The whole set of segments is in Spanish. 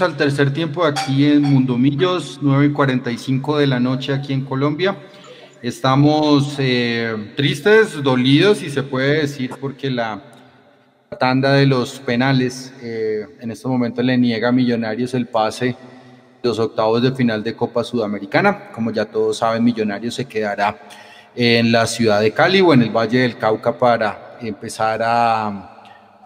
al tercer tiempo aquí en Mundomillos, 9 y 45 de la noche aquí en Colombia. Estamos eh, tristes, dolidos, si se puede decir, porque la tanda de los penales eh, en este momento le niega a Millonarios el pase los octavos de final de Copa Sudamericana. Como ya todos saben, Millonarios se quedará en la ciudad de Cali o en el Valle del Cauca para empezar a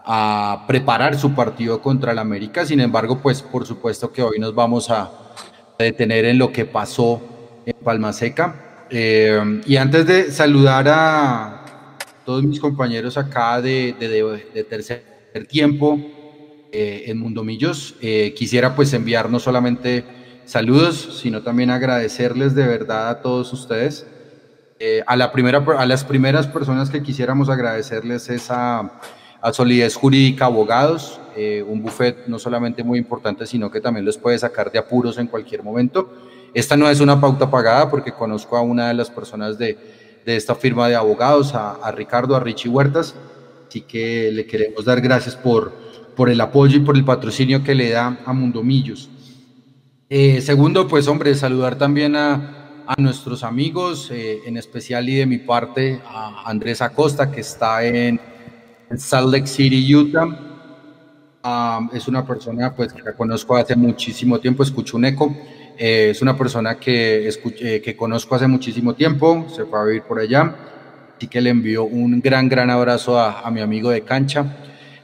a preparar su partido contra el América. Sin embargo, pues por supuesto que hoy nos vamos a detener en lo que pasó en Palma Seca. Eh, y antes de saludar a todos mis compañeros acá de, de, tercer tiempo eh, en Mundomillos, eh, quisiera pues enviar no solamente saludos, sino también agradecerles de verdad a todos ustedes. a, la primera, a las primeras personas que quisiéramos agradecerles es a a solidez jurídica, abogados, eh, un buffet no solamente muy importante, sino que también los puede sacar de apuros en cualquier momento. Esta no es una pauta pagada porque conozco a una de las personas de, de esta firma de abogados, a, Ricardo, a Richie Huertas, así que le queremos dar gracias por, por el apoyo y por el patrocinio que le da a Mundomillos. Eh, segundo, pues hombre, saludar también a, a nuestros amigos, eh, en especial y de mi parte a Andrés Acosta, que está en en Salt Lake City, Utah. es una persona pues, que la conozco hace muchísimo tiempo, escucho un eco. Eh, es una persona que, escuché, que conozco hace muchísimo tiempo, se fue a vivir por allá. Así que le envío un gran, gran abrazo a, a mi amigo de cancha.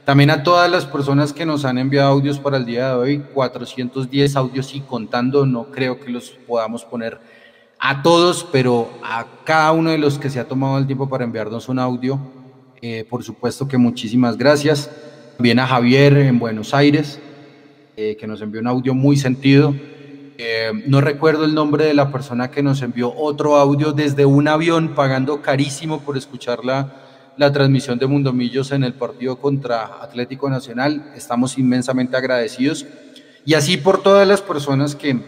También a todas las personas que nos han enviado audios para el día de hoy, 410 audios y contando, no creo que los podamos poner a todos, pero a cada uno de los que se ha tomado el tiempo para enviarnos un audio, eh, por supuesto que muchísimas gracias. También a Javier en Buenos Aires, eh, que nos envió un audio muy sentido. Eh, no recuerdo el nombre de la persona que nos envió otro audio desde un avión, pagando carísimo por escuchar la, la transmisión de Mundomillos en el partido contra Atlético Nacional. Estamos inmensamente agradecidos. Y así por todas las personas que,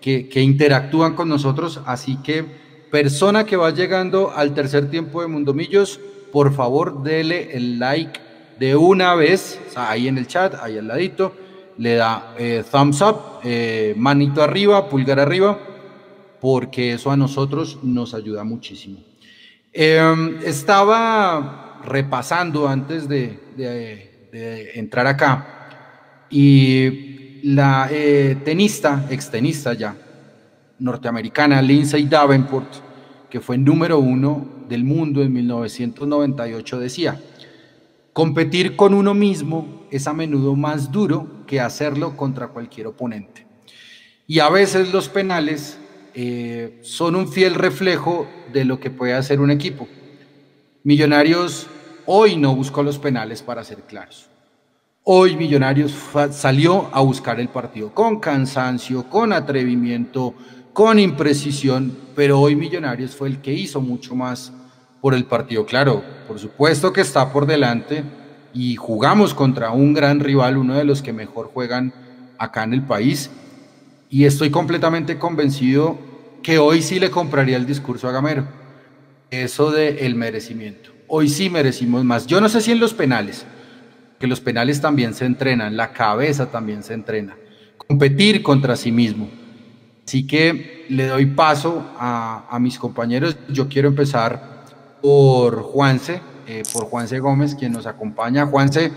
que, que interactúan con nosotros. Así que persona que va llegando al tercer tiempo de Mundomillos, por favor dele el like de una vez, ahí en el chat, ahí al ladito, le da eh, thumbs up, eh, manito arriba, pulgar arriba, porque eso a nosotros nos ayuda muchísimo. Em, estaba repasando antes de, entrar acá y la eh, tenista, extenista ya, norteamericana, Lindsay Davenport, que fue número uno del mundo en 1998 decía, competir con uno mismo es a menudo más duro que hacerlo contra cualquier oponente. Y a veces los penales eh, son un fiel reflejo de lo que puede hacer un equipo. Millonarios hoy no buscó los penales para ser claros. Hoy Millonarios salió a buscar el partido con cansancio, con atrevimiento, con imprecisión, pero hoy Millonarios fue el que hizo mucho más por el partido. Claro, por supuesto que está por delante y jugamos contra un gran rival, uno de los que mejor juegan acá en el país. Y estoy completamente convencido que hoy sí le compraría el discurso a Gamero. Eso de el merecimiento. Hoy sí merecimos más. Yo no sé si en los penales, que los penales también se entrenan, la cabeza también se entrena. Competir contra sí mismo Así que le doy paso a, mis compañeros. Yo quiero empezar por Juanse, eh, por Juanse Gómez, quien nos acompaña. Juanse,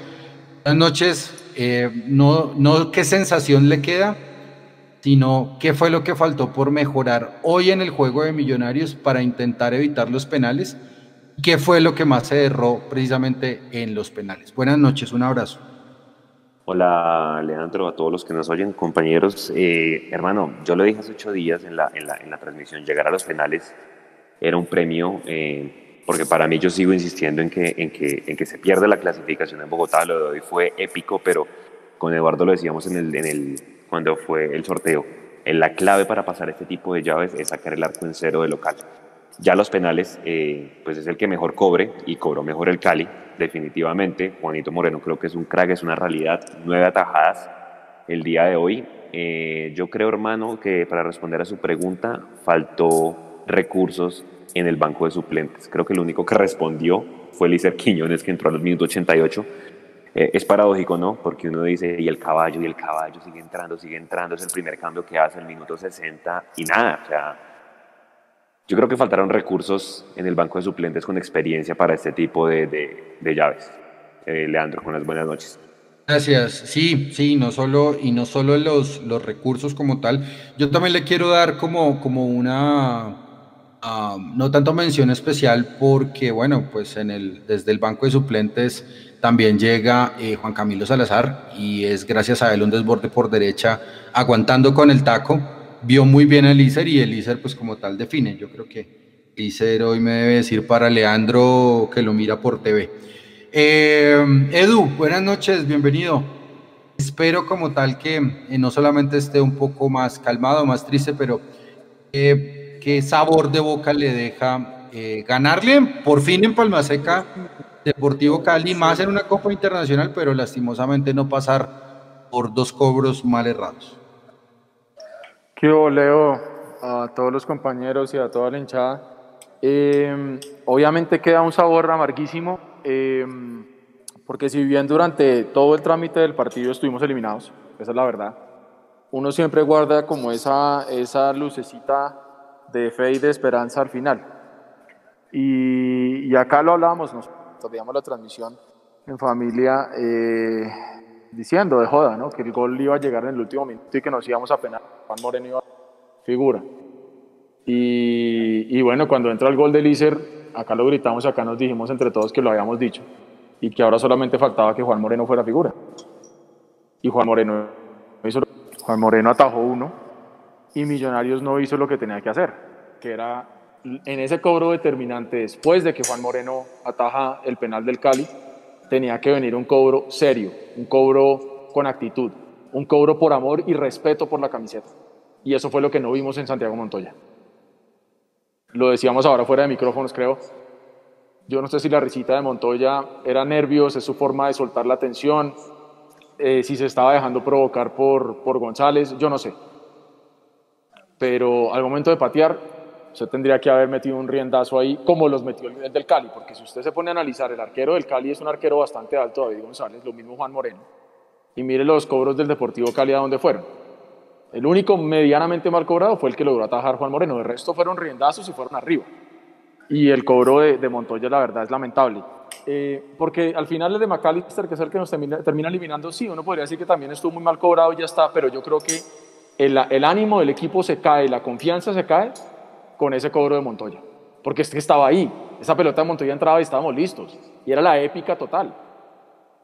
buenas noches. Eh, no, no qué sensación le queda, sino qué fue lo que faltó por mejorar hoy en el juego de Millonarios para intentar evitar los penales. ¿Qué fue lo que más se erró precisamente en los penales? Buenas noches, un abrazo. Hola Leandro, a todos los que nos oyen, compañeros. Eh, hermano, yo lo dije hace ocho días en la, en la, en la transmisión, llegar a los penales era un premio, eh, porque para mí yo sigo insistiendo en que, en, que, en que se pierde la clasificación en Bogotá, lo de hoy fue épico, pero con Eduardo lo decíamos en el, en el, cuando fue el sorteo, la clave para pasar este tipo de llaves es sacar el arco en cero de local. Ya los penales, eh, pues es el que mejor cobre y cobró mejor el Cali, definitivamente. Juanito Moreno creo que es un crack, es una realidad. Nueve atajadas el día de hoy. Eh, yo creo, hermano, que para responder a su pregunta faltó recursos en el banco de suplentes. Creo que el único que respondió fue Lícer Quiñones, que entró a los minutos 88. eh, es paradójico, ¿no? Porque uno dice, y el caballo, y el caballo sigue entrando, sigue entrando, es el primer cambio que hace el minuto 60 y nada, o sea, yo creo que faltaron recursos en el banco de suplentes con experiencia para este tipo de, de, llaves. Eh, Leandro, con las buenas noches. Gracias. Sí, sí, no solo, y no solo los, los recursos como tal. Yo también le quiero dar como, como una, ah, no tanto mención especial, porque bueno, pues en el, desde el banco de suplentes también llega eh, Juan Camilo Salazar y es gracias a él un desborde por derecha, aguantando con el taco vio muy bien a Elícer y Elícer pues como tal define. Yo creo que Elícer hoy me debe decir para Leandro que lo mira por TV. Eh, Edu, buenas noches, bienvenido. Espero como tal que eh, no solamente esté un poco más calmado, más triste, pero eh, qué sabor de boca le deja ganarle por fin en Palma Seca Deportivo Cali, más en una Copa Internacional, pero lastimosamente no pasar por dos cobros mal errados. ¿Qué Leo? A todos los compañeros y a toda la hinchada. Em, obviamente queda un sabor amarguísimo, em, porque si bien durante todo el trámite del partido estuvimos eliminados, esa es la verdad, uno siempre guarda como esa, esa lucecita de fe y de esperanza al final. Y, y acá lo hablábamos, nos veíamos la transmisión en familia. Eh, diciendo de joda, ¿no? Que el gol iba a llegar en el último minuto y que nos íbamos a penar. Juan Moreno iba a figura. Y, y, bueno, cuando entra el gol de Lícer, acá lo gritamos, acá nos dijimos entre todos que lo habíamos dicho y que ahora solamente faltaba que Juan Moreno fuera figura. Y Juan Moreno hizo, Juan Moreno atajó uno y Millonarios no hizo lo que tenía que hacer, que era en ese cobro determinante después de que Juan Moreno ataja el penal del Cali, tenía que venir un cobro serio, un cobro con actitud, un cobro por amor y respeto por la camiseta. Y eso fue lo que no vimos en Santiago Montoya. Lo decíamos ahora fuera de micrófonos, creo. Yo no sé si la risita de Montoya era nervios, es su forma de soltar la tensión, eh, si se estaba dejando provocar por, por González, yo no sé. Pero al momento de patear, Usted tendría que haber metido un riendazo ahí, como los metió el del Cali, porque si usted se pone a analizar, el arquero del Cali es un arquero bastante alto, David González, lo mismo Juan Moreno. Y mire los cobros del Deportivo Cali a dónde fueron. El único medianamente mal cobrado fue el que logró atajar Juan Moreno, el resto fueron riendazos y fueron arriba. Y el cobro de, Montoya, la verdad, es lamentable. Eh, porque al final el de McAllister, que es el que nos termina, eliminando, sí, uno podría decir que también estuvo muy mal cobrado y ya está, pero yo creo que el ánimo del equipo se cae, la confianza se cae con ese cobro de Montoya, porque es estaba ahí, esa pelota de Montoya entraba y estábamos listos, y era la épica total.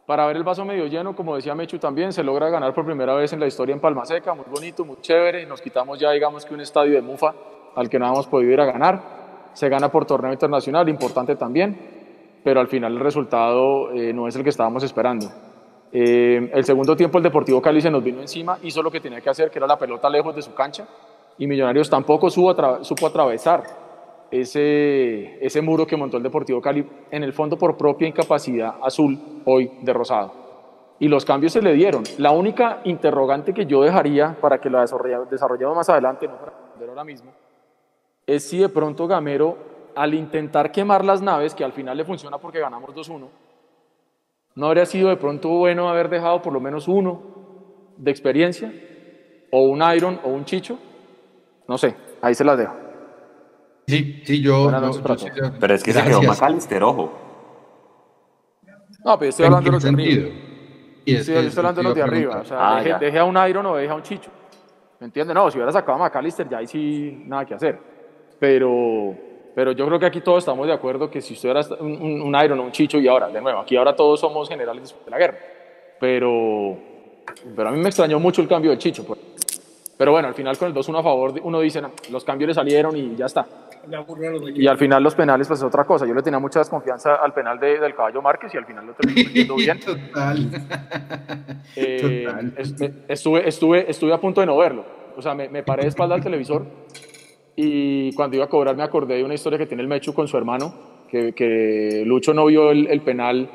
Para ver el vaso medio lleno, como decía Mechu también, se logra ganar por primera vez en la historia en Palma Seca, muy bonito, muy chévere, y nos quitamos ya, digamos que un estadio de Mufa al que no habíamos podido ir a ganar. Se gana por torneo internacional, importante también, pero al final el resultado eh, no es el que estábamos esperando. Eh, el segundo tiempo el Deportivo Cali se nos vino encima, hizo lo que tenía que hacer, que era la pelota lejos de su cancha, y Millonarios tampoco supo, atravesar ese, ese muro que montó el Deportivo Cali, en el fondo por propia incapacidad azul, hoy de Rosado. Y los cambios se le dieron. La única interrogante que yo dejaría para que la desarrollemos más adelante, no para responder ahora mismo, es si de pronto Gamero, al intentar quemar las naves, que al final le funciona porque ganamos 2-1, ¿no habría sido de pronto bueno haber dejado por lo menos uno de experiencia, o un Iron o un Chicho, no sé, ahí se las dejo. Sí, sí, yo. pero es que se quedó McAllister, ojo. No, pero estoy hablando de los de arriba. Y estoy, hablando de los de arriba. O sea, ah, deje, a un Iron o deje a un Chicho. ¿Me entiendes? No, si hubiera sacado a McAllister, ya ahí sí nada que hacer. Pero, pero yo creo que aquí todos estamos de acuerdo que si usted era un, un, Iron o un Chicho, y ahora, de nuevo, aquí ahora todos somos generales después de la guerra. Pero, pero a mí me extrañó mucho el cambio del Chicho. Pues. Pero bueno, al final con el 2-1 a favor, uno dice, los cambios le salieron y ya está. Y al final los penales, pues es otra cosa. Yo le tenía mucha desconfianza al penal de, del caballo Márquez y al final lo terminé metiendo bien. Total. Eh, estuve, estuve, estuve a punto de no verlo. O sea, me, me, paré de espalda al televisor y cuando iba a cobrar me acordé de una historia que tiene el Mechu con su hermano, que, que Lucho no vio el, el, penal.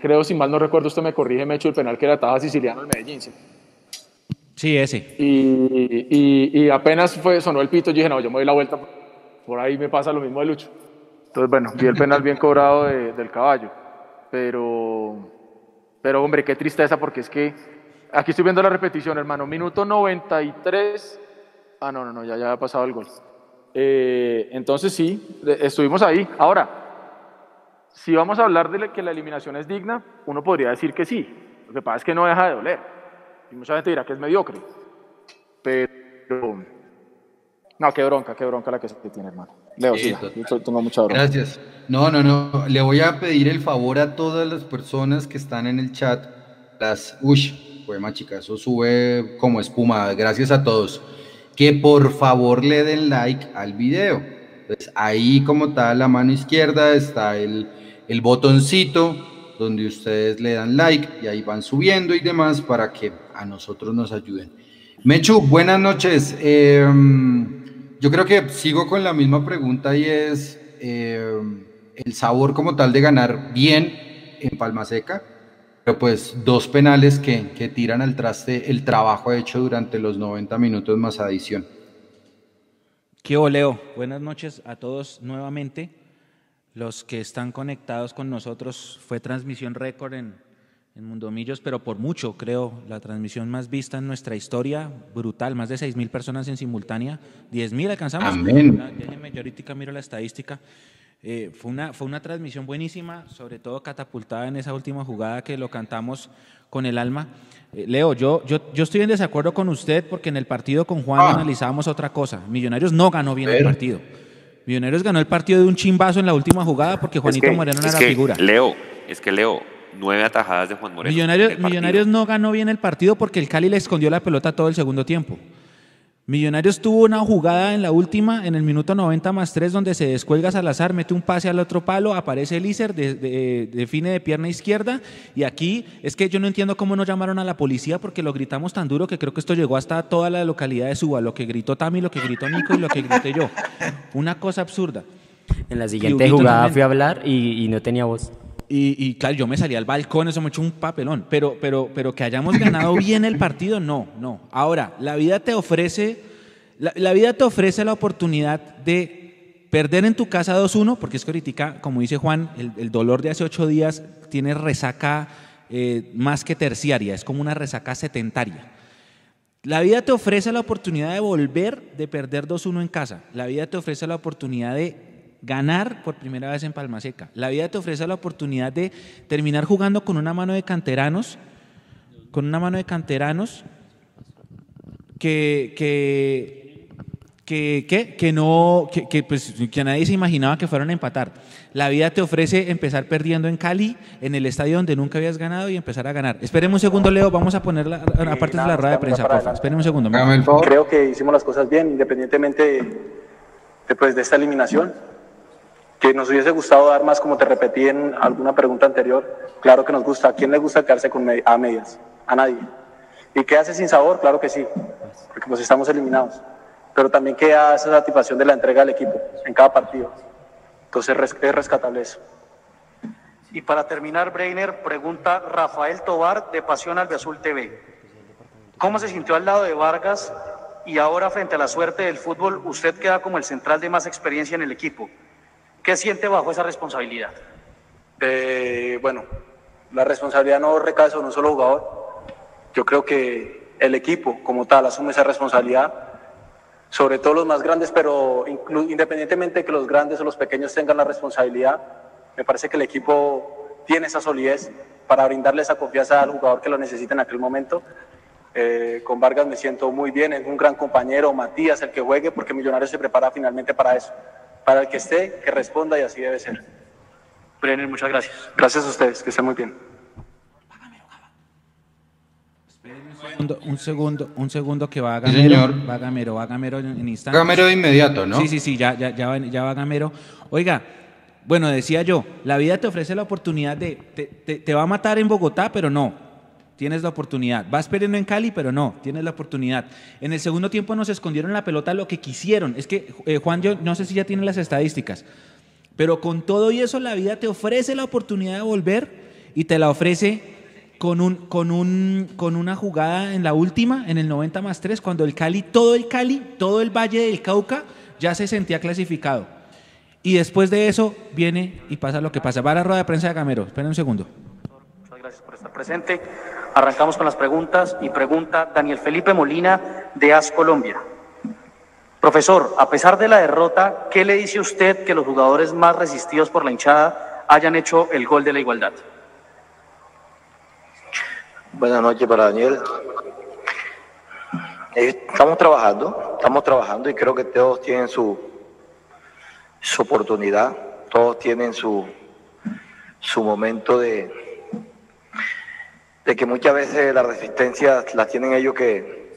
Creo, si mal no recuerdo, usted me corrige, Mechu, el penal que era Taja Siciliano en Medellín. ¿sí? Sí, ese. Y, y, apenas fue, sonó el pito, yo dije, no, yo me doy la vuelta, por ahí me pasa lo mismo de Lucho. Entonces, bueno, vi el penal bien cobrado del caballo, pero, Pero hombre, qué tristeza porque es que aquí estoy viendo la repetición, hermano. Minuto 93. Ah, no, no, no, ya, ya ha pasado el gol. Eh, entonces sí, estuvimos ahí. Ahora, si vamos a hablar de que la eliminación es digna, uno podría decir que sí. Lo que pasa es que no deja de doler. Y mucha gente dirá que es mediocre. Pero. No, qué bronca, qué bronca la que se tiene, hermano. Leo, sí, tengo mucha bronca. Gracias. No, no, no. Le voy a pedir el favor a todas las personas que están en el chat. Las. Uy, poema chica, eso sube como espuma. Gracias a todos. Que por favor le den like al video. Pues ahí, como tal, a la mano izquierda está el, el botoncito donde ustedes le dan like y ahí van subiendo y demás para que a nosotros nos ayuden. Mechu, buenas noches. Em, yo creo que sigo con la misma pregunta y es em, el sabor como tal de ganar bien en Palma Seca, pero pues dos penales que, que tiran al traste el trabajo hecho durante los 90 minutos más adición. ¿Qué oleo? Buenas noches a todos nuevamente los que están conectados con nosotros. Fue transmisión récord en, en Mundomillos, pero por mucho, creo, la transmisión más vista en nuestra historia, brutal, más de 6.000 personas en simultánea, 10.000 alcanzamos. Amén. Déjenme, yo ahorita miro la estadística. Eh, fue, una, fue una transmisión buenísima, sobre todo catapultada en esa última jugada que lo cantamos con el alma. Eh, Leo, yo, yo, yo estoy en desacuerdo con usted porque en el partido con Juan Ah. analizábamos otra cosa. Millonarios no ganó bien el partido. Millonarios ganó el partido de un chimbazo en la última jugada porque Juanito es que, Moreno no era que, figura. Leo, es que Leo, nueve atajadas de Juan Moreno. Millonarios, no ganó bien el partido porque el Cali le escondió la pelota todo el segundo tiempo. Millonarios tuvo una jugada en la última, en el minuto 90 más 3, donde se descuelga Salazar, mete un pase al otro palo, aparece Elícer, de, de- define de pierna izquierda. Y aquí es que yo no entiendo cómo no llamaron a la policía porque lo gritamos tan duro que creo que esto llegó hasta toda la localidad de Suba. Lo que gritó Tami, lo que gritó Nico y lo que grité yo. Una cosa absurda. En la siguiente jugada también. fui a hablar y, y no tenía voz. Y, claro, yo me salí al balcón, eso me echó un papelón. Pero, pero, pero que hayamos ganado bien el partido, no, no. Ahora, la vida te ofrece, la, vida te ofrece la oportunidad de perder en tu casa 2-1, porque es que ahorita, como dice Juan, el, el dolor de hace ocho días tiene resaca eh, más que terciaria, es como una resaca setentaria. La vida te ofrece la oportunidad de volver de perder 2-1 en casa. La vida te ofrece la oportunidad de ganar por primera vez en Palma Seca. La vida te ofrece la oportunidad de terminar jugando con una mano de canteranos, con una mano de canteranos que, que, que, que, que no, que, que, pues, que nadie se imaginaba que fueran a empatar. La vida te ofrece empezar perdiendo en Cali, en el estadio donde nunca habías ganado y empezar a ganar. Espéreme un segundo, Leo, vamos a poner la, aparte de la rueda de prensa, por favor. Un segundo. Hágame el favor. Creo que hicimos las cosas bien, independientemente de, de, pues, de esta eliminación. Que nos hubiese gustado dar más, como te repetí en alguna pregunta anterior. Claro que nos gusta. ¿A quién le gusta quedarse con a medias? A nadie. ¿Y qué hace sin sabor? Claro que sí, porque pues estamos eliminados. Pero también queda esa satisfacción de la entrega del equipo en cada partido. Entonces es rescatable eso. Y para terminar, Breiner, pregunta Rafael Tobar de Pasión Albiazul TV. ¿Cómo se sintió al lado de Vargas y ahora frente a la suerte del fútbol, usted queda como el central de más experiencia en el equipo? ¿Qué siente bajo esa responsabilidad? Eh, bueno, la responsabilidad no recae sobre un solo jugador. Yo creo que el equipo como tal asume esa responsabilidad, sobre todo los más grandes, pero independientemente de que los grandes o los pequeños tengan la responsabilidad, me parece que el equipo tiene esa solidez para brindarle esa confianza al jugador que lo necesita en aquel momento. Eh, con Vargas me siento muy bien, es un gran compañero, Matías, el que juegue, porque Millonarios se prepara finalmente para eso. Para el que esté, que responda y así debe ser. Breiner, muchas gracias. Gracias a ustedes, que estén muy bien. segundo, un segundo, un segundo que va a Sí, Gamero, señor. va Gamero, va Gamero en, instantes. Gamero de inmediato, ¿no? Sí, sí, sí, ya, ya, ya, va, ya va Gamero. Oiga, bueno, decía yo, la vida te ofrece la oportunidad de, te, te- te va a matar en Bogotá, pero no, tienes la oportunidad. Vas perdiendo en Cali, pero no, tienes la oportunidad. En el segundo tiempo nos escondieron la pelota lo que quisieron. Es que, eh, Juan, yo no sé si ya tiene las estadísticas, pero con todo y eso la vida te ofrece la oportunidad de volver y te la ofrece con, un, con, un, con una jugada en la última, en el 90 más 3, cuando el Cali, todo el Cali, todo el Valle del Cauca ya se sentía clasificado. Y después de eso viene y pasa lo que pasa. Va a la rueda de prensa de Gamero. Espera un segundo. Muchas Gracias por estar presente. Arrancamos con las preguntas y pregunta Daniel Felipe Molina de AS Colombia. Profesor, a pesar de la derrota, ¿qué le dice usted que los jugadores más resistidos por la hinchada hayan hecho el gol de la igualdad? Buenas noches para Daniel. Eh, estamos trabajando, estamos trabajando y creo que todos tienen su, su oportunidad, todos tienen su, su momento de, de que muchas veces las resistencias las tienen ellos que,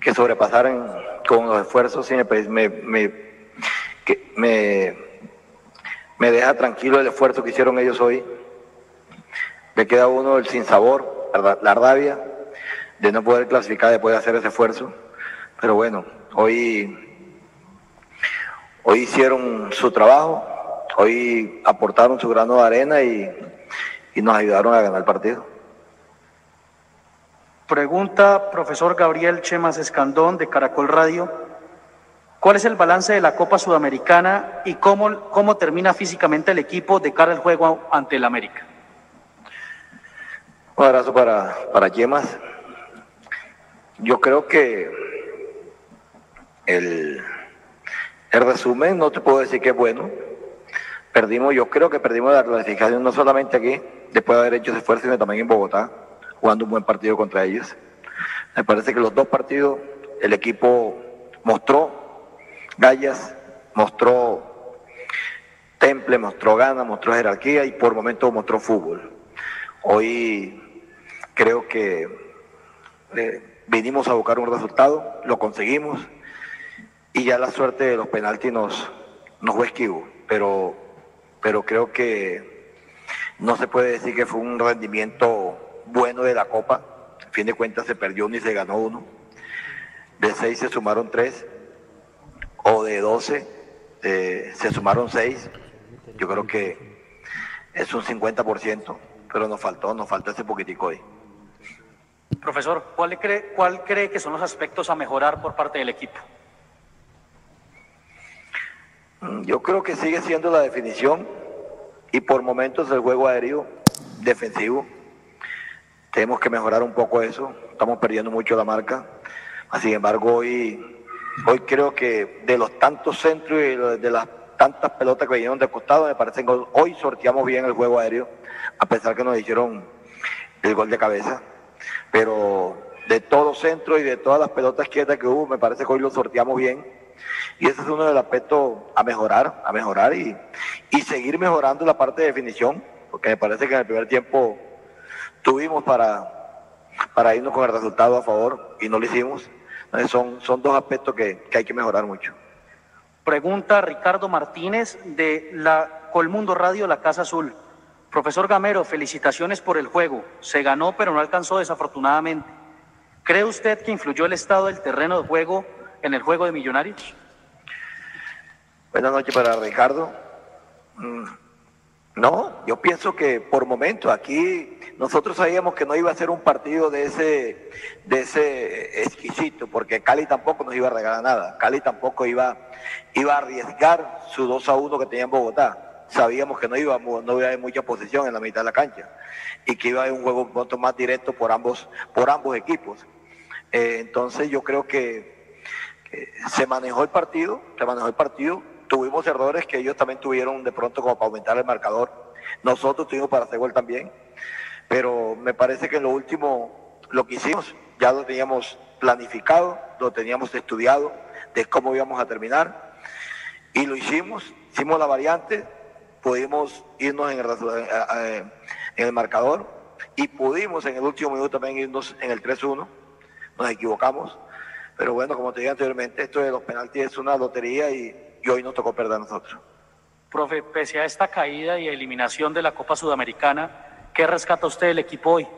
que sobrepasar con los esfuerzos y me, me, me, me deja tranquilo el esfuerzo que hicieron ellos hoy. Le queda uno el sinsabor, la rabia de no poder clasificar de hacer ese esfuerzo. Pero bueno, hoy, hoy hicieron su trabajo, hoy aportaron su grano de arena y, y nos ayudaron a ganar el partido. Pregunta profesor Gabriel Chemas Escandón de Caracol Radio. ¿Cuál es el balance de la Copa Sudamericana y cómo, cómo termina físicamente el equipo de cara al juego ante el América? Un abrazo para, para Chemas. Yo creo que el, el resumen no te puedo decir que es bueno. Perdimos, yo creo que perdimos la clasificación no solamente aquí, después de haber hecho ese esfuerzo, sino también en Bogotá jugando un buen partido contra ellos. Me parece que los dos partidos el equipo mostró gallas, mostró temple, mostró ganas, mostró jerarquía y por momentos mostró fútbol. Hoy creo que eh, vinimos a buscar un resultado, lo conseguimos y ya la suerte de los penaltis nos, nos fue esquivo, pero, pero creo que no se puede decir que fue un rendimiento bueno de la Copa. A fin de cuentas se perdió uno y se ganó uno. De seis se sumaron tres. O de doce eh, se sumaron seis. Yo creo que es un 50%, pero nos faltó, nos falta ese poquitico ahí. Profesor, ¿cuál cree, ¿cuál cree que son los aspectos a mejorar por parte del equipo? Mm, yo creo que sigue siendo la definición y por momentos el juego aéreo defensivo. Tenemos que mejorar un poco eso. Estamos perdiendo mucho la marca. Sin embargo, hoy, hoy creo que de los tantos centros y de las tantas pelotas que vinieron de costado, me parece que hoy sorteamos bien el juego aéreo, a pesar que nos hicieron el gol de cabeza. Pero de todo centro y de todas las pelotas quietas que hubo, me parece que hoy lo sorteamos bien. Y ese es uno de los aspectos a mejorar, a mejorar y, y seguir mejorando la parte de definición, porque me parece que en el primer tiempo tuvimos para, para irnos con el resultado a favor y no lo hicimos. Entonces son, son dos aspectos que, que hay que mejorar mucho. Pregunta Ricardo Martínez de la Colmundo Radio, La Casa Azul. Profesor Gamero, felicitaciones por el juego. Se ganó, pero no alcanzó desafortunadamente. ¿Cree usted que influyó el estado del terreno de juego en el juego de Millonarios? Buenas noches para Ricardo. No, yo pienso que por momentos aquí nosotros sabíamos que no iba a ser un partido de ese, de ese exquisito, porque Cali tampoco nos iba a regalar nada. Cali tampoco iba, iba a arriesgar su 2 a 1 que tenía en Bogotá. Sabíamos que no iba, no iba a haber mucha posición en la mitad de la cancha y que iba a haber un juego un poco más directo por ambos, por ambos equipos. Eh, entonces yo creo que, que se manejó el partido, se manejó el partido tuvimos errores que ellos también tuvieron de pronto como para aumentar el marcador. Nosotros tuvimos para hacer gol también. Pero me parece que en lo último, lo que hicimos, ya lo teníamos planificado, lo teníamos estudiado de cómo íbamos a terminar. Y lo hicimos, hicimos la variante, pudimos irnos en el, en el marcador y pudimos en el último minuto también irnos en el 3-1. Nos equivocamos. Pero bueno, como te dije anteriormente, esto de los penaltis es una lotería y y hoy nos tocó perder a nosotros. Profe, pese a esta caída y eliminación de la Copa Sudamericana, ¿qué rescata usted del equipo hoy?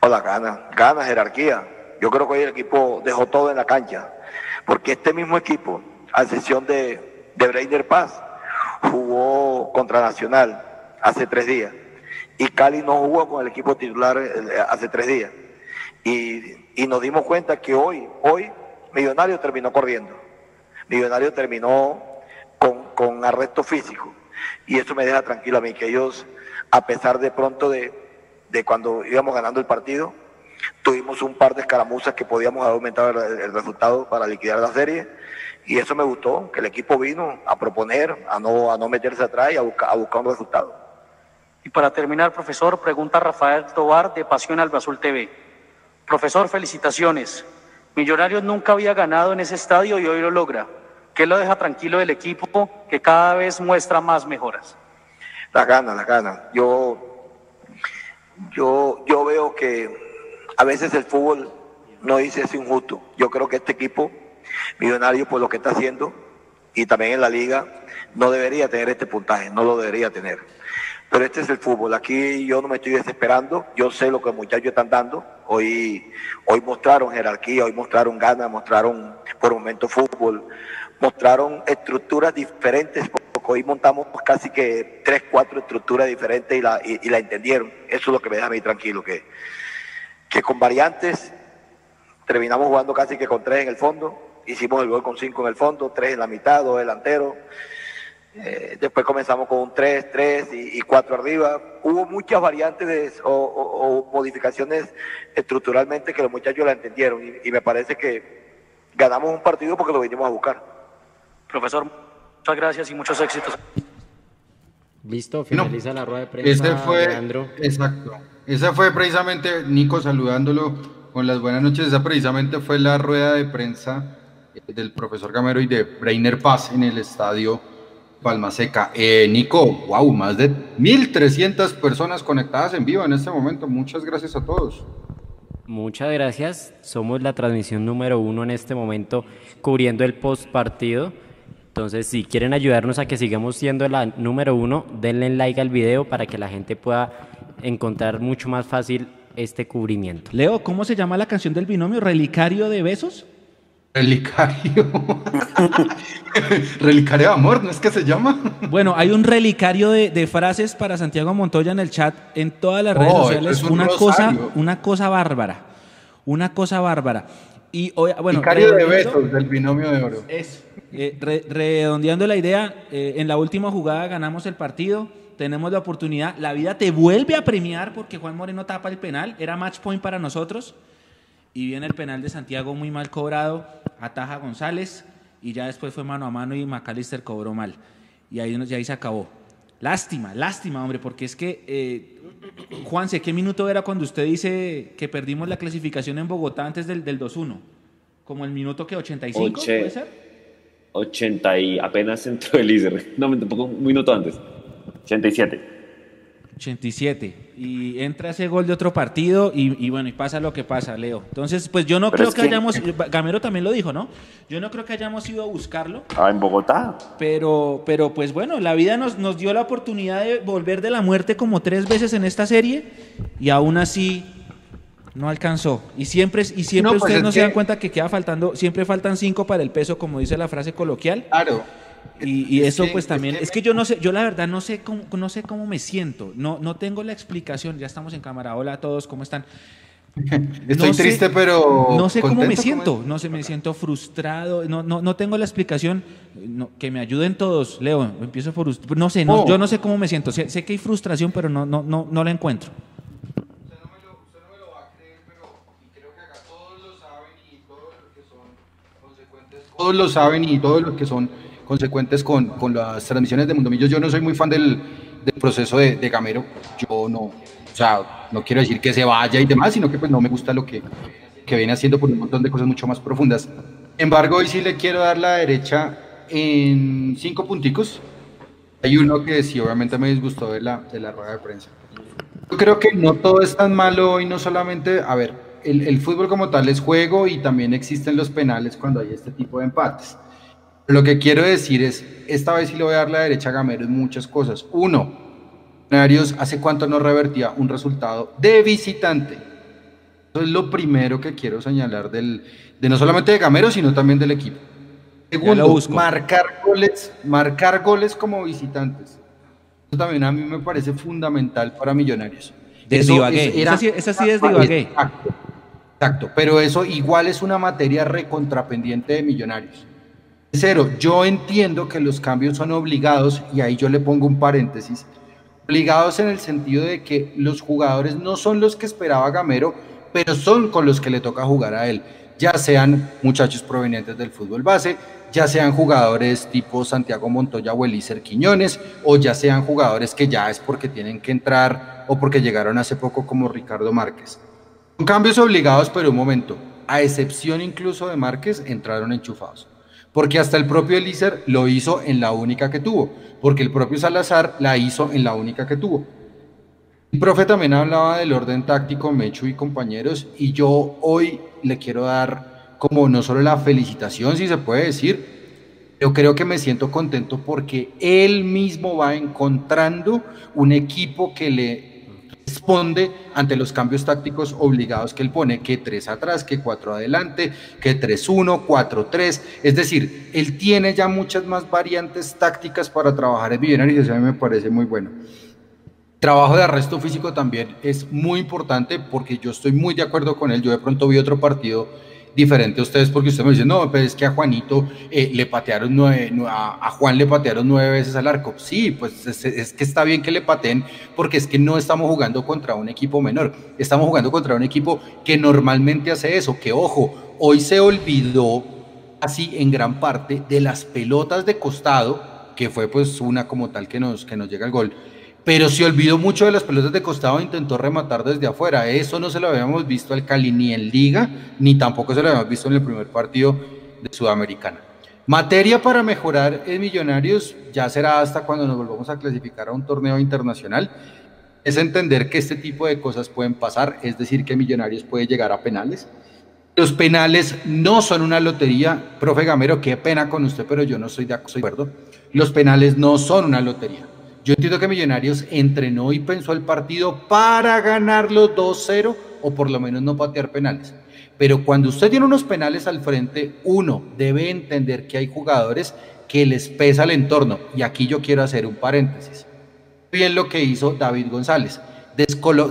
Hola, gana, gana, jerarquía. Yo creo que hoy el equipo dejó todo en la cancha, porque este mismo equipo, a excepción de, de Breiner Paz, jugó contra Nacional hace tres días, y Cali no jugó con el equipo titular eh, hace tres días. Y, y nos dimos cuenta que hoy, hoy, Millonario terminó corriendo. Millonario terminó con, con arresto físico. Y eso me deja tranquilo a mí, que ellos a pesar de pronto de, de cuando íbamos ganando el partido, tuvimos un par de escaramuzas que podíamos haber aumentado el, resultado para liquidar la serie y eso me gustó, que el equipo vino a proponer, a no, a no meterse atrás y a, buscar a buscar un resultado. Y para terminar, profesor, pregunta Rafael Tobar de Pasión Albazul TV. Profesor, felicitaciones. Millonarios nunca había ganado en ese estadio y hoy lo logra. ¿Qué lo deja tranquilo del equipo que cada vez muestra más mejoras? Las ganas, las ganas. Yo, yo, yo veo que a veces el fútbol no dice es injusto. Yo creo que este equipo, millonario, por lo que está haciendo, y también en la liga, no debería tener este puntaje, no lo debería tener. Pero este es el fútbol. Aquí yo no me estoy desesperando. Yo sé lo que los muchachos están dando. Hoy, hoy mostraron jerarquía, hoy mostraron ganas, mostraron por momentos fútbol, mostraron estructuras diferentes. Hoy montamos casi que tres, cuatro estructuras diferentes y la, y, y la entendieron. Eso es lo que me deja a mí tranquilo, que, que con variantes terminamos jugando casi que con tres en el fondo. Hicimos el gol con cinco en el fondo, tres en la mitad, dos delanteros. Eh, después comenzamos con un 3, 3 y, y 4 arriba. Hubo muchas variantes de, o, o, o, modificaciones estructuralmente que los muchachos la entendieron y, y, me parece que ganamos un partido porque lo vinimos a buscar. Profesor, muchas gracias y muchos éxitos. Listo, finaliza no, la rueda de prensa. Ese fue, Leandro. exacto. Esa fue precisamente, Nico saludándolo con las buenas noches, esa precisamente fue la rueda de prensa del profesor Gamero y de Breiner Paz en el estadio Palma Seca. Eh, Nico, wow, más de 1.300 personas conectadas en vivo en este momento. Muchas gracias a todos. Muchas gracias. Somos la transmisión número uno en este momento cubriendo el post partido. Entonces, si quieren ayudarnos a que sigamos siendo la número uno, denle like al video para que la gente pueda encontrar mucho más fácil este cubrimiento. Leo, ¿cómo se llama la canción del binomio? ¿Relicario de besos? Relicario. relicario de amor, ¿no es que se llama? Bueno, hay un relicario de, de, frases para Santiago Montoya en el chat, en todas las redes oh, sociales. Un una, cosa, una cosa bárbara. Una cosa bárbara. Y bueno, relicario de besos del binomio de oro. Es, eh, re, redondeando la idea, eh, en la última jugada ganamos el partido. Tenemos la oportunidad, la vida te vuelve a premiar porque Juan Moreno tapa el penal, era match point para nosotros y viene el penal de Santiago muy mal cobrado, ataja González y ya después fue mano a mano y McAllister cobró mal. Y ahí, ya ahí se acabó. Lástima, lástima, hombre, porque es que, eh, Juanse, ¿qué minuto era cuando usted dice que perdimos la clasificación en Bogotá antes del, del 2-1? ¿Como el minuto que 85 Oche, puede ser? 80 y apenas entró el Iser. No, un poco, un minuto antes. 87. 87. Y entra ese gol de otro partido y, y, bueno, y pasa lo que pasa, Leo. Entonces, pues yo no Pero creo es que, que, hayamos, Gamero también lo dijo, ¿no? Yo no creo que hayamos ido a buscarlo. Ah, en Bogotá. Pero, pero pues bueno, la vida nos, nos dio la oportunidad de volver de la muerte como tres veces en esta serie y aún así no alcanzó. Y siempre, y siempre no, pues ustedes no se dan cuenta que queda faltando, siempre faltan cinco para el peso, como dice la frase coloquial. Claro. Y, y eso que, pues también, es que, es que, yo no sé, yo la verdad no sé cómo, no sé cómo me siento, no, no tengo la explicación, ya estamos en cámara, hola a todos, ¿cómo están? Estoy no triste, sé, pero... No sé cómo me siento, no sé, me siento frustrado, no, no, no tengo la explicación, no, que me ayuden todos, Leo, empiezo por usted, no sé, no, oh. yo no sé cómo me siento, sé, sé, que hay frustración, pero no, no, no, no la encuentro. Todos lo saben y todos los que son consecuentes con, con las transmisiones de Mundo Millos. Yo no soy muy fan del, del proceso de, de, Gamero. Yo no, o sea, no quiero decir que se vaya y demás, sino que pues no me gusta lo que, que viene haciendo por un montón de cosas mucho más profundas. Embargo, hoy sí le quiero dar la derecha en cinco punticos. Hay uno que sí, obviamente me disgustó de la, de la rueda de prensa. Yo creo que no todo es tan malo y no solamente, a ver, el, el fútbol como tal es juego y también existen los penales cuando hay este tipo de empates. Lo que quiero decir es, esta vez sí le voy a dar la derecha a Gamero en muchas cosas. Uno, Millonarios hace cuánto no revertía un resultado de visitante. Eso es lo primero que quiero señalar del, de no solamente de Gamero, sino también del equipo. Segundo, marcar goles, marcar goles como visitantes. Eso también a mí me parece fundamental para Millonarios. Desde Ibagué. Esa sí, esa sí es de Ibagué. Exacto, exacto, pero eso igual es una materia recontrapendiente de Millonarios. Cero, yo entiendo que los cambios son obligados y ahí yo le pongo un paréntesis, Obligados en el sentido de que los jugadores no son los que esperaba Gamero, pero son con los que le toca jugar a él, ya sean muchachos provenientes del fútbol base, ya sean jugadores tipo Santiago Montoya o Elícer Quiñones, o ya sean jugadores que ya es porque tienen que entrar o porque llegaron hace poco como Ricardo Márquez. Son cambios obligados, pero un momento, a excepción incluso de Márquez, entraron enchufados. Porque hasta el propio Elícer lo hizo en la única que tuvo, porque el propio Salazar la hizo en la única que tuvo. El profe también hablaba del orden táctico, Mechu y compañeros, y yo hoy le quiero dar como no solo la felicitación, si se puede decir, yo creo que me siento contento porque él mismo va encontrando un equipo que le responde ante los cambios tácticos obligados que él pone, que tres atrás, que cuatro adelante, que 3-1, 4-3. Es decir, él tiene ya muchas más variantes tácticas para trabajar en Millonarios y eso a mí me parece muy bueno. Trabajo de arresto físico también es muy importante porque yo estoy muy de acuerdo con él. Yo de pronto vi otro partido diferente a ustedes porque usted me dice, no, pero es que a Juanito eh, le patearon nueve, a, Juan le patearon nueve veces al arco. Sí, pues es, que está bien que le pateen porque es que no estamos jugando contra un equipo menor, estamos jugando contra un equipo que normalmente hace eso, que ojo, hoy se olvidó así en gran parte de las pelotas de costado, que fue pues una como tal que nos, que nos llega el gol pero se olvidó mucho de las pelotas de costado e intentó rematar desde afuera. Eso no se lo habíamos visto al Cali ni en Liga, ni tampoco se lo habíamos visto en el primer partido de Sudamericana. Materia para mejorar en Millonarios ya será hasta cuando nos volvamos a clasificar a un torneo internacional. Es entender que este tipo de cosas pueden pasar, es decir, que Millonarios puede llegar a penales. Los penales no son una lotería. Profe Gamero, qué pena con usted, pero yo no estoy de acuerdo. Los penales no son una lotería. Yo entiendo que Millonarios entrenó y pensó el partido para ganarlo 2-0 o por lo menos no patear penales. Pero cuando usted tiene unos penales al frente, uno debe entender que hay jugadores que les pesa el entorno. Y aquí yo quiero hacer un paréntesis. Bien lo que hizo David González.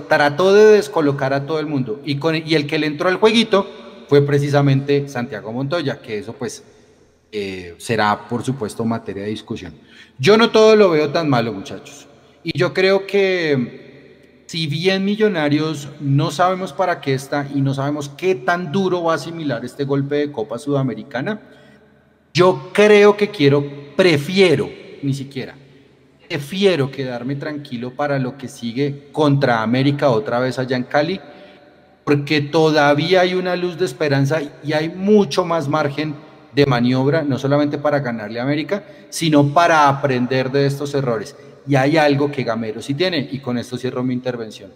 trató de descolocar a todo el mundo. Y, y el que le entró al jueguito fue precisamente Santiago Montoya, que eso pues eh, será por supuesto materia de discusión. Yo no todo lo veo tan malo, muchachos. Y yo creo que si bien Millonarios no sabemos para qué está y no sabemos qué tan duro va a asimilar este golpe de Copa Sudamericana, yo creo que quiero, prefiero, ni siquiera, prefiero quedarme tranquilo para lo que sigue contra América otra vez allá en Cali, porque todavía hay una luz de esperanza y hay mucho más margen de maniobra, no solamente para ganarle a América, sino para aprender de estos errores. Y hay algo que Gamero sí tiene, y con esto cierro mi intervención.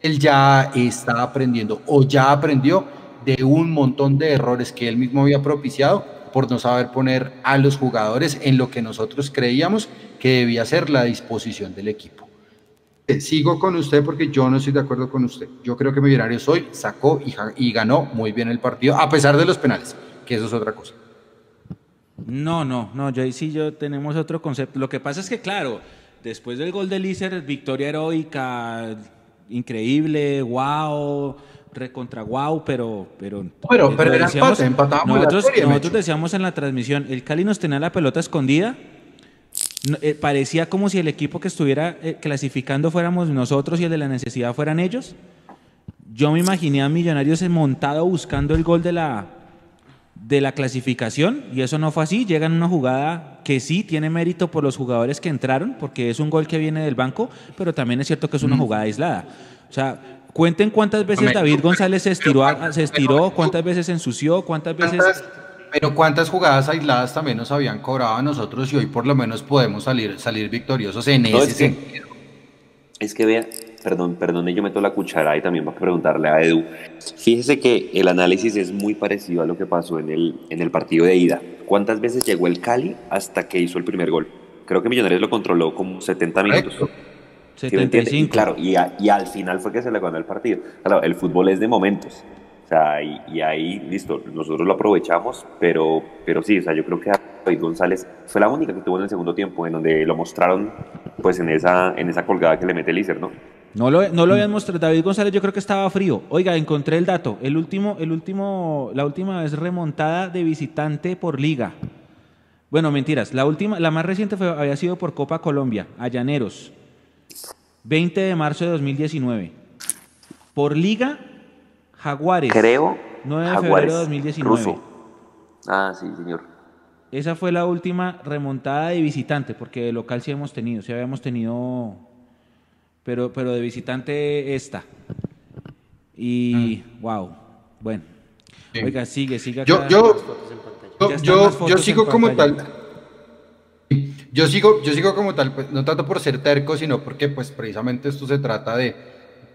Él ya está aprendiendo o ya aprendió de un montón de errores que él mismo había propiciado por no saber poner a los jugadores en lo que nosotros creíamos que debía ser la disposición del equipo. Eh, sigo con usted porque yo no estoy de acuerdo con usted. Yo creo que Millonarios hoy sacó y, y ganó muy bien el partido, a pesar de los penales, que eso es otra cosa. No, no, no, yo sí yo tenemos otro concepto. Lo que pasa es que, claro, después del gol de Lícer, victoria heroica, increíble, wow, recontra wow, pero... Pero, pero, pero era empate, empatamos nosotros, nosotros decíamos en la transmisión, el Cali nos tenía la pelota escondida, eh, parecía como si el equipo que estuviera eh, clasificando fuéramos nosotros y el de la necesidad fueran ellos. Yo me imaginé a Millonarios montado buscando el gol de la de la clasificación y eso no fue así. Llega en una jugada que sí tiene mérito por los jugadores que entraron, porque es un gol que viene del banco, pero también es cierto que es una jugada aislada. O sea, cuenten cuántas veces David González se estiró, se estiró cuántas veces se ensució, cuántas veces... Pero cuántas jugadas aisladas también nos habían cobrado a nosotros y hoy por lo menos podemos salir, salir victoriosos en ese sentido. Es que vea, perdón, perdón, yo meto la cuchara y también voy a preguntarle a Edu. Fíjese que el análisis es muy parecido a lo que pasó en el, en el partido de ida. ¿Cuántas veces llegó el Cali hasta que hizo el primer gol? Creo que Millonarios lo controló como 70 minutos. 75. Y claro, y, y, al final fue que se le ganó el partido. Claro, el fútbol es de momentos. O sea, y, y, ahí, listo, nosotros lo aprovechamos, pero, pero sí, o sea, yo creo que David González fue la única que tuvo en el segundo tiempo, en donde lo mostraron pues en esa, en esa colgada que le mete Lícer, ¿no? No lo, no lo habían mostrado. David González yo creo que estaba frío. Oiga, encontré el dato. El último, el último, la última vez remontada de visitante por liga. Bueno, mentiras. La última, la más reciente fue, había sido por Copa Colombia, a Llaneros. 20 de marzo de 2019. Por liga, Jaguares. Creo. 9 de Jaguares, febrero de 2019. ruso. Ah, sí, señor. Esa fue la última remontada de visitante, porque de local sí hemos tenido, sí habíamos tenido, pero, pero de visitante esta. Y, wow, bueno. Sí. Oiga, sigue, sigue. Yo, acá. yo, yo, yo, sigo como tal. Yo sigo, yo sigo como tal, pues, no tanto por ser terco, sino porque pues precisamente esto se trata de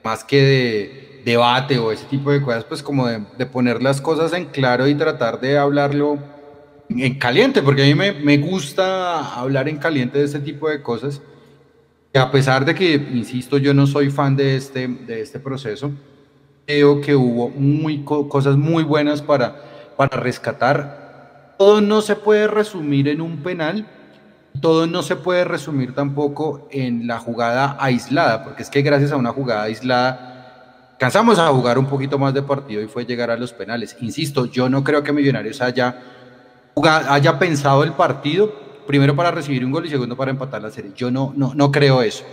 más que de debate o ese tipo de cosas, pues como de, de poner las cosas en claro y tratar de hablarlo en caliente, porque a mí me, me gusta hablar en caliente de este tipo de cosas. Y a pesar de que, insisto, yo no soy fan de este, de este proceso, creo que hubo muy, co- cosas muy buenas para, para rescatar. Todo no se puede resumir en un penal, todo no se puede resumir tampoco en la jugada aislada, porque es que gracias a una jugada aislada cansamos a jugar un poquito más de partido y fue llegar a los penales. Insisto, yo no creo que Millonarios haya, haya pensado el partido, primero para recibir un gol y segundo para empatar la serie. Yo no, no, no creo eso,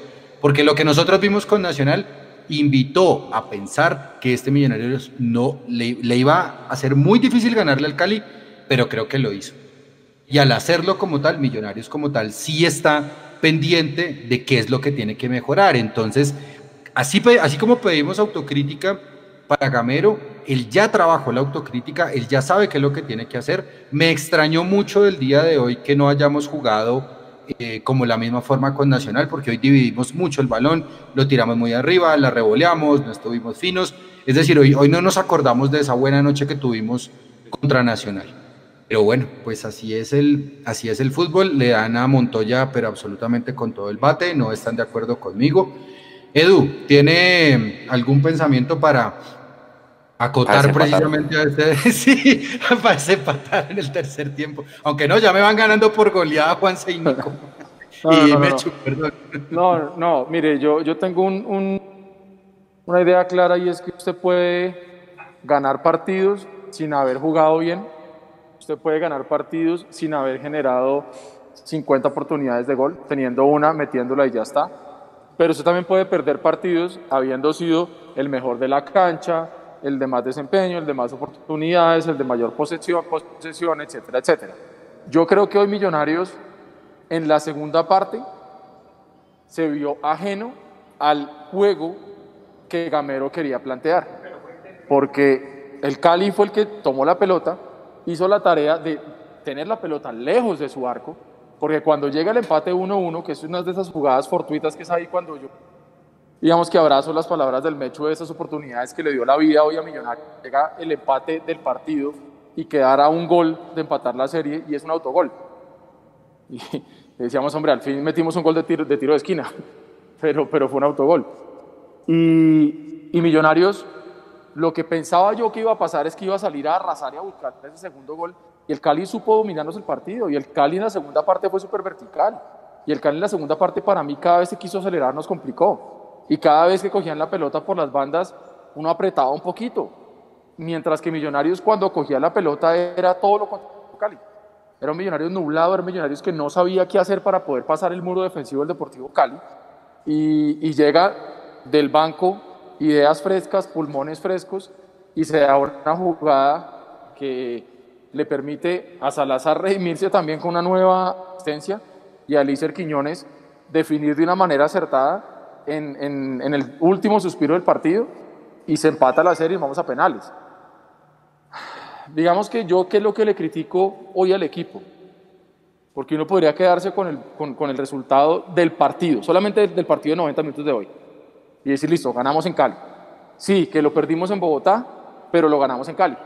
porque lo que nosotros vimos con Nacional invitó a pensar que este Millonarios no le, le iba a ser muy difícil ganarle al Cali, pero creo que lo hizo. Y al hacerlo como tal, Millonarios como tal, sí está pendiente de qué es lo que tiene que mejorar. Entonces, así, así como pedimos autocrítica para Gamero, él ya trabajó la autocrítica, él ya sabe qué es lo que tiene que hacer. Me extrañó mucho del día de hoy que no hayamos jugado eh, como la misma forma con Nacional, porque hoy dividimos mucho el balón, lo tiramos muy arriba, la revoleamos, no estuvimos finos. Es decir, hoy, hoy no nos acordamos de esa buena noche que tuvimos contra Nacional. Pero bueno, pues así es el, así es el fútbol. Le dan a Montoya, pero absolutamente con todo el bate. No están de acuerdo conmigo. Edu, ¿tiene algún pensamiento para acotar precisamente a este? Sí, para desempatar en el tercer tiempo. Aunque no, ya me van ganando por goleada Juanse y Nico. No, no, y no, no, Mechu, perdón. No, no, mire, yo, yo tengo un- un- una idea clara y es que usted puede ganar partidos sin haber jugado bien. Usted puede ganar partidos sin haber generado 50 oportunidades de gol, teniendo una, metiéndola y ya está. Pero usted también puede perder partidos habiendo sido el mejor de la cancha, el de más desempeño, el de más oportunidades, el de mayor posesión, posesión etcétera, etcétera. Yo creo que hoy Millonarios en la segunda parte se vio ajeno al juego que Gamero quería plantear. Porque el Cali fue el que tomó la pelota, hizo la tarea de tener la pelota lejos de su arco, porque cuando llega el empate 1-1, que es una de esas jugadas fortuitas que es ahí cuando yo, digamos que abrazo las palabras del Mecho de esas oportunidades que le dio la vida hoy a Millonarios, llega el empate del partido y quedara un gol de empatar la serie y es un autogol. Y decíamos, hombre, al fin metimos un gol de tiro de, tiro de esquina, pero, pero fue un autogol. Y, y Millonarios, lo que pensaba yo que iba a pasar es que iba a salir a arrasar y a buscar ese segundo gol. Y el Cali supo dominarnos el partido. Y el Cali en la segunda parte fue súper vertical. Y el Cali en la segunda parte, para mí, cada vez que quiso acelerar, nos complicó. Y cada vez que cogían la pelota por las bandas, uno apretaba un poquito. Mientras que Millonarios, cuando cogía la pelota, era todo lo contrario Cali. Era un Millonarios nublado, era Millonarios que no sabía qué hacer para poder pasar el muro defensivo del Deportivo Cali. Y, y llega del banco ideas frescas, pulmones frescos, y se da una jugada que le permite a Salazar redimirse también con una nueva asistencia y a Lícer Quiñones definir de una manera acertada en, el último suspiro del partido y se empata la serie y vamos a penales. Digamos que yo, ¿qué es lo que le critico hoy al equipo? Porque uno podría quedarse con el, con, el resultado del partido, solamente del, del partido de 90 minutos de hoy, y decir, listo, ganamos en Cali. Sí, que lo perdimos en Bogotá, pero lo ganamos en Cali.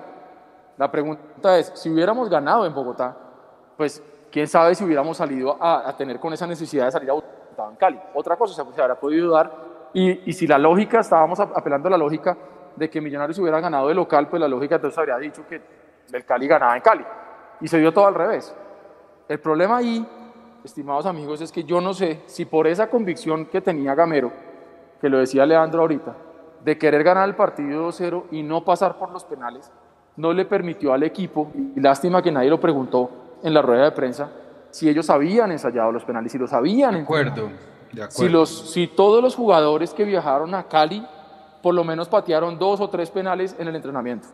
La pregunta es, si hubiéramos ganado en Bogotá, pues quién sabe si hubiéramos salido a, a tener con esa necesidad de salir a En Cali. Otra cosa se, se habrá podido dar, y, y si la lógica, estábamos apelando a la lógica de que Millonarios hubiera ganado de local, pues la lógica entonces habría dicho que el Cali ganaba en Cali. Y se dio todo al revés. El problema ahí, estimados amigos, es que yo no sé si por esa convicción que tenía Gamero, que lo decía Leandro ahorita, de querer ganar el partido 2-0 y no pasar por los penales, no le permitió al equipo, y lástima que nadie lo preguntó en la rueda de prensa, si ellos habían ensayado los penales, si los habían De acuerdo. De acuerdo. Si, los, si todos los jugadores que viajaron a Cali por lo menos patearon dos o tres penales en el entrenamiento.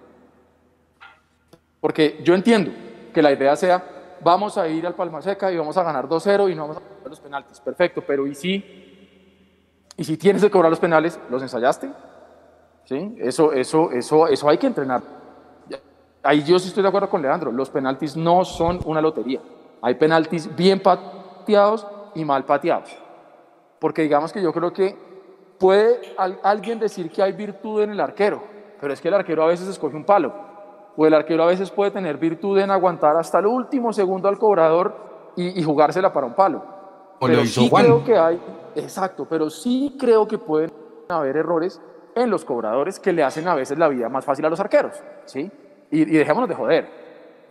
Porque yo entiendo que la idea sea, vamos a ir al Palma Seca y vamos a ganar 2-0 y no vamos a cobrar los penaltis. Perfecto, pero ¿y si, y si tienes que cobrar los penales, los ensayaste? ¿Sí? Eso, eso, eso, eso hay que entrenar. Ahí yo sí estoy de acuerdo con Leandro, los penaltis no son una lotería. Hay penaltis bien pateados y mal pateados. Porque digamos que yo creo que puede al- alguien decir que hay virtud en el arquero, pero es que el arquero a veces escoge un palo. O el arquero a veces puede tener virtud en aguantar hasta el último segundo al cobrador y, y jugársela para un palo. O pero lo hizo sí Juan. creo que hay, exacto, pero sí creo que pueden haber errores en los cobradores que le hacen a veces la vida más fácil a los arqueros, ¿sí? Y, y dejémonos de joder.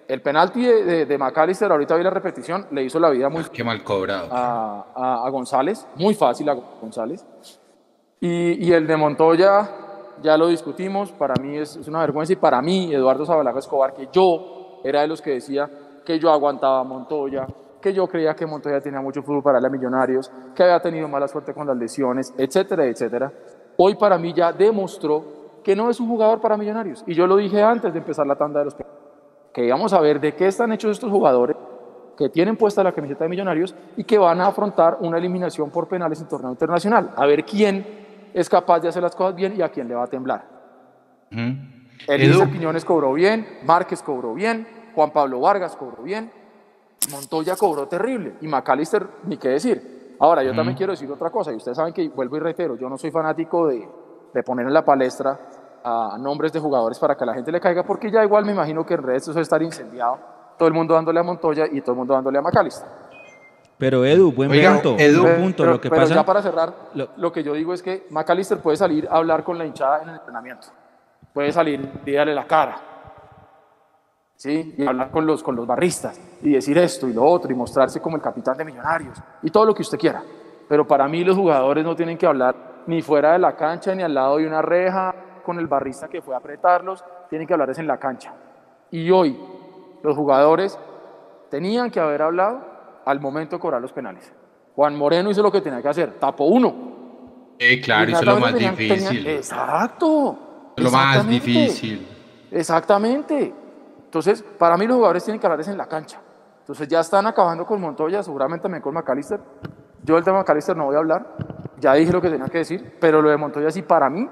El penalti de, de, de McAllister, ahorita vi la repetición, le hizo la vida muy Qué mal cobrado. a, a- a González, muy fácil a González. Y, y el de Montoya, ya lo discutimos, para mí es, es una vergüenza y para mí, Eduardo Zabalaga Escobar, que yo era de los que decía que yo aguantaba a Montoya, que yo creía que Montoya tenía mucho fútbol para darle a Millonarios, que había tenido mala suerte con las lesiones, etcétera, etcétera. Hoy para mí ya demostró que no es un jugador para Millonarios. Y yo lo dije antes de empezar la tanda de los que íbamos a ver de qué están hechos estos jugadores que tienen puesta la camiseta de Millonarios y que van a afrontar una eliminación por penales en torneo internacional. A ver quién es capaz de hacer las cosas bien y a quién le va a temblar. Edu. Quiñones cobró bien, Márquez cobró bien, Juan Pablo Vargas cobró bien, Montoya cobró terrible y McAllister ni qué decir. Ahora, yo también quiero decir otra cosa y ustedes saben que, vuelvo y reitero, yo no soy fanático de, de poner en la palestra a nombres de jugadores para que a la gente le caiga, porque ya igual me imagino que en redes eso estar incendiado, todo el mundo dándole a Montoya y todo el mundo dándole a McAllister. Pero Edu, buen Oiga, punto. Edu, buen punto. pero- lo que pero pasa. ya para cerrar, lo- lo, que yo digo es que McAllister puede salir a hablar con la hinchada en el entrenamiento. Puede salir y darle la cara. ¿Sí? Y hablar con los, con los barristas y decir esto y lo otro y mostrarse como el capitán de Millonarios y todo lo que usted quiera. Pero para mí los jugadores no tienen que hablar ni fuera de la cancha ni al lado de una reja con el barrista que fue a apretarlos, tienen que hablar es en la cancha. Y hoy los jugadores tenían que haber hablado al momento de cobrar los penales. Juan Moreno hizo lo que tenía que hacer, tapó uno. Eh, claro, es lo más tenían- difícil. tenían- exacto. lo más difícil. Exactamente. Entonces, para mí los jugadores tienen que hablar es en la cancha. Entonces ya están acabando con Montoya, seguramente también con McAllister. Yo del tema de McAllister no voy a hablar, ya dije lo que tenía que decir, pero lo de Montoya sí para mí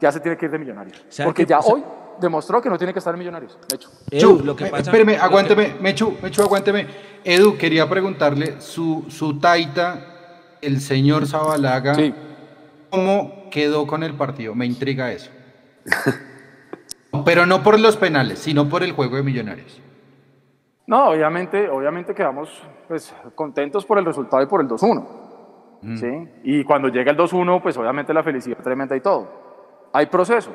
ya se tiene que ir de Millonarios. ¿Sabe Porque ya pasa? hoy demostró que no tiene que estar en Millonarios. Hecho. Edu, Chu, lo que eh, pasa. espéreme, lo que- aguánteme, Mechu, Mechu, aguánteme. Edu, quería preguntarle, su, su taita, el señor Zabalaga, Sí. ¿cómo quedó con el partido? Me intriga eso. Pero no por los penales, sino por el juego de Millonarios. No, obviamente, obviamente quedamos pues, contentos por el resultado y por el 2-1. ¿sí? Y cuando llega el 2-1, pues obviamente la felicidad tremenda y todo. Hay proceso,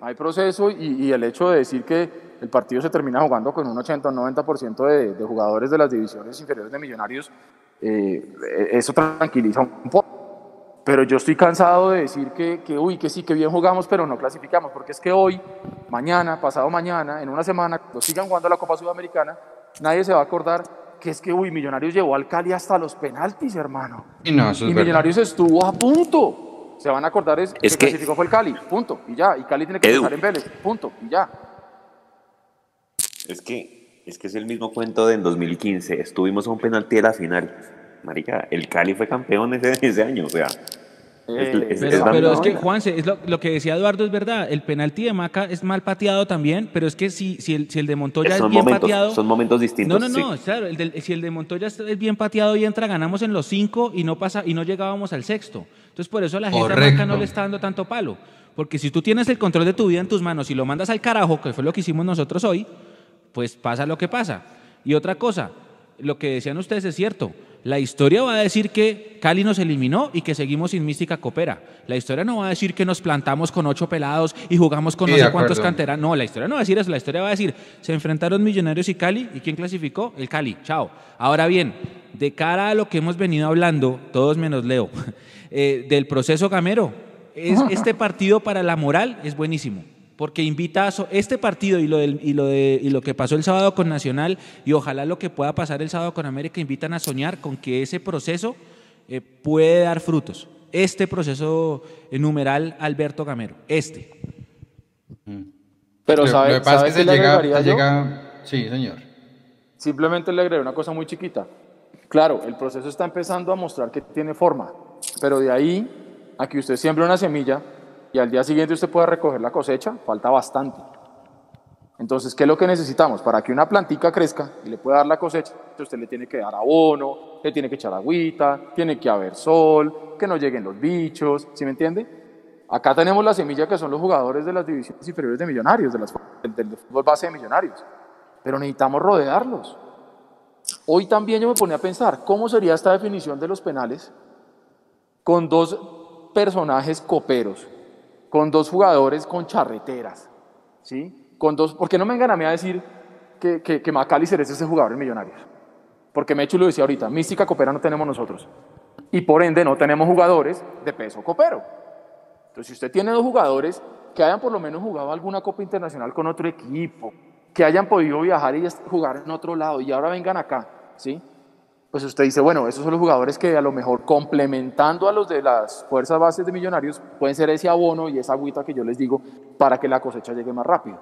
hay proceso y, y el hecho de decir que el partido se termina jugando con un 80 o 90% de, de jugadores de las divisiones inferiores de Millonarios, eh, eso tranquiliza un poco. Pero yo estoy cansado de decir que, que, uy, que sí, que bien jugamos, pero no clasificamos, porque es que hoy, mañana, pasado mañana, en una semana, cuando sigan jugando la Copa Sudamericana, nadie se va a acordar que es que, uy, Millonarios llevó al Cali hasta los penaltis, hermano. Y no. Millonarios estuvo a punto. Se van a acordar es, Es que que- clasificó fue el Cali, punto, y ya. Y Cali tiene que pensar en Vélez, punto, y ya. Es que, es que es el mismo cuento de en 2015. Estuvimos a un penalti de la final. Marica, el Cali fue campeón ese, ese año, o sea. Es- es- Pero, es pero es que. Juanse, es lo, lo que decía Eduardo es verdad. El penalti de Maca es mal pateado también, pero es que si, si, el, si el de Montoya es bien momentos, pateado. son momentos distintos. No, no, no, sí. claro. el del- si el de Montoya es bien pateado y entra, ganamos en los cinco y no pasa y no llegábamos al sexto. Entonces, por eso la gente a Maca no le está dando tanto palo. Porque si tú tienes el control de tu vida en tus manos y lo mandas al carajo, que fue lo que hicimos nosotros hoy, pues pasa lo que pasa. Y otra cosa, lo que decían ustedes es cierto. La historia va a decir que Cali nos eliminó y que seguimos sin mística copera. La historia no va a decir que nos plantamos con ocho pelados y jugamos con Sí, no sé cuántos canteranos. No, la historia no va a decir eso. La historia va a decir, se enfrentaron Millonarios y Cali. ¿Y quién clasificó? El Cali. Chao. Ahora bien, de cara a lo que hemos venido hablando, todos menos Leo, eh, del proceso gamero, es, este partido para la moral es buenísimo. Porque invita a este partido y lo, del- y, lo de, y lo que pasó el sábado con Nacional y ojalá lo que pueda pasar el sábado con América invitan a soñar con que ese proceso eh, puede dar frutos. Este proceso numeral Alberto Gamero, este. Pero ¿sabe, lo que pasa sabe es qué que le se llega, agregaría se yo? llega- Sí, señor. Simplemente le agregué una cosa muy chiquita. Claro, el proceso está empezando a mostrar que tiene forma, pero de ahí a que usted siembre una semilla y al día siguiente usted pueda recoger la cosecha, falta bastante. Entonces, ¿qué es lo que necesitamos? Para que una plantica crezca y le pueda dar la cosecha, usted le tiene que dar abono, le tiene que echar agüita, tiene que haber sol, que no lleguen los bichos, ¿sí me entiende? Acá tenemos la semilla que son los jugadores de las divisiones inferiores de Millonarios, del, del fútbol base de Millonarios, pero necesitamos rodearlos. Hoy también yo me ponía a pensar, ¿cómo sería esta definición de los penales con dos personajes coperos, con dos jugadores con charreteras, ¿sí? Con dos, ¿Por qué no me vengan a mí a decir que, que, que es ese jugador en Millonarios? Porque Mechu lo decía ahorita, mística copera no tenemos nosotros. Y por ende no tenemos jugadores de peso copero. Entonces, si usted tiene dos jugadores que hayan por lo menos jugado alguna Copa Internacional con otro equipo, que hayan podido viajar y jugar en otro lado y ahora vengan acá, ¿sí? Pues usted dice, bueno, esos son los jugadores que a lo mejor complementando a los de las fuerzas bases de Millonarios pueden ser ese abono y esa agüita que yo les digo para que la cosecha llegue más rápido.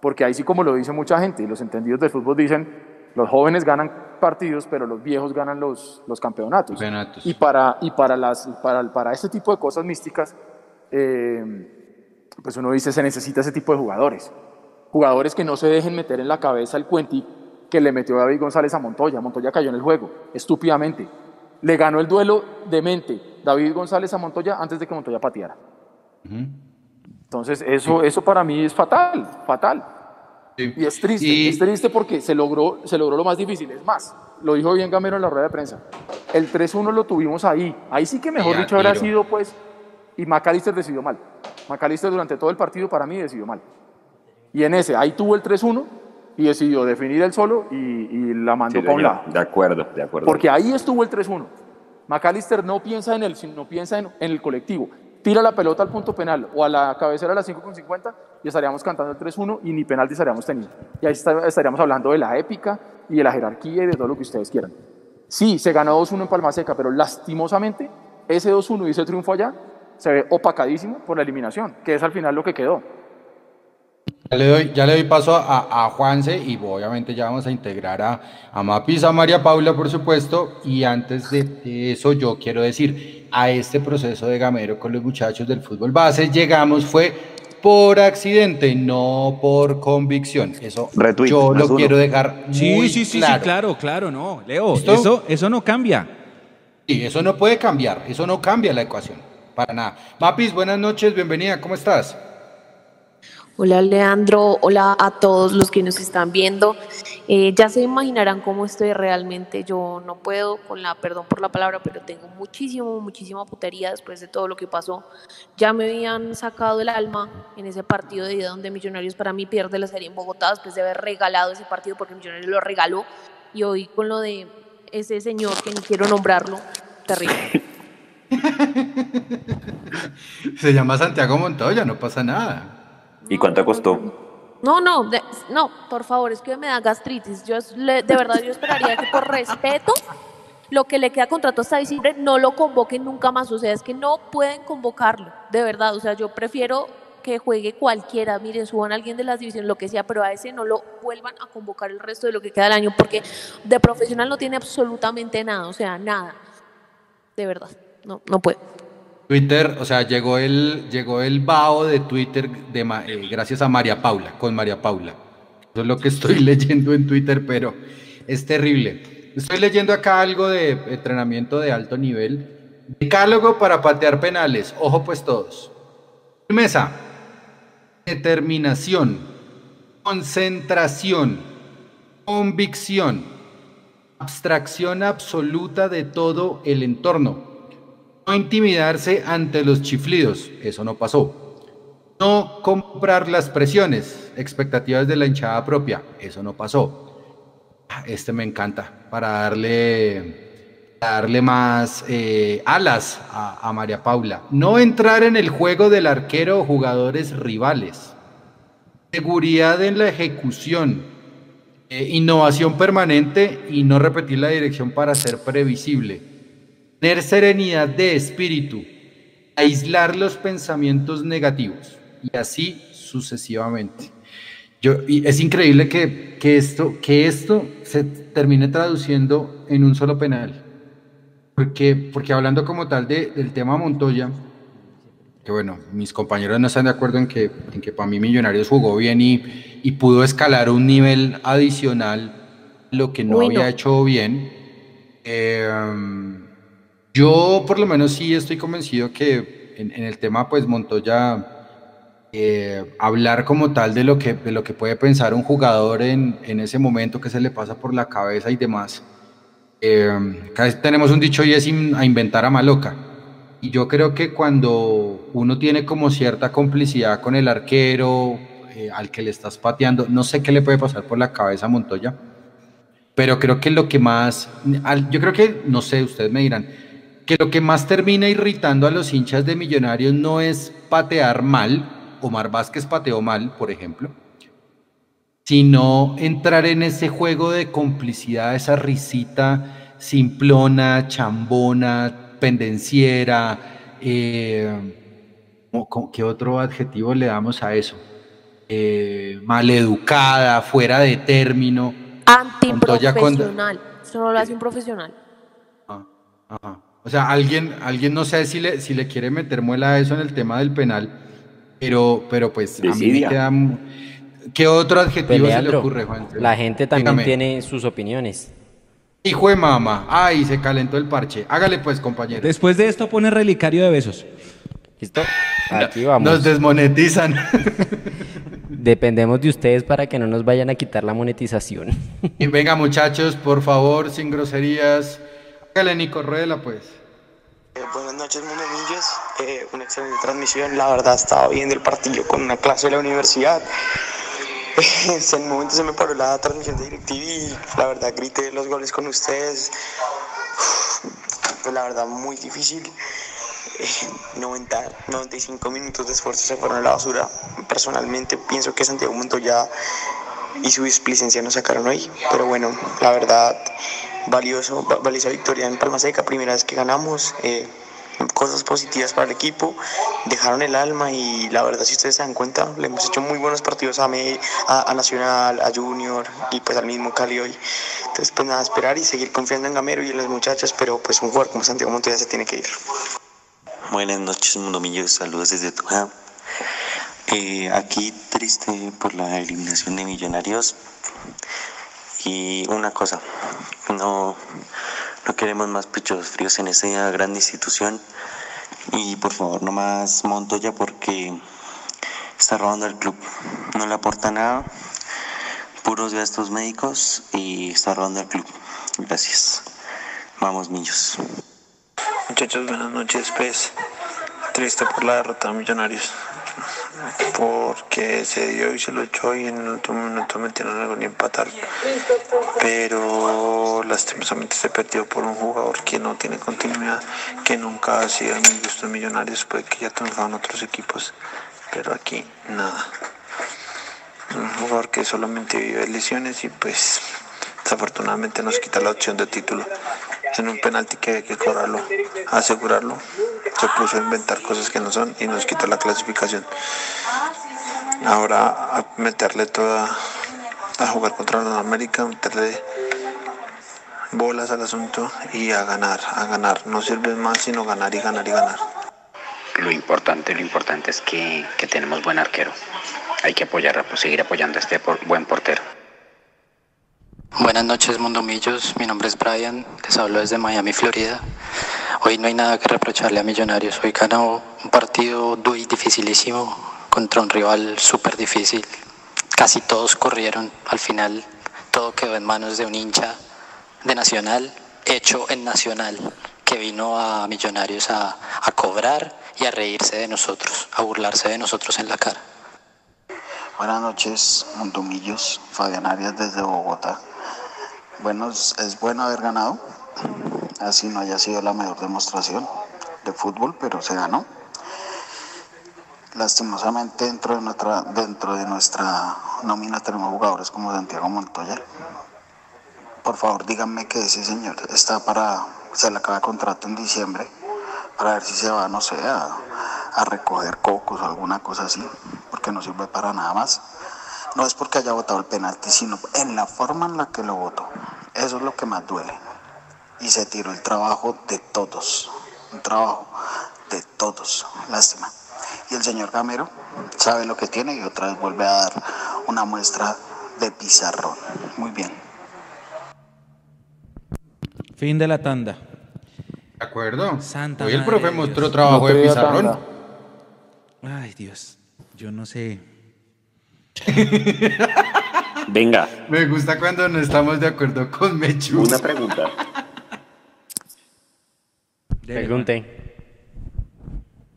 Porque ahí sí como lo dice mucha gente y los entendidos del fútbol dicen, los jóvenes ganan partidos, pero los viejos ganan los, los campeonatos. Campeonatos. Y para, y para, las, para, para este tipo de cosas místicas, eh, pues uno dice, se necesita ese tipo de jugadores. Jugadores que no se dejen meter en la cabeza el cuenti que le metió David González a Montoya. Montoya cayó en el juego, estúpidamente. Le ganó el duelo de mente David González a Montoya antes de que Montoya pateara. Entonces, eso, eso para mí es fatal, fatal. Sí. Y es triste, Y- es triste porque se logró, se logró lo más difícil. Es más, lo dijo bien Gamero en la rueda de prensa. El 3-1 lo tuvimos ahí. Ahí sí que mejor dicho habrá sido, pues, y McAllister decidió mal. McAllister durante todo el partido para mí decidió mal. Y en ese, ahí tuvo el 3-1 y decidió definir el solo y, y la mandó Sí, para un lado. De acuerdo, de acuerdo. Porque ahí estuvo el 3-1. McAllister no piensa en él, sino piensa en, en el colectivo. Tira la pelota al punto penal o a la cabecera a las 5.50 y estaríamos cantando el 3-1 y ni penalti estaríamos teniendo. Y ahí está- estaríamos hablando de la épica y de la jerarquía y de todo lo que ustedes quieran. Sí, se ganó 2-1 en Palma Seca, pero lastimosamente ese 2-1 y ese triunfo allá se ve opacadísimo por la eliminación, que es al final lo que quedó. Ya le doy, ya le doy paso a, a Juanse y obviamente ya vamos a integrar a, a Mapis, a María Paula, por supuesto. Y antes de, de eso, yo quiero decir, a este proceso de Gamero con los muchachos del fútbol base llegamos fue por accidente, no por convicción. Eso Retweet, yo lo uno. quiero dejar Sí, muy sí, sí, claro. sí, claro, claro, no. Leo, ¿Listo? eso, eso no cambia. Sí, eso no puede cambiar, eso no cambia la ecuación, para nada. Mapis, buenas noches, bienvenida, ¿cómo estás? Hola Leandro, hola a todos los que nos están viendo. Eh, ya se imaginarán cómo estoy realmente. Yo no puedo, con la perdón por la palabra, pero tengo muchísimo, muchísima putería después de todo lo que pasó. Ya me habían sacado el alma en ese partido de ida donde Millonarios para mí pierde la serie en Bogotá después de haber regalado ese partido porque Millonarios lo regaló. Y hoy con lo de ese señor que ni quiero nombrarlo, terrible. Se llama Santiago Montoya, no pasa nada. ¿Y cuánto costó? No, no, no, por favor, es que me da gastritis. Yo de verdad yo esperaría que por respeto lo que le queda contrato hasta diciembre no lo convoquen nunca más. O sea, es que no pueden convocarlo, de verdad. O sea, yo prefiero que juegue cualquiera. Miren, suban a alguien de las divisiones, lo que sea, pero a ese no lo vuelvan a convocar el resto de lo que queda del año porque de profesional no tiene absolutamente nada. O sea, nada. De verdad, no, no puede. Twitter, o sea, llegó el, llegó el bao de Twitter de, eh, gracias a María Paula, con María Paula. Eso es lo que estoy leyendo en Twitter, pero es terrible. Estoy leyendo acá algo de entrenamiento de alto nivel. Decálogo para patear penales. Ojo pues todos. Firmeza, determinación, concentración, convicción, abstracción absoluta de todo el entorno. No intimidarse ante los chiflidos, eso no pasó. No comprar las presiones, expectativas de la hinchada propia, eso no pasó. Ah, Este me encanta, para darle, darle más eh, alas a, María Paula. No entrar en el juego del arquero o jugadores rivales. Seguridad en la ejecución. Eh, innovación permanente y no repetir la dirección para ser previsible tener serenidad de espíritu, aislar los pensamientos negativos y así sucesivamente. Yo, y es increíble que, que, esto, que esto se termine traduciendo en un solo penal. Porque, porque hablando como tal de, del tema Montoya, que bueno, mis compañeros no están de acuerdo en que, en que para mí Millonarios jugó bien y, y pudo escalar un nivel adicional, lo que no había hecho bien. Eh, yo por lo menos sí estoy convencido que en, el tema pues Montoya eh, hablar como tal de lo que de lo que puede pensar un jugador en, en ese momento que se le pasa por la cabeza y demás. Eh, vez tenemos un dicho y es a inventar a maloca. Y yo creo que cuando uno tiene como cierta complicidad con el arquero eh, al que le estás pateando, no sé qué le puede pasar por la cabeza a Montoya, pero creo que lo que más, yo creo que, no sé, ustedes me dirán, que lo que más termina irritando a los hinchas de Millonarios no es patear mal, Omar Vázquez pateó mal, por ejemplo, sino entrar en ese juego de complicidad, esa risita simplona, chambona, pendenciera, eh, ¿cómo- cómo- ¿qué otro adjetivo le damos a eso? Eh, maleducada, fuera de término. Antiprofesional. Eso no lo hace un profesional. Ah, ajá. O sea, alguien, alguien no sé si le, si le quiere meter muela a eso en el tema del penal, pero, pero pues a mí me queda... ¿Qué otro adjetivo se le ocurre, Juan? la gente también Dígame. tiene sus opiniones. Hijo de mamá. Ay, se calentó el parche. Hágale pues, compañero. Después de esto pone relicario de besos. ¿Listo? Aquí vamos. Nos desmonetizan. Dependemos de ustedes para que no nos vayan a quitar la monetización. y venga, muchachos, por favor, sin groserías. Hágale, Nico pues. Eh, buenas noches, Mundomillos. Eh, una excelente transmisión. La verdad, estaba viendo el partido con una clase de la universidad. en el momento se me paró la transmisión de DirecTV la verdad grité los goles con ustedes. Pues la verdad, muy difícil. Eh, 90, 95 minutos de esfuerzo se fueron a la basura. Personalmente pienso que Santiago Montoya y su displicencia nos sacaron hoy. Pero bueno, la verdad, valioso, va- valiosa victoria en Palma Seca, primera vez que ganamos. eh, cosas positivas para el equipo, dejaron el alma y la verdad si ustedes se dan cuenta, le hemos hecho muy buenos partidos a, Me- a, a Nacional, a Junior y pues al mismo Cali hoy. Entonces pues nada, esperar y seguir confiando en Gamero y en los muchachos, pero pues un jugador como Santiago Montoya se tiene que ir. Buenas noches, Mundomillos. Saludos desde Tunja. Eh, aquí triste por la eliminación de Millonarios. Y una cosa, no, no queremos más pechos fríos en esa gran institución. Y por favor, no más Montoya porque está robando al club. No le aporta nada, puros gastos médicos y está robando al club. Gracias. Vamos, Millos. Muchachos, buenas noches. Pues triste por la derrota de Millonarios. Porque se dio y se lo echó y en el último minuto metieron algo ni empatar. Pero lastimosamente se perdió por un jugador que no tiene continuidad, que nunca ha sido de mi gusto en Millonarios, puede que ya triunfado en otros equipos, pero aquí nada. Un jugador que solamente vive lesiones y pues desafortunadamente nos quita la opción de título. En un penalti que hay que cobrarlo, asegurarlo. Se puso a inventar cosas que no son y nos quitó la clasificación. Ahora a meterle toda a jugar contra la América, meterle bolas al asunto y a ganar, a ganar. No sirve más sino ganar y ganar y ganar. Lo importante, lo importante es que, que tenemos buen arquero. Hay que apoyar, pues, seguir apoyando a este buen portero. Buenas noches, Mundomillos. Mi nombre es Brian. Les hablo desde Miami, Florida. Hoy no hay nada que reprocharle a Millonarios. Hoy ganó un partido muy dificilísimo contra un rival súper difícil. Casi todos corrieron. Al final todo quedó en manos de un hincha de Nacional, hecho en Nacional, que vino a Millonarios a, cobrar y a reírse de nosotros, a burlarse de nosotros en la cara. Buenas noches, Mondomillos, Fabián Arias desde Bogotá. Bueno, es, bueno haber ganado, así no haya sido la mejor demostración de fútbol, pero se ganó. Lastimosamente dentro de nuestra, dentro de nuestra nómina tenemos jugadores como Santiago Montoya. Por favor, díganme que ese señor está para, se le acaba contrato en diciembre para ver si se va, no sé, a, a recoger cocos o alguna cosa así, porque no sirve para nada más. No es porque haya votado el penalti, sino en la forma en la que lo votó. Eso es lo que más duele. Y se tiró el trabajo de todos. Un trabajo de todos. Lástima. Y el señor Gamero sabe lo que tiene y otra vez vuelve a dar una muestra de pizarrón. Muy bien. Fin de la tanda. De acuerdo. Santa Hoy el profe mostró Dios. trabajo de pizarrón. Ay, Dios. Yo no sé. Venga, Me gusta cuando no estamos de acuerdo con Mechu. una pregunta. Pregunte.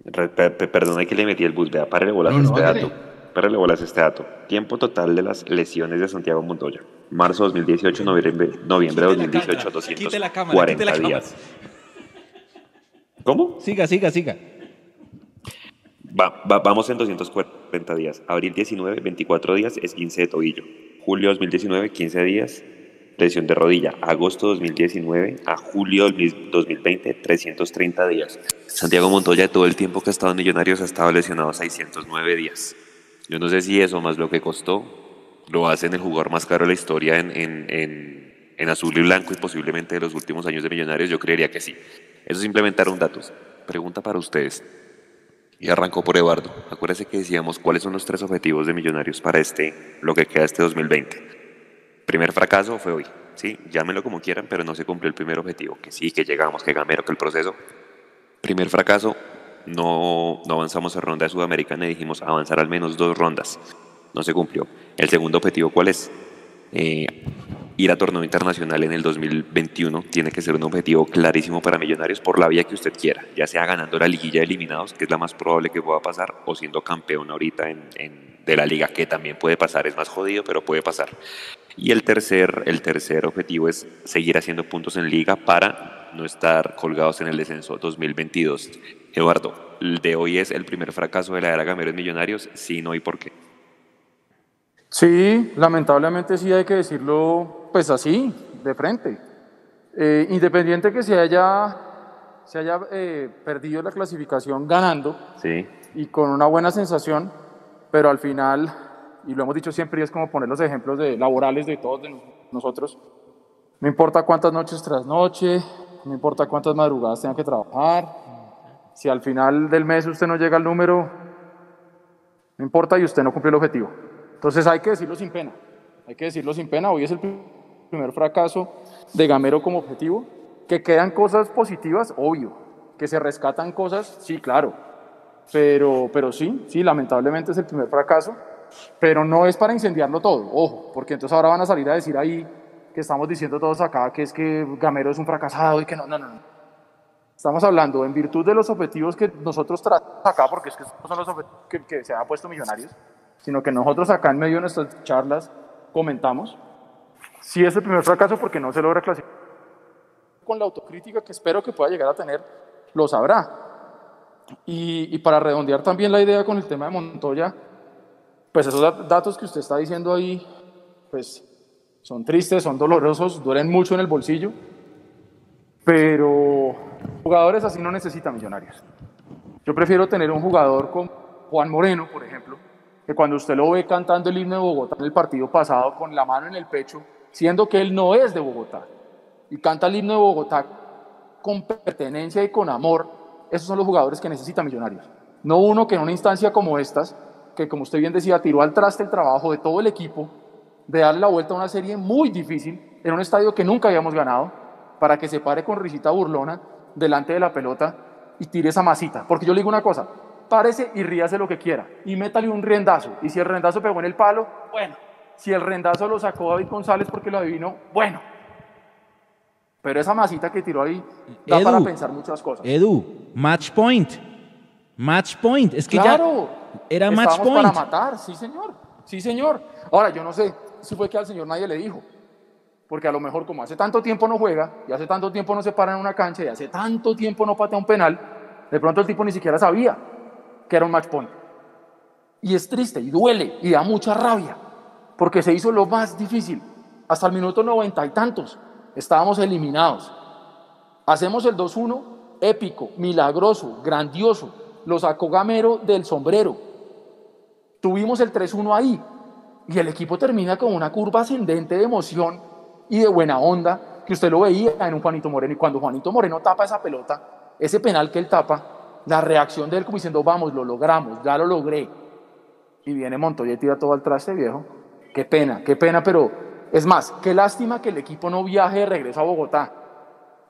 Re- pe- pe- Perdona que le metí el bus, vea, párale bolas No, este dato. Párale bolas este dato. Tiempo total de las lesiones de Santiago Montoya. Marzo 2018, noviembre, noviembre 2018, la cámara, 240 quite la cámara. días. ¿Cómo? Siga, siga, siga. Va- va- vamos en 240 días. Abril 19, 24 días, es 15 de tobillo. Julio 2019, 15 días, lesión de rodilla. Agosto 2019 a julio 2020, 330 días. Santiago Montoya, todo el tiempo que ha estado en Millonarios, ha estado lesionado 609 días. Yo no sé si eso más lo que costó lo hace en el jugador más caro de la historia en, en, en, en azul y blanco y posiblemente de los últimos años de Millonarios. Yo creería que sí. Eso es implementar un datos. Pregunta para ustedes. Y arrancó por Eduardo. Acuérdese que decíamos cuáles son los tres objetivos de Millonarios para este, lo que queda este 2020. Primer fracaso fue hoy, sí, llámenlo como quieran, pero no se cumplió el primer objetivo, que sí, que llegamos, que gamero, que el proceso. Primer fracaso, no, no avanzamos a ronda de Sudamericana y dijimos avanzar al menos dos rondas. No se cumplió. El segundo objetivo, ¿cuál es? Eh, ir a torneo internacional en el 2021 tiene que ser un objetivo clarísimo para Millonarios por la vía que usted quiera, ya sea ganando la liguilla de eliminados, que es la más probable que pueda pasar, o siendo campeón ahorita en, en- de la liga, que también puede pasar, es más jodido, pero puede pasar. Y el tercer, el tercer objetivo es seguir haciendo puntos en liga para no estar colgados en el descenso 2022. Eduardo, el de hoy es el primer fracaso de la era Gamero en Millonarios, sí, no y por qué. Sí, lamentablemente sí hay que decirlo pues así, de frente. Eh, independiente que se haya, se haya eh, perdido la clasificación ganando Sí. y con una buena sensación, pero al final, y lo hemos dicho siempre, y es como poner los ejemplos de, laborales de todos de nosotros, no importa cuántas noches tras noche, no importa cuántas madrugadas tenga que trabajar, si al final del mes usted no llega al número, no importa y usted no cumplió el objetivo. Entonces hay que decirlo sin pena, hay que decirlo sin pena, hoy es el pri- primer fracaso de Gamero como objetivo, que quedan cosas positivas, obvio, que se rescatan cosas, sí, claro, pero, pero sí, sí, lamentablemente es el primer fracaso, pero no es para incendiarlo todo, ojo, porque entonces ahora van a salir a decir ahí que estamos diciendo todos acá que es que Gamero es un fracasado y que no, no, no. Estamos hablando en virtud de los objetivos que nosotros tratamos acá, porque es que son los objetivos que, que se ha puesto Millonarios, sino que nosotros acá en medio de nuestras charlas comentamos. Sí es el primer fracaso porque no se logra clasificar. Con la autocrítica que espero que pueda llegar a tener, lo sabrá. Y, y para redondear también la idea con el tema de Montoya, pues esos dat- datos que usted está diciendo ahí, pues son tristes, son dolorosos, duelen mucho en el bolsillo, pero jugadores así no necesitan millonarios. Yo prefiero tener un jugador como Juan Moreno, por ejemplo, que cuando usted lo ve cantando el himno de Bogotá en el partido pasado con la mano en el pecho, siendo que él no es de Bogotá, y canta el himno de Bogotá con pertenencia y con amor, esos son los jugadores que necesitan millonarios. No uno que en una instancia como estas, que como usted bien decía, tiró al traste el trabajo de todo el equipo, de darle la vuelta a una serie muy difícil, en un estadio que nunca habíamos ganado, para que se pare con risita burlona delante de la pelota y tire esa masita. Porque yo le digo una cosa, párese y ríase lo que quiera, y métale un riendazo, y si el riendazo pegó en el palo, bueno, si el riendazo lo sacó David González porque lo adivinó, bueno. Pero esa masita que tiró ahí da Edu, para pensar muchas cosas. Edu, match point. Match point. Es que claro, ya era match point. para matar, sí señor, sí señor. Ahora, yo no sé si fue que al señor nadie le dijo, porque a lo mejor como hace tanto tiempo no juega, y hace tanto tiempo no se para en una cancha, y hace tanto tiempo no patea un penal, de pronto el tipo ni siquiera sabía que era un match point. Y es triste, y duele, y da mucha rabia, porque se hizo lo más difícil. Hasta el minuto noventa y tantos estábamos eliminados. Hacemos el 2-1, épico, milagroso, grandioso. Lo sacó Gamero del sombrero. Tuvimos el 3-1 ahí. Y el equipo termina con una curva ascendente de emoción y de buena onda que usted lo veía en un Juanito Moreno. Y cuando Juanito Moreno tapa esa pelota, ese penal que él tapa, la reacción de él como diciendo, vamos, lo logramos, ya lo logré. Y viene Montoya y tira todo al traste, viejo. Qué pena, qué pena, pero es más, qué lástima que el equipo no viaje de regreso a Bogotá,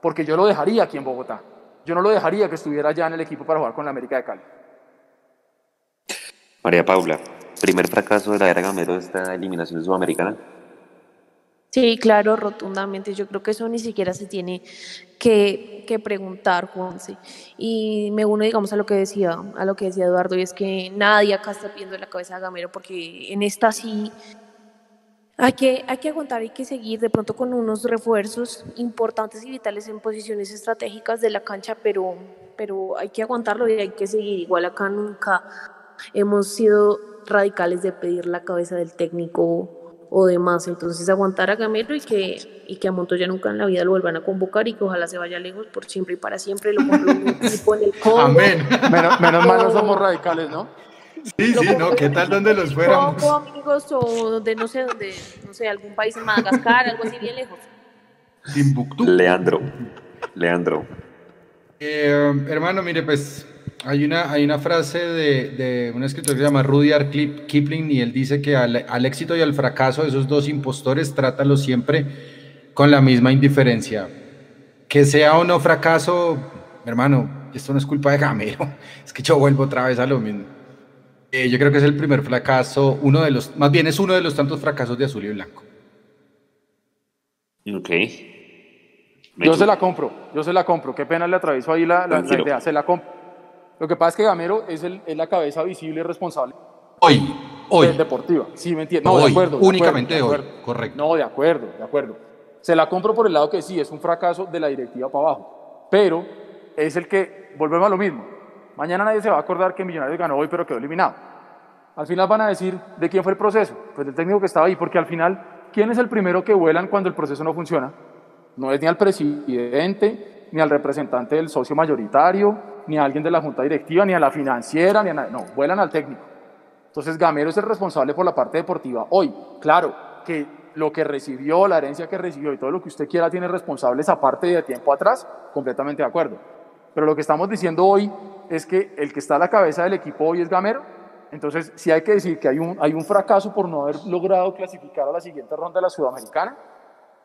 porque yo lo dejaría aquí en Bogotá. Yo no lo dejaría que estuviera ya en el equipo para jugar con la América de Cali. María Paula, primer fracaso de la era Gamero esta eliminación sudamericana. Sí, claro, rotundamente. Yo creo que eso ni siquiera se tiene que, que, preguntar, Juanse. Y me uno, digamos, a lo que decía, a lo que decía Eduardo, y es que nadie acá está viendo la cabeza de Gamero, porque en esta sí hay que, hay que aguantar, hay que seguir de pronto con unos refuerzos importantes y vitales en posiciones estratégicas de la cancha, pero, pero hay que aguantarlo y hay que seguir. Igual acá nunca hemos sido radicales de pedir la cabeza del técnico o demás. Entonces aguantar a Gamero y que, y que a Montoya nunca en la vida lo vuelvan a convocar y que ojalá se vaya lejos por siempre y para siempre. Lo un equipo en el Congo. Amén. Menos, menos mal no somos radicales, ¿no? Sí, sí, no, ¿qué tal donde los fuéramos? Amigos, o donde no sé, donde, no sé, algún país en Madagascar, algo así bien lejos. Timbuktu. Leandro, Leandro. Eh, hermano, mire, pues hay una, hay una frase de, de un escritor que se llama Rudyard Kipling y él dice que al, al, éxito y al fracaso de esos dos impostores trátalos siempre con la misma indiferencia. Que sea o no fracaso, hermano, esto no es culpa de Gamero, es que yo vuelvo otra vez a lo mismo. Eh, yo creo que es el primer fracaso, uno de los, más bien es uno de los tantos fracasos de azul y blanco. Ok. Yo se la compro, yo se la compro. Qué pena le atravieso ahí la, la, la idea, se la compro. Lo que pasa es que Gamero es, el, es la cabeza visible y responsable. Hoy, hoy. Del Deportiva. Sí, me entiendo. No, hoy, de acuerdo. De únicamente acuerdo, hoy, correcto. No, de acuerdo, de acuerdo. Se la compro por el lado que sí, es un fracaso de la directiva para abajo. Pero es el que, volvemos a lo mismo. Mañana nadie se va a acordar que Millonarios ganó hoy, pero quedó eliminado. Al final van a decir de quién fue el proceso. Pues del técnico que estaba ahí, porque al final, ¿quién es el primero que vuelan cuando el proceso no funciona? No es ni al presidente, ni al representante del socio mayoritario, ni a alguien de la junta directiva, ni a la financiera, ni a nadie. No, vuelan al técnico. Entonces Gamero es el responsable por la parte deportiva. Hoy, claro, que lo que recibió, la herencia que recibió y todo lo que usted quiera tiene responsables aparte de tiempo atrás, completamente de acuerdo. Pero lo que estamos diciendo hoy es que el que está a la cabeza del equipo hoy es Gamero. Entonces, sí hay que decir que hay un, hay un fracaso por no haber logrado clasificar a la siguiente ronda de la Sudamericana,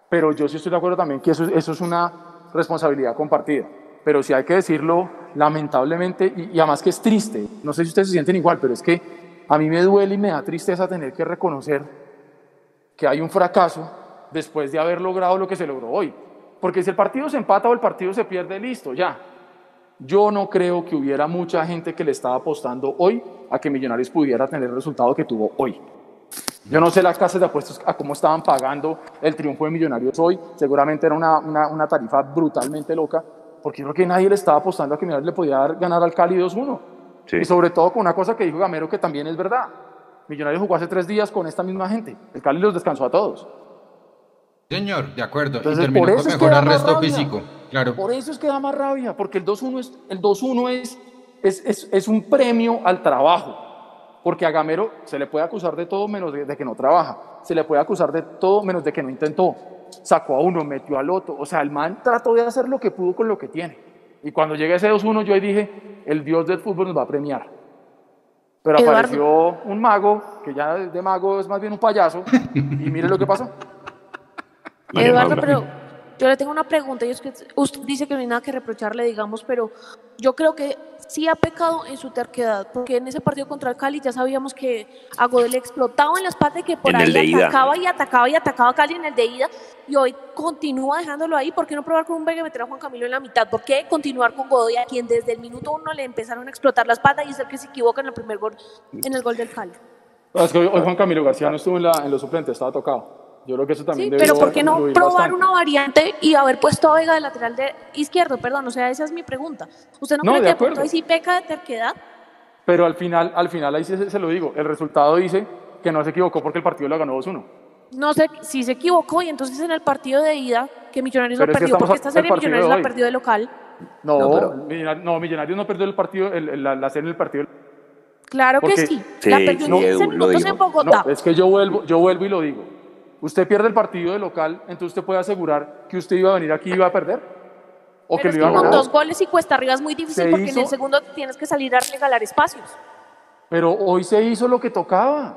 pero yo sí estoy de acuerdo también que eso, eso es una responsabilidad compartida. Pero sí hay que decirlo lamentablemente, y, y, además que es triste, no sé si ustedes se sienten igual, pero es que a mí me duele y me da tristeza tener que reconocer que hay un fracaso después de haber logrado lo que se logró hoy. Porque si el partido se empata o el partido se pierde, listo, ya. Yo no creo que hubiera mucha gente que le estaba apostando hoy a que Millonarios pudiera tener el resultado que tuvo hoy. Yo no sé las casas de apuestos a cómo estaban pagando el triunfo de Millonarios hoy. Seguramente era una, una tarifa brutalmente loca, porque yo creo que nadie le estaba apostando a que Millonarios le podía ganar al Cali 2-1. Sí. Y sobre todo con una cosa que dijo Gamero que también es verdad. Millonarios jugó hace tres días con esta misma gente. El Cali los descansó a todos. Señor, de acuerdo. Entonces, y terminó por con eso es mejor que da más arresto rabia. físico. Claro. Por eso es que da más rabia, porque el 2-1 es, el 2-1 es, es, es, es un premio al trabajo. Porque a Gamero se le puede acusar de todo menos de, de que no trabaja. Se le puede acusar de todo menos de que no intentó. Sacó a uno, metió al otro. O sea, el man trató de hacer lo que pudo con lo que tiene. Y cuando llegué a ese 2-1, yo ahí dije, el dios del fútbol nos va a premiar. Pero Eduardo. apareció un mago, que ya de mago es más bien un payaso, y mire lo que pasó. Eduardo, pero yo le tengo una pregunta y es que usted dice que no hay nada que reprocharle, digamos, pero yo creo que sí ha pecado en su terquedad, porque en ese partido contra el Cali ya sabíamos que a Godel le explotaba en las patas y que por En ahí ida. atacaba y atacaba y atacaba a Cali en el de ida y hoy continúa dejándolo ahí. ¿Por qué no probar con un Vega y meter a Juan Camilo en la mitad? ¿Por qué continuar con Godoy a quien desde el minuto uno le empezaron a explotar las patas y es el que se equivoca en el primer gol, en el gol del Cali? Es que hoy, hoy Juan Camilo García no estuvo en, la, en los suplentes, estaba tocado. Yo creo que eso también Sí, pero ¿por qué no probar bastante. una variante y haber puesto a Vega de lateral de izquierdo? Perdón, o sea, esa es mi pregunta. ¿Usted no, No, cree de que acuerdo. ahí sí peca de terquedad? Pero al final, al final ahí sí se, se lo digo, el resultado dice que no se equivocó porque el partido lo ganó 2-1. No sé si se equivocó y entonces en el partido de ida que Millonarios Pero que perdió, porque esta serie Millonarios la perdió de local. No, No, pero- Millonarios, no, Millonarios no perdió el partido, el- el- la, la serie en el partido. Claro que Porque- sí. Sí, la perdió sí, en 15 Edu, lo minutos en Bogotá. No, es que yo vuelvo, yo vuelvo y lo digo. Usted pierde el partido de local, entonces usted puede asegurar que usted iba a venir aquí y iba a perder. O Pero que es lo que a con ganar. dos goles y cuesta arriba es muy difícil Se porque en el segundo tienes que salir a regalar espacios. Pero hoy se hizo lo que tocaba.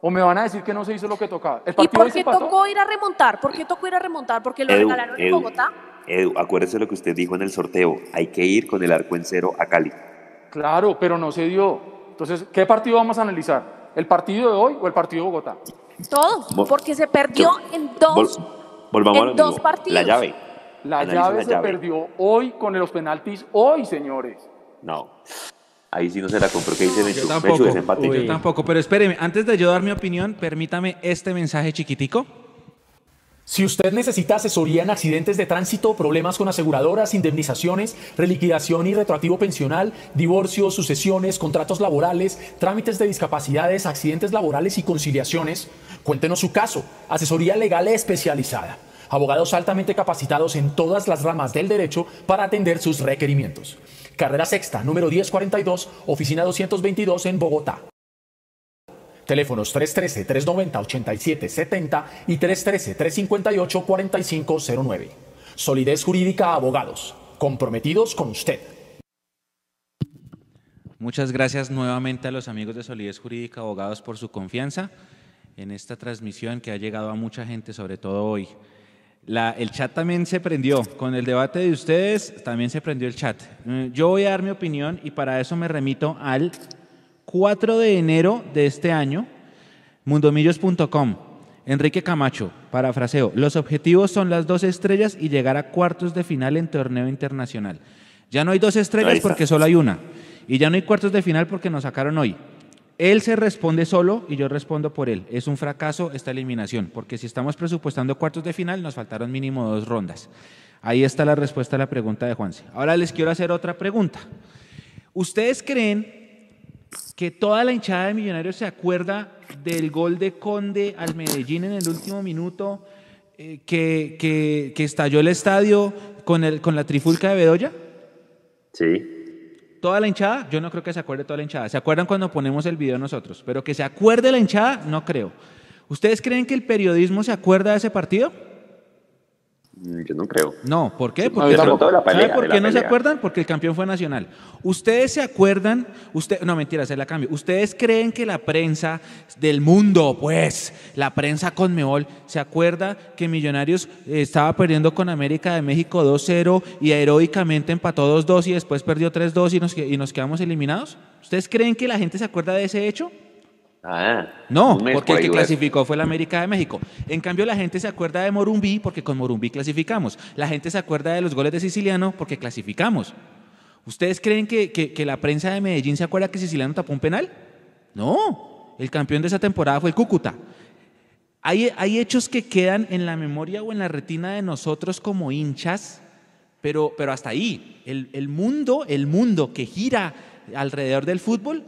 ¿O me van a decir que no se hizo lo que tocaba? El ¿Y por qué tocó ir a remontar? ¿Por qué tocó ir a remontar? ¿Porque lo Edu, regalaron en Bogotá? Edu, acuérdese lo que usted dijo en el sorteo. Hay que ir con el arco en cero a Cali. Claro, pero no se dio. Entonces, ¿qué partido vamos a analizar? ¿El partido de hoy o el partido de Bogotá? Todo, porque se perdió en dos. Vol- volvamos en a dos partidos. La llave. La Analiza llave la se llave. perdió hoy con los penaltis, hoy, señores. No. Ahí sí no se la compró. ¿Qué dice Yo Mechu? tampoco. Desempate. Yo tampoco. Pero espéreme, antes de yo dar mi opinión, permítame este mensaje chiquitico. Si usted necesita asesoría en accidentes de tránsito, problemas con aseguradoras, indemnizaciones, reliquidación y retroactivo pensional, divorcios, sucesiones, contratos laborales, trámites de discapacidades, accidentes laborales y conciliaciones, cuéntenos su caso. Asesoría legal especializada. Abogados altamente capacitados en todas las ramas del derecho para atender sus requerimientos. Carrera Sexta, número 1042, oficina 222 en Bogotá. Teléfonos 313-390-8770 y 313-358-4509. Solidez Jurídica Abogados. Comprometidos con usted. Muchas gracias nuevamente a los amigos de Solidez Jurídica Abogados por su confianza en esta transmisión que ha llegado a mucha gente, sobre todo hoy. La- el chat también se prendió. Con el debate de ustedes también se prendió el chat. Eh, Yo voy a dar mi opinión y para eso me remito al 4 de enero de este año, mundomillos.com. Enrique Camacho, parafraseo, los objetivos son las dos estrellas y llegar a cuartos de final en torneo internacional. Ya no hay dos estrellas porque solo hay una. Y ya no hay cuartos de final porque nos sacaron hoy. Él se responde solo y yo respondo por él. Es un fracaso esta eliminación, porque si estamos presupuestando cuartos de final, nos faltaron mínimo dos rondas. Ahí está la respuesta a la pregunta de Juanse. Ahora les quiero hacer otra pregunta. ¿Ustedes creen que toda la hinchada de Millonarios se acuerda del gol de Conde al Medellín en el último minuto eh, que, que- que estalló el estadio con, el, con la trifulca de Bedoya? Sí. ¿Toda la hinchada? Yo no creo que se acuerde toda la hinchada. ¿Se acuerdan cuando ponemos el video nosotros? Pero que se acuerde la hinchada, no creo. ¿Ustedes creen que el periodismo se acuerda de ese partido? Mm, Yo no creo. No, ¿por qué? Porque pelea, ¿Sabe por qué no se acuerdan? Porque el campeón fue nacional. ¿Ustedes se acuerdan? Usted, no, mentira, se la cambio. ¿Ustedes creen que la prensa del mundo, pues, la prensa con Meol, se acuerda que Millonarios eh, estaba perdiendo con América de México 2-0 y heroicamente empató 2-2 y después perdió 3-2 y nos, y nos quedamos eliminados? ¿Ustedes creen que la gente se acuerda de ese hecho? Ah, No, porque por el que clasificó fue la América de México. En cambio, la gente se acuerda de Morumbí porque con Morumbí clasificamos. La gente se acuerda de los goles de Siciliano porque clasificamos. ¿Ustedes creen que, que- que la prensa de Medellín se acuerda que Siciliano tapó un penal? No, el campeón de esa temporada fue el Cúcuta. Hay, hay hechos que quedan en la memoria o en la retina de nosotros como hinchas, pero, pero hasta ahí. El, el mundo, el mundo que gira alrededor del fútbol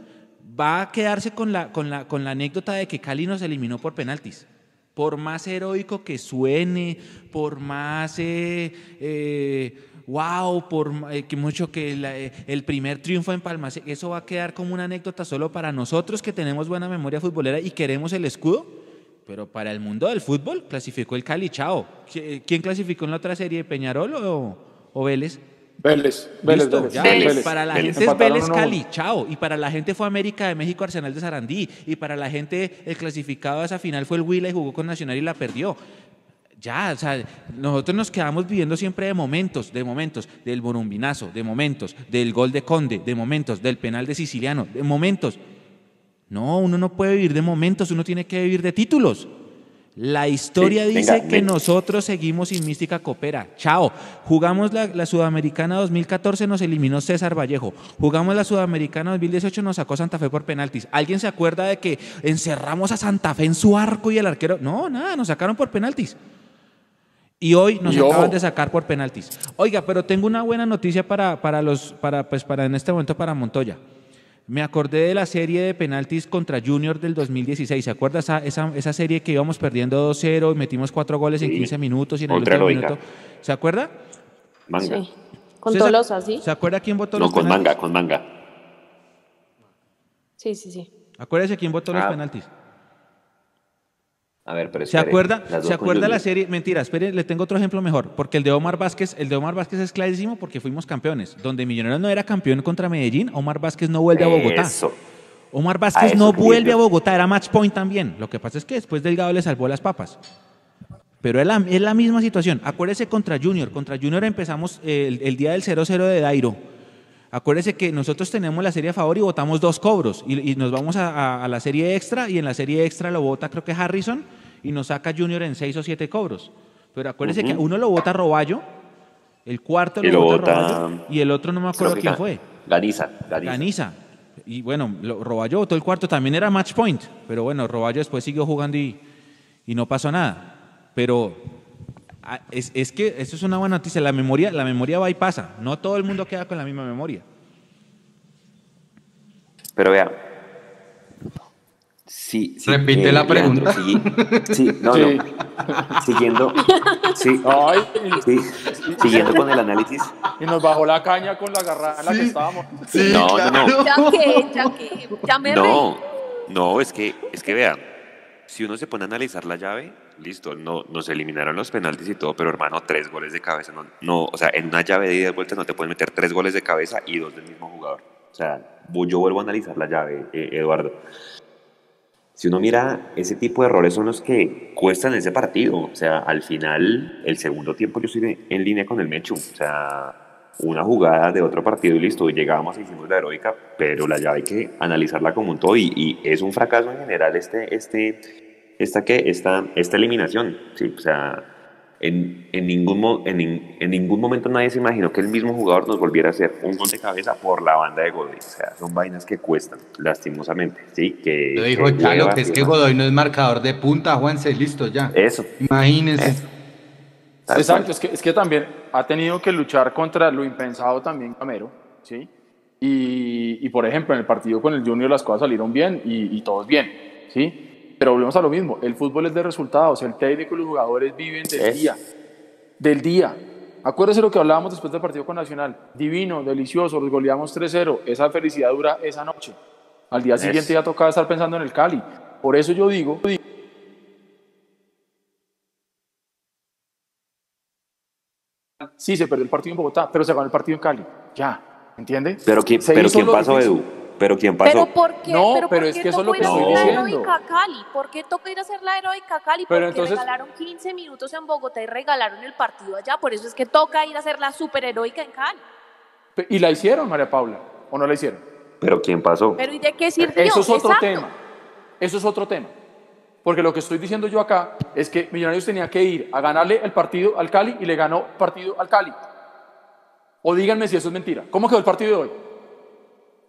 va a quedarse con la, con la, con la anécdota de que Cali nos eliminó por penaltis. Por más heroico que suene, por más eh, eh, wow, por eh, que mucho que eh, el primer triunfo en Palma, Seca, eso va a quedar como una anécdota solo para nosotros que tenemos buena memoria futbolera y queremos el escudo. Pero para el mundo del fútbol clasificó el Cali, chao. ¿Qui- ¿Quién clasificó en la otra serie, Peñarol o, o Vélez? Vélez, Vélez, Vélez. ya. Vélez. Para la gente es Vélez. Cali, chao. Y para la gente fue América de México, Arsenal de Sarandí. Y para la gente el clasificado a esa final fue el Huila y jugó con Nacional y la perdió. Ya, o sea, nosotros nos quedamos viviendo siempre de momentos, de momentos, del Borumbinazo, de momentos, del gol de Conde, de momentos, del penal de Siciliano, de momentos. No, uno no puede vivir de momentos, uno tiene que vivir de títulos. La historia Sí, dice venga, que nosotros seguimos sin mística coopera. Chao. Jugamos la, la Sudamericana 2014, nos eliminó César Vallejo. Jugamos la Sudamericana 2018, nos sacó Santa Fe por penaltis. ¿Alguien se acuerda de que encerramos a Santa Fe en su arco y el arquero? No, nada, nos sacaron por penaltis. Y hoy nos acaban de sacar por penaltis. Oiga, pero tengo una buena noticia para, para los, para, pues para en este momento para Montoya. Me acordé de la serie de penaltis contra Junior del 2016. ¿Se acuerda esa, esa, esa serie que íbamos perdiendo 2-0 y metimos cuatro goles en Sí. 15 minutos y en el Contra último minuto? ¿Se acuerda? Manga. Sí. Con ¿Usted se- Tolosa, ¿sí? ¿Se acuerda quién votó No, los con penaltis? manga, con manga. Sí, sí, sí. Acuérdese quién votó los Ah, penaltis. A ver, pero ¿Se espere, acuerda? las dos ¿Se acuerda la serie? Mentira, espere, le tengo otro ejemplo mejor. Porque el de Omar Vázquez, el de Omar Vázquez es clarísimo porque fuimos campeones. Donde Millonarios no era campeón contra Medellín, Omar Vázquez no vuelve a Bogotá. Eso. Omar Vázquez eso no vuelve yo. a Bogotá, era match point también. Lo que pasa es que después Delgado le salvó las papas. Pero es la, es la misma situación. Acuérdese contra Junior. Contra Junior empezamos eh, el, el día del 0-0 de Dairo. Acuérdese que nosotros tenemos la serie a favor y votamos dos cobros. Y, y nos vamos a, a- a la serie extra y en la serie extra lo vota creo que Harrison y nos saca Junior en seis o siete cobros. Pero acuérdese Ujú. que uno lo vota Roballo, el cuarto lo, lo vota Roballo y el otro no me acuerdo quién fue. Ganiza, Ganiza. Ganiza. Y bueno, lo- Roballo votó el cuarto, también era match point, pero bueno, Roballo después siguió jugando y, y no pasó nada. Pero es, es que eso es una buena noticia, la memoria, la memoria va y pasa, no todo el mundo queda con la misma memoria. Pero vea. Sí, sí, Repite eh, la pregunta. sí, no, Sí. no. Siguiendo, sí, Ay, sí, siguiendo con el análisis. y nos bajó la caña con la garra en la que estábamos. Sí, No, no, claro. no. Ya que, ya que, ya me. No, no, es que, es que vean, si uno se pone a analizar la llave, listo, no, nos eliminaron los penaltis y todo, pero hermano, tres goles de cabeza, no, no, o sea, en una llave de ida y vuelta no te puedes meter tres goles de cabeza y dos del mismo jugador. O sea, yo vuelvo a analizar la llave, eh, Eduardo. Si uno mira, ese tipo de errores son los que cuestan ese partido. O sea, al final, el segundo tiempo yo estoy en línea con el Mechu. O sea, una jugada de otro partido y listo, y llegábamos y hicimos la heroica, pero la llave hay que analizarla como un todo y, y es un fracaso en general este, este, esta, ¿qué? esta, esta eliminación. Sí, o sea, en, en, ningún, mo- en, en ningún momento nadie se imaginó que el mismo jugador nos volviera a hacer un gol de cabeza por la banda de Godoy. O sea, son vainas que cuestan, lastimosamente. Sí, que, Lo dijo que Chalo, que es que. Godoy no es marcador de punta, Juanse, listo ya. Eso. Imagínense. Tal Exacto, es que, es que también ha tenido que luchar contra lo impensado también Camero, ¿sí? Y, y, por ejemplo, en el partido con el Junior las cosas salieron bien y, y todos bien, ¿sí? Pero volvemos a lo mismo, el fútbol es de resultados, el técnico y los jugadores viven del Es- día, del día. Acuérdese lo que hablábamos después del partido con Nacional, divino, delicioso, los goleamos 3-0, esa felicidad dura esa noche. Al día siguiente ya tocaba estar pensando en el Cali. Por eso yo digo, Sí, se perdió el partido en Bogotá, pero se ganó el partido en Cali. Ya, ¿entiende? Pero quién, pero quién pasó, difícil. Edu. Pero quién pasó. Pero ¿por qué? No, pero, pero ¿por es qué que eso es lo tocó que ir a estoy hacer la diciendo. heroica a Cali? ¿Por qué toca ir a hacer la heroica a Cali? Pero Porque entonces- regalaron 15 minutos en Bogotá y regalaron el partido allá. Por eso es que toca ir a hacer la superheroica en Cali. ¿Y la hicieron, María Paula? ¿O no la hicieron? Pero quién pasó. Pero ¿y de qué sirvió? Eso es otro Exacto. tema. Eso es otro tema. Porque lo que estoy diciendo yo acá es que Millonarios tenía que ir a ganarle el partido al Cali y le ganó el partido al Cali. O díganme si eso es mentira. ¿Cómo quedó el partido de hoy?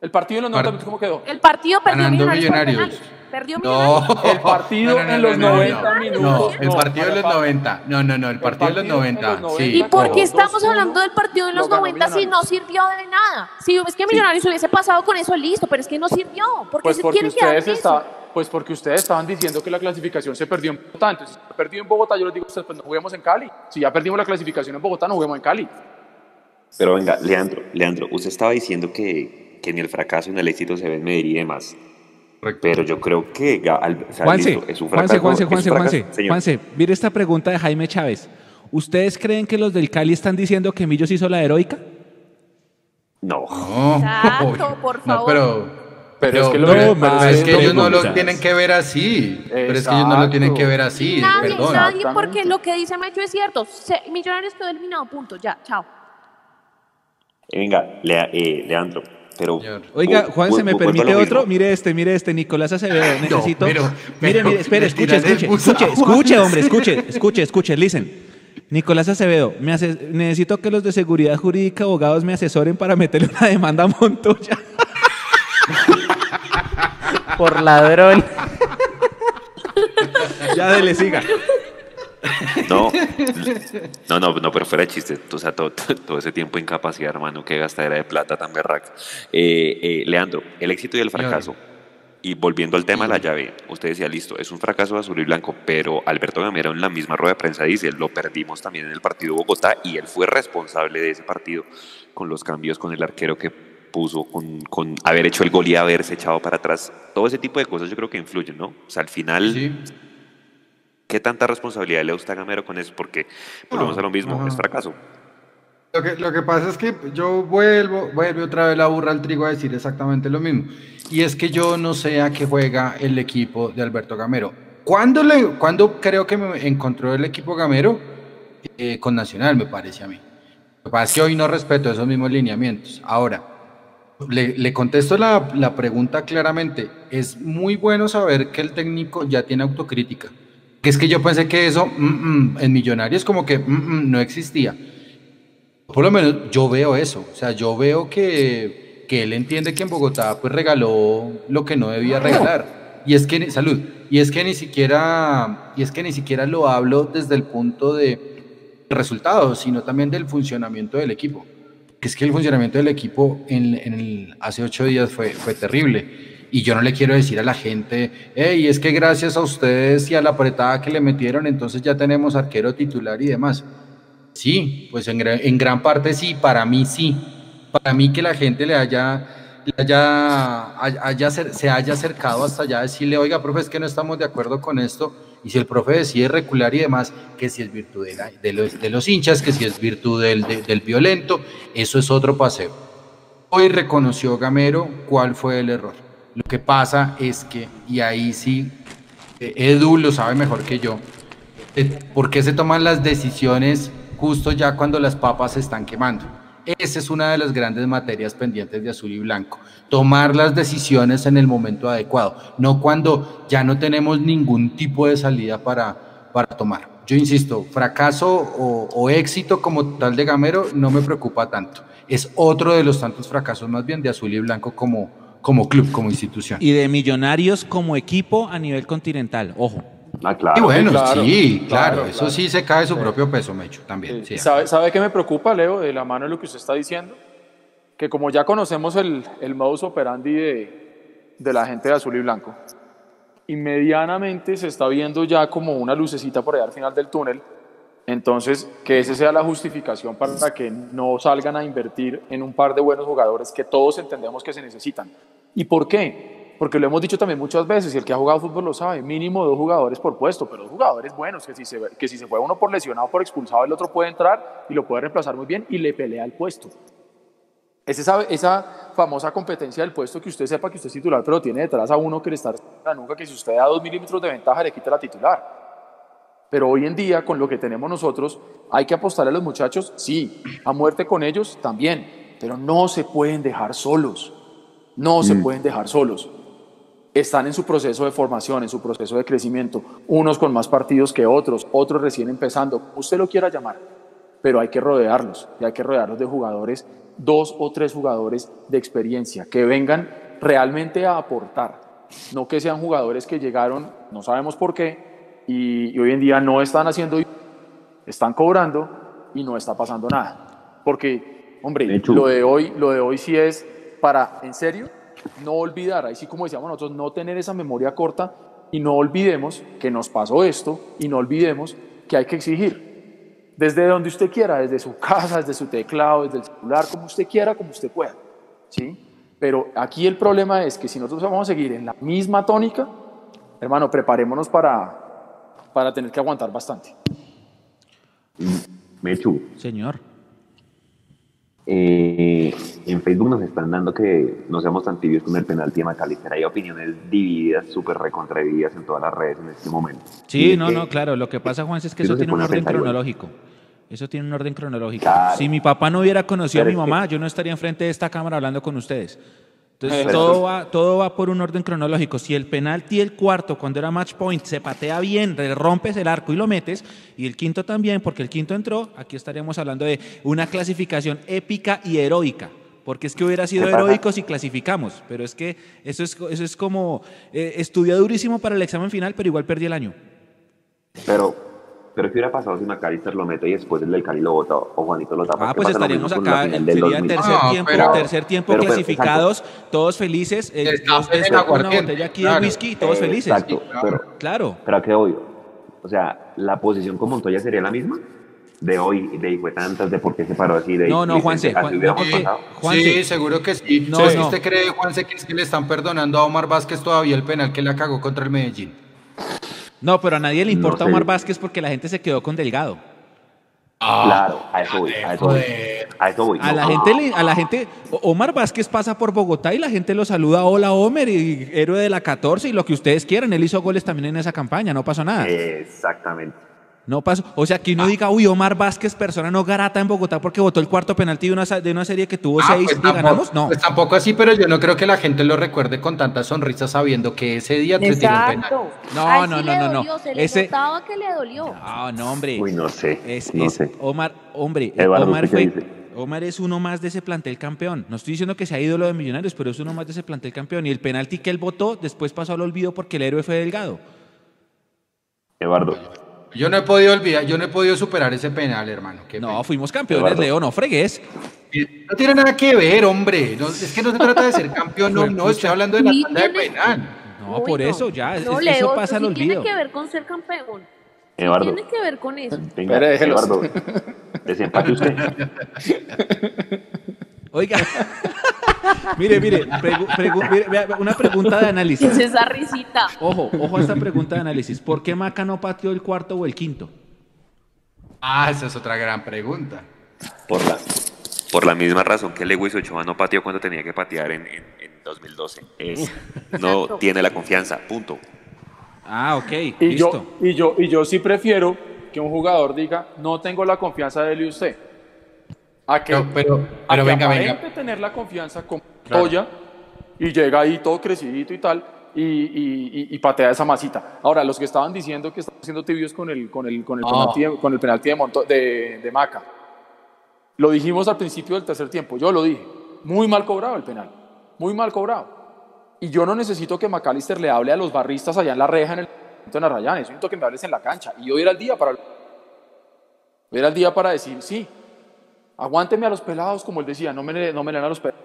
¿El partido en los 90 minutos cómo quedó? El partido perdió Ganando Millonarios. por Millonarios. Perdió No. Millonarios. El partido en los 90 minutos. No, el No, partido de los María Paula. 90. No, no, no, el partido en 90. los 90. Sí. ¿Y por qué estamos hablando del partido en los lo ganó 90 si no sirvió de nada? Si es que Millonarios hubiese pasado con eso listo, pero es que no sirvió. ¿Por qué Pues se porque, en ustedes eso? está, pues porque ustedes estaban diciendo que la clasificación se perdió en Bogotá. Entonces, si se perdió en Bogotá, yo les digo a ustedes, pues no juguemos en Cali. Si ya perdimos la clasificación en Bogotá, no juguemos en Cali. Pero venga, Leandro, Leandro, usted estaba diciendo que, que ni el fracaso ni el éxito se ve en Medellín y demás. Pero yo creo que ga- al- o sea, Juanse, listo, es un Juanse, fracaso. Juanse, un Juanse, fracaso, Juanse, señor. Juanse, mire esta pregunta de Jaime Chávez. ¿Ustedes creen que los del Cali están diciendo que Millos hizo la heroica? No. No, Exacto, por no, favor. pero. Pero es que lo- pero- es que ellos no lo tienen que ver así. Pero es que ellos no lo tienen que ver así. Nadie, Perdón. nadie, porque lo que dice Mecho es cierto. Millonarios quedó eliminado, punto. Ya, chao. Venga, Lea- eh, Leandro, pero... Oiga, Juan, ¿se me permite otro? Mire este, mire este, Nicolás Acevedo. Necesito. pero- mire, pero mire, espere, escuche, escuche, escuche, escuche, hombre, escuche, escuche, escuche, listen. Nicolás Acevedo, me ase- necesito que los de seguridad jurídica, abogados, me asesoren para meterle una demanda a Montoya. Por ladrón. ya, dele, siga. No, no, no, no, pero fuera de chiste. O sea, todo, todo ese tiempo de incapacidad, hermano, que gastadera de plata tan berraca. Eh, eh, Leandro, el éxito y el fracaso. Y volviendo al tema de la llave, usted decía, listo, es un fracaso azul y blanco, pero Alberto Gamero en la misma rueda de prensa dice, lo perdimos también en el partido Bogotá y él fue responsable de ese partido con los cambios, con el arquero que puso, con, con haber hecho el gol y haberse echado para atrás. Todo ese tipo de cosas yo creo que influyen, ¿no? O sea, al final, ¿qué tanta responsabilidad le usted a Gamero con eso? Porque volvemos a lo mismo, es fracaso. Lo que, lo que pasa es que yo vuelvo, vuelvo otra vez la burra al trigo a decir exactamente lo mismo. Y es que yo no sé a qué juega el equipo de Alberto Gamero. ¿Cuándo, le, cuándo creo que me encontró el equipo Gamero? Eh, con Nacional, me parece a mí. Lo que pasa es que hoy no respeto esos mismos lineamientos. Ahora, le, le contesto la, la pregunta claramente. Es muy bueno saber que el técnico ya tiene autocrítica. Que es que yo pensé que eso mm, mm, en Millonarios como que mm, mm, no existía. Por lo menos yo veo eso. O sea, yo veo que, que él entiende que en Bogotá pues regaló lo que no debía regalar. Y es que salud. Y es que ni siquiera y es que ni siquiera lo hablo desde el punto de resultados, sino también del funcionamiento del equipo. Que es que el funcionamiento del equipo en, en el- hace ocho días fue, fue terrible. Y yo no le quiero decir a la gente, hey, es que gracias a ustedes y a la apretada que le metieron, entonces ya tenemos arquero titular y demás. Sí, pues en, gra- en gran parte sí, para mí sí. Para mí que la gente le haya, le haya, haya- se haya acercado hasta allá, decirle, oiga, profe, es que no estamos de acuerdo con esto. Y si el profe decide recular y demás, que si es virtud de, los, de los hinchas, que si es virtud del, de- del violento, eso es otro paseo. Hoy reconoció Gamero cuál fue el error. Lo que pasa es que, y ahí sí, eh, Edu lo sabe mejor que yo, eh, ¿por qué se toman las decisiones justo ya cuando las papas se están quemando? Esa es una de las grandes materias pendientes de azul y blanco. Tomar las decisiones en el momento adecuado, no cuando ya no tenemos ningún tipo de salida para, para tomar. Yo insisto, fracaso o, o éxito como tal de Gamero no me preocupa tanto. Es otro de los tantos fracasos más bien de azul y blanco como, como club, como institución. Y de Millonarios como equipo a nivel continental, ojo. Ah, Y bueno, claro, sí, claro, claro, eso claro. sí se cae su Sí. propio peso, Mecho, también. sí. ¿Sabe, ¿Sabe qué me preocupa, Leo, de la mano de lo que usted está diciendo? Que como ya conocemos el, el modus operandi de, de la gente de azul y blanco, y medianamente se está viendo ya como una lucecita por allá al final del túnel, entonces que esa sea la justificación para que no salgan a invertir en un par de buenos jugadores que todos entendemos que se necesitan. ¿Y por qué? Porque lo hemos dicho también muchas veces, y el que ha jugado fútbol lo sabe, mínimo dos jugadores por puesto, pero dos jugadores buenos, que si se, que si se fue uno por lesionado, por expulsado, el otro puede entrar y lo puede reemplazar muy bien y le pelea el puesto. Es esa, esa famosa competencia del puesto que usted sepa que usted es titular, pero tiene detrás a uno que le está la nuca, que si usted da dos milímetros de ventaja le quita la titular. Pero hoy en día, con lo que tenemos nosotros, hay que apostar a los muchachos, sí, a muerte con ellos también, pero no se pueden dejar solos. No se Mm. pueden dejar solos. Están en su proceso de formación, en su proceso de crecimiento, unos con más partidos que otros, otros recién empezando, usted lo quiera llamar, pero hay que rodearlos, y hay que rodearlos de jugadores, dos o tres jugadores de experiencia, que vengan realmente a aportar, no que sean jugadores que llegaron, no sabemos por qué, y, y hoy en día no están haciendo, están cobrando y no está pasando nada. Porque, hombre, lo de hoy, lo de hoy sí es para, en serio, no olvidar, ahí sí como decíamos nosotros, no tener esa memoria corta y no olvidemos que nos pasó esto y no olvidemos que hay que exigir. Desde donde usted quiera, desde su casa, desde su teclado, desde el celular, como usted quiera, como usted pueda. ¿sí? Pero aquí el problema es que si nosotros vamos a seguir en la misma tónica, hermano, preparémonos para, para tener que aguantar bastante. Mechu. Señor. Eh, en Facebook nos están dando que no seamos tan tibios con el penalti de McAllister. Hay opiniones divididas, súper recontravididas en todas las redes en este momento. Sí, Y no, que- no, claro. Lo que pasa, Juan, es que eso tiene un orden igual. cronológico. Eso tiene un orden cronológico. Claro. Si mi papá no hubiera conocido Pero a mi que- mamá, yo no estaría enfrente de esta cámara hablando con ustedes. Entonces, todo va, todo va por un orden cronológico. Si el penalti el cuarto, cuando era match point, se patea bien, le rompes el arco y lo metes, y el quinto también, porque el quinto entró, aquí estaríamos hablando de una clasificación épica y heroica. Porque es que hubiera sido heroico si clasificamos, pero es que eso es, eso es como, eh, estudié durísimo para el examen final, pero igual perdí el año. Pero pero ¿qué hubiera pasado si McAllister lo mete y después el del Cali lo bota o Juanito lo tapa? Ah, ¿Qué pues estaríamos acá, sería 2000? tercer No, tiempo, pero- tercer tiempo pero- pero- clasificados, todos felices, eh, con una botella aquí de claro. whisky, todos felices. Exacto, pero, Claro. pero ¿a qué obvio? O sea, ¿la posición con Montoya sería la misma? De hoy, de hijo de tantas, de por qué se paró así, de No, no, de- Juanse, Juan- no. Juanse. Sí, seguro que sí. No, No, no. ¿Usted cree, Juanse, que es que le están perdonando a Omar Vázquez todavía el penal que la cagó contra el Medellín? No, pero a nadie le importa sé. Omar Vázquez porque la gente se quedó con Delgado. Claro, a eso voy, a eso voy. A eso voy. A no, la gente, le- a la gente, Omar Vázquez pasa por Bogotá y la gente lo saluda, hola Homer, y héroe de la 14 y lo que ustedes quieran. Él hizo goles también en esa campaña, no pasó nada. Exactamente. No pasó. O sea, que uno diga, uy, Omar Vázquez, persona no garata en Bogotá porque votó el cuarto penalti de una, de una serie que tuvo Ah, seis pues y tampoco- ganamos. No. Pues tampoco así, pero yo no creo que la gente lo recuerde con tanta sonrisa sabiendo que ese día te tiró un penal. Exacto. No, no, no, le no, no. dolió, Se le Ese- que le dolió. Ah, no, hombre. Uy, no sé. Es, no es- sé. Omar, hombre, Eduardo, Omar ¿usted qué fue. dice? Omar es uno más de ese plantel campeón. No estoy diciendo que sea ídolo de millonarios, pero es uno más de ese plantel campeón. Y el penalti que él votó después pasó al olvido porque el héroe fue Delgado. Eduardo. Yo no he podido olvidar, yo no he podido superar ese penal, hermano. Qué No, pena. fuimos campeones, Eduardo. Leo, no fregues. No tiene nada que ver, hombre. No, es que no se trata de ser campeón, no, no, estoy hablando de la tanda de tiene- penal. No, Uy, por no. eso ya, No, es- Leo, eso pasa al sí tiene olvido. que ver con ser campeón. Eduardo. tiene que ver con eso. Venga. Eduardo. Desempate usted. Oiga, mire, mire, pregu- pregu- mire, vea, vea, una pregunta de ¿Qué es análisis. esa risita? Ojo, ojo a esta pregunta de análisis. ¿Por qué Maca no pateó el cuarto o el quinto? Ah, esa es otra gran pregunta. Por la, por la misma razón que Lewis Ochoa no pateó cuando tenía que patear en, en, en 2012. Es, no tiene la confianza, punto. Ah, ok, Y listo. yo, y, yo, y yo sí prefiero que un jugador diga, no tengo la confianza de él y usted. A que, Pero, pero, a pero que venga, aparente venga. tener la confianza con Claro. Toya y llega ahí todo crecidito y tal y, y- y- y patea esa masita. Ahora, los que estaban diciendo que estaban siendo tibios con el, con el, con el No. penalti, de, con el penalti de, Monto- de, de Maca. Lo dijimos al principio del tercer tiempo, yo lo dije. Muy mal cobrado el penal, muy mal cobrado. Y yo no necesito que McAllister le hable a los barristas allá en la reja en el en Arrayanes, necesito que me hables en la cancha. Y hoy era el día para hoy era el día para decir, sí, aguánteme a los pelados, como él decía, no me, no me a los pelados.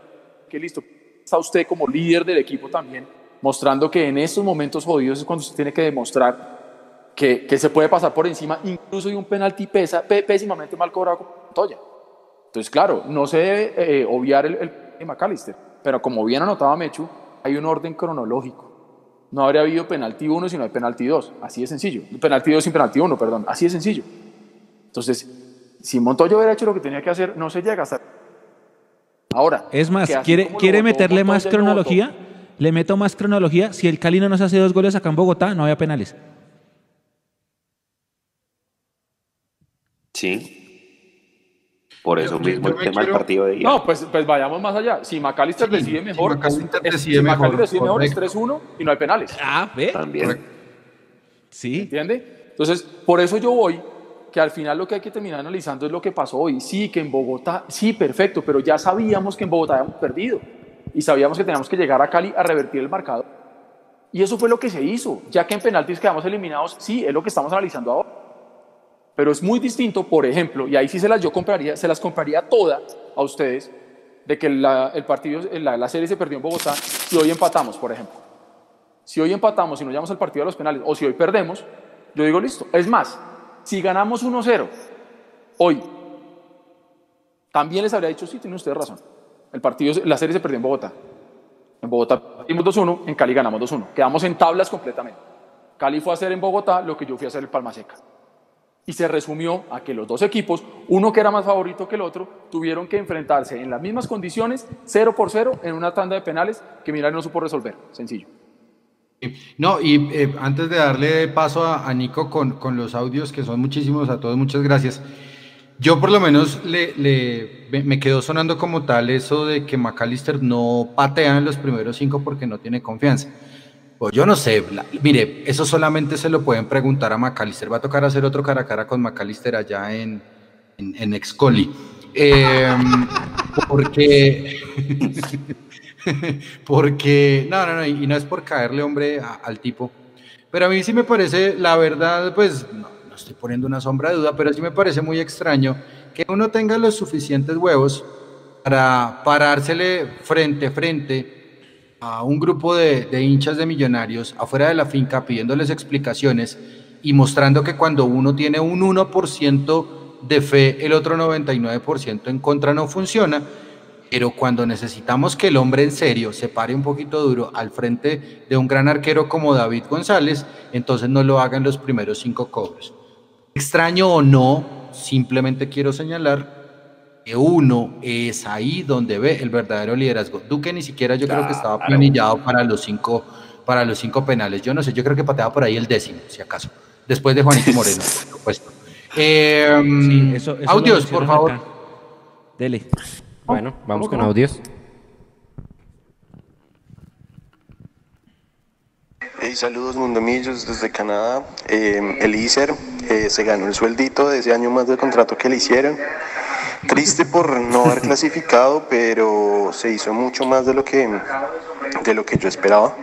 Que listo, está usted como líder del equipo también, mostrando que en estos momentos jodidos es cuando usted tiene que demostrar que, que se puede pasar por encima, incluso de un penalti pesa, pé- pésimamente mal cobrado con Montoya. Entonces, claro, no se debe eh, obviar el, el de McAllister, pero como bien anotaba Mechu, hay un orden cronológico. No habría habido penalti 1 sino hay penalti 2. Así de sencillo. Penalti 2 sin penalti 1, perdón. Así de sencillo. Entonces, si Montoya hubiera hecho lo que tenía que hacer, no se llega hasta. Ahora. Es más, ¿quiere, como lo ¿quiere votó meterle más Montoya cronología? Le meto más cronología. Si el Cali no nos hace dos goles acá en Bogotá, no había penales. Sí. Por eso Yo- mismo yo el me tema del partido de ayer. No, pues, pues vayamos más allá. Si McAllister Sí, decide si mejor, McAllister es- decide si mejor, McAllister decide mejor, es correcto. 3-1 y no hay penales. Ah, ¿ve? También. Sí. ¿Entiende? Entonces, por eso yo voy, que al final lo que hay que terminar analizando es lo que pasó hoy. Sí, que en Bogotá, sí, perfecto, pero ya sabíamos que en Bogotá habíamos perdido y sabíamos que teníamos que llegar a Cali a revertir el marcador. Y eso fue lo que se hizo. Ya que en penaltis quedamos eliminados, sí, es lo que estamos analizando ahora. Pero es muy distinto, por ejemplo, y ahí sí se las yo compraría, se las compraría toda a ustedes, de que la, el partido, la, serie se perdió en Bogotá y hoy empatamos, por ejemplo. Si hoy empatamos y nos llevamos al partido de los penales, o si hoy perdemos, yo digo listo. Es más, si ganamos 1-0 hoy, también les habría dicho, sí, tiene usted razón. El partido, la serie se perdió en Bogotá. En Bogotá perdimos 2-1, en Cali ganamos 2-1. Quedamos en tablas completamente. Cali fue a hacer en Bogotá lo que yo fui a hacer en Palma Seca. Y se resumió a que los dos equipos, uno que era más favorito que el otro, tuvieron que enfrentarse en las mismas condiciones, 0 por 0, en una tanda de penales que Mirar no supo resolver. Sencillo. No, y eh, antes de darle paso a, Nico con, con los audios, que son muchísimos, a todos muchas gracias. Yo por lo menos le, le- me- quedó sonando como tal eso de que McAllister no patea en los primeros cinco porque no tiene confianza. Pues yo no sé, mire, eso solamente se lo pueden preguntar a McAllister. Va a tocar hacer otro cara a cara con McAllister allá en, en, Excoli. Eh, porque, porque, no, no, no, y no es por caerle, hombre, al tipo. Pero a mí sí me parece, la verdad, pues, no, no estoy poniendo una sombra de duda, pero sí me parece muy extraño que uno tenga los suficientes huevos para parársele frente a frente a un grupo de, de hinchas de millonarios afuera de la finca pidiéndoles explicaciones y mostrando que cuando uno tiene un 1% de fe, el otro 99% en contra no funciona, pero cuando necesitamos que el hombre en serio se pare un poquito duro al frente de un gran arquero como David González, entonces no lo hagan los primeros cinco cobros. Extraño o no, simplemente quiero señalar que uno es ahí donde ve el verdadero liderazgo. Duque ni siquiera yo creo que estaba planillado para los cinco para los cinco penales. Yo no sé, yo creo que pateaba por ahí el décimo, si acaso. Después de Juanito Moreno, por supuesto. Eh, eso- eso lo audios, por favor. acá. Dele. Bueno, vamos con audios. Hey, saludos mundomillos desde Canadá. Eh, Elícer eh, se ganó el sueldito de ese año más del contrato que le hicieron. Triste por no haber clasificado, pero se hizo mucho más de lo que, de lo que yo esperaba.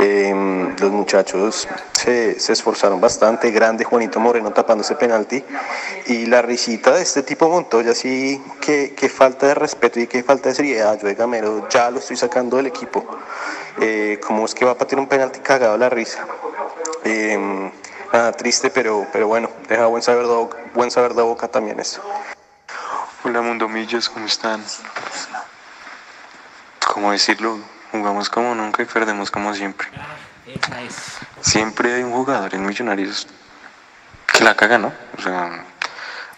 Eh, los muchachos se, esforzaron bastante, grande Juanito Moreno tapando ese penalti. Y la risita de este tipo Montoya, sí, que, que falta de respeto y que falta de seriedad. Yo de Gamero ya lo estoy sacando del equipo. Eh, ¿Cómo es que va a patear un penalti cagado la risa? Eh, nada, triste, pero, pero bueno, deja buen saber, de boca, buen saber de boca también eso. Hola Mundomillos, ¿cómo están? ¿Cómo decirlo? Jugamos como nunca y perdemos como siempre. Siempre hay un jugador en Millonarios que la caga, ¿no? O sea,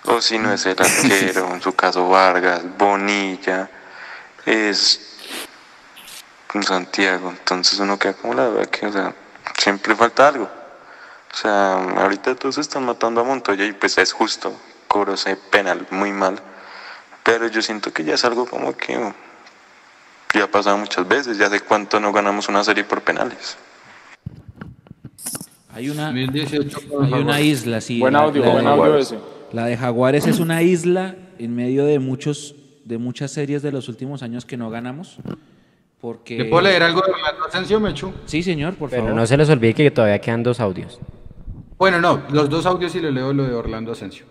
o si no es el arquero, en su caso Vargas, Bonilla, es Santiago. Entonces uno queda como la verdad que, o sea, siempre falta algo. O sea, ahorita todos están matando a Montoya y pues es justo, cobró ese penal muy mal. Pero yo siento que ya es algo como que ya ha pasado muchas veces, ya de cuánto no ganamos una serie por penales. Hay una, 2018, por hay una isla, sí. Buen audio, la buen de- audio ese. La de Jaguares es una isla en medio de muchos de muchas series de los últimos años que no ganamos. Porque... ¿Le puedo leer algo de Orlando Asensio, Mechu? Sí, señor, por Pero favor. no se les olvide que todavía quedan dos audios. Bueno, no, los dos audios y le leo lo de Orlando Asensio.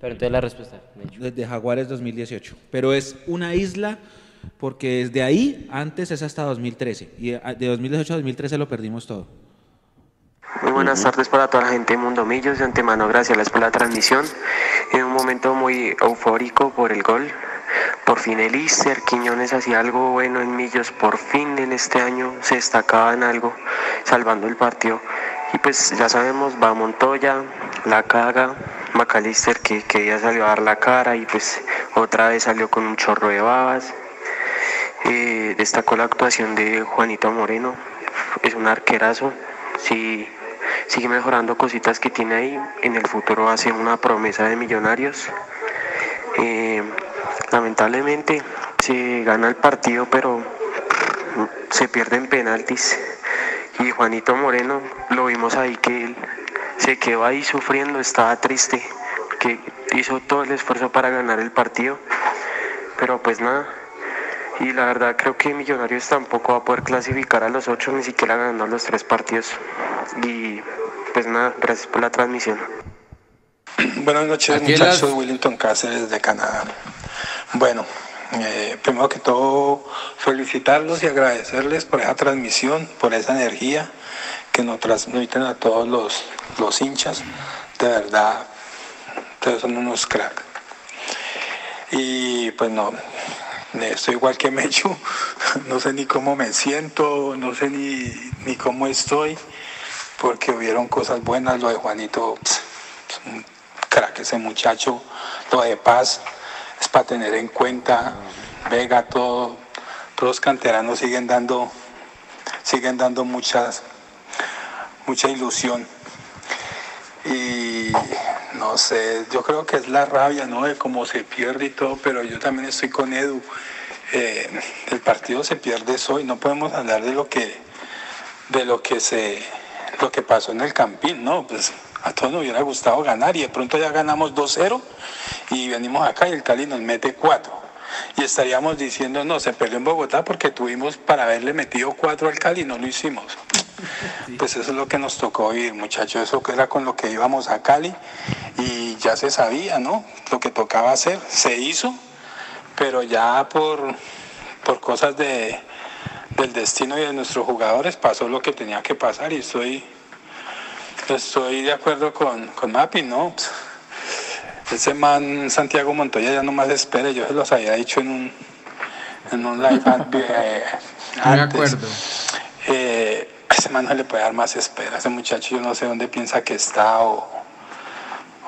Pero entonces la respuesta. Desde Jaguares 2018. Pero es una isla porque desde ahí antes es hasta 2013. Y de de 2018 a 2013 lo perdimos todo. Muy buenas tardes para toda la gente de Mundo Millos. De antemano, gracias por la transmisión. En un momento muy eufórico por el gol. Por fin el Ister Quiñones hacía algo bueno en Millos. Por fin en este año se destacaba en algo, salvando el partido. Y pues ya sabemos, va Montoya, la caga. Macalister que, que ya salió a dar la cara y pues otra vez salió con un chorro de babas. Eh, destacó la actuación de Juanito Moreno. Es un arquerazo. Sí, sigue mejorando cositas que tiene ahí. En el futuro ser una promesa de millonarios. Eh, lamentablemente se gana el partido, pero se pierden penaltis. Y Juanito Moreno, lo vimos ahí que él se quedó ahí sufriendo, estaba triste, que hizo todo el esfuerzo para ganar el partido. Pero pues nada, y la verdad creo que Millonarios tampoco va a poder clasificar a los ocho, ni siquiera ganando los tres partidos. Y pues nada, gracias por la transmisión. Buenas noches, muchachos. las- Willington Cáceres de Canadá. Bueno, eh, primero que todo, felicitarlos y agradecerles por esa transmisión, por esa energía que nos transmiten a todos los, los hinchas. De verdad, ustedes son unos crack. Y pues no, estoy igual que Mechu, no sé ni cómo me siento, no sé ni, ni cómo estoy, porque hubieron cosas buenas, lo de Juanito, crack ese muchacho, lo de Paz, es para tener en cuenta, Vega, todo, todos los canteranos siguen dando, siguen dando muchas, mucha ilusión. Y no sé, yo creo que es la rabia, ¿no? De cómo se pierde y todo, pero yo también estoy con Edu. Eh, el partido se pierde hoy, no podemos hablar de lo que, de lo que se, lo que pasó en el Campín, ¿no? Pues a todos nos hubiera gustado ganar y de pronto ya ganamos 2-0 y venimos acá y el Cali nos mete 4. Y estaríamos diciendo, no, se perdió en Bogotá porque tuvimos para haberle metido 4 al Cali, no lo hicimos. Pues eso es lo que nos tocó vivir, muchachos. Eso que era con lo que íbamos a Cali y ya se sabía, ¿no? Lo que tocaba hacer, se hizo, pero ya por, por cosas de, del destino y de nuestros jugadores pasó lo que tenía que pasar y estoy, estoy de acuerdo con, con Mapi, ¿no? Ese man Santiago Montoya ya no más espera, yo se los había dicho en un, en un live eh, me antes. acuerdo. Eh, ese man no le puede dar más espera. Ese muchacho yo no sé dónde piensa que está o,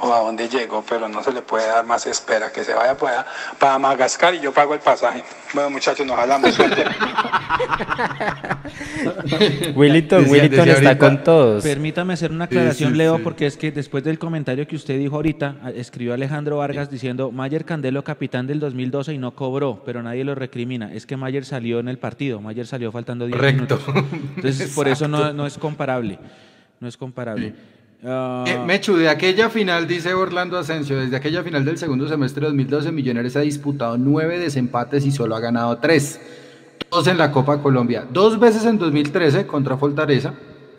o a dónde llegó, pero no se le puede dar más espera. Que se vaya para, para Madagascar y yo pago el pasaje. Bueno, muchachos, nos hablamos. Suerte. Willington, Decía- Willington decía está ahorita- con todos. Permítame hacer una aclaración, sí, Leo, sí. porque es que después del comentario que usted dijo ahorita, escribió Alejandro Vargas diciendo, Mayer Candelo capitán del 2012 y no cobró, pero nadie lo recrimina. Es que Mayer salió en el partido, Mayer salió faltando 10 Correcto. minutos. Entonces, por eso no, no es comparable. No es comparable. Ah, Eh, Mechu, de aquella final, dice Orlando Asensio, desde aquella final del segundo semestre de 2012, Millonarios ha disputado nueve desempates y solo ha ganado tres. Dos en la Copa Colombia. Dos veces en 2013 contra Fortaleza,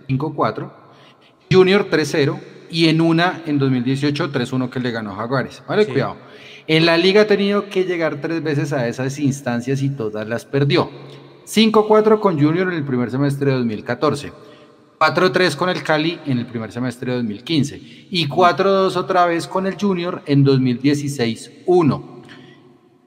5-4. Junior 3-0. Y en una en 2018, 3-1 que le ganó Jaguares. Vale, Sí. cuidado. En la liga ha tenido que llegar tres veces a esas instancias y todas las perdió. 5-4 con Junior en el primer semestre de 2014. 4-3 con el Cali en el primer semestre de 2015 y 4-2 otra vez con el Junior en 2016-1.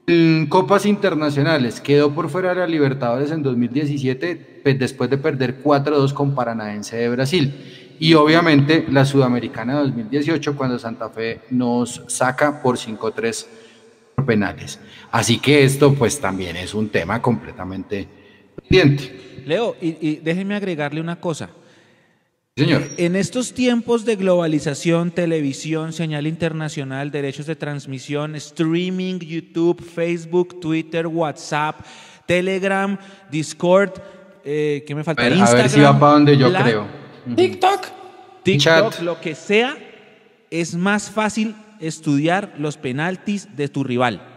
En Copas internacionales quedó por fuera de la Libertadores en 2017 pues, después de perder 4-2 con Paranaense de Brasil y obviamente la Sudamericana 2018 cuando Santa Fe nos saca por 5-3 por penales. Así que esto pues también es un tema completamente pendiente. Leo, y, y déjeme agregarle una cosa. Señor. En estos tiempos de globalización, televisión, señal internacional, derechos de transmisión, streaming, YouTube, Facebook, Twitter, WhatsApp, Telegram, Discord, eh, ¿qué me falta? A ver, a ver si va para donde yo creo. TikTok, TikTok, Chat. lo que sea, es más fácil estudiar los penaltis de tu rival.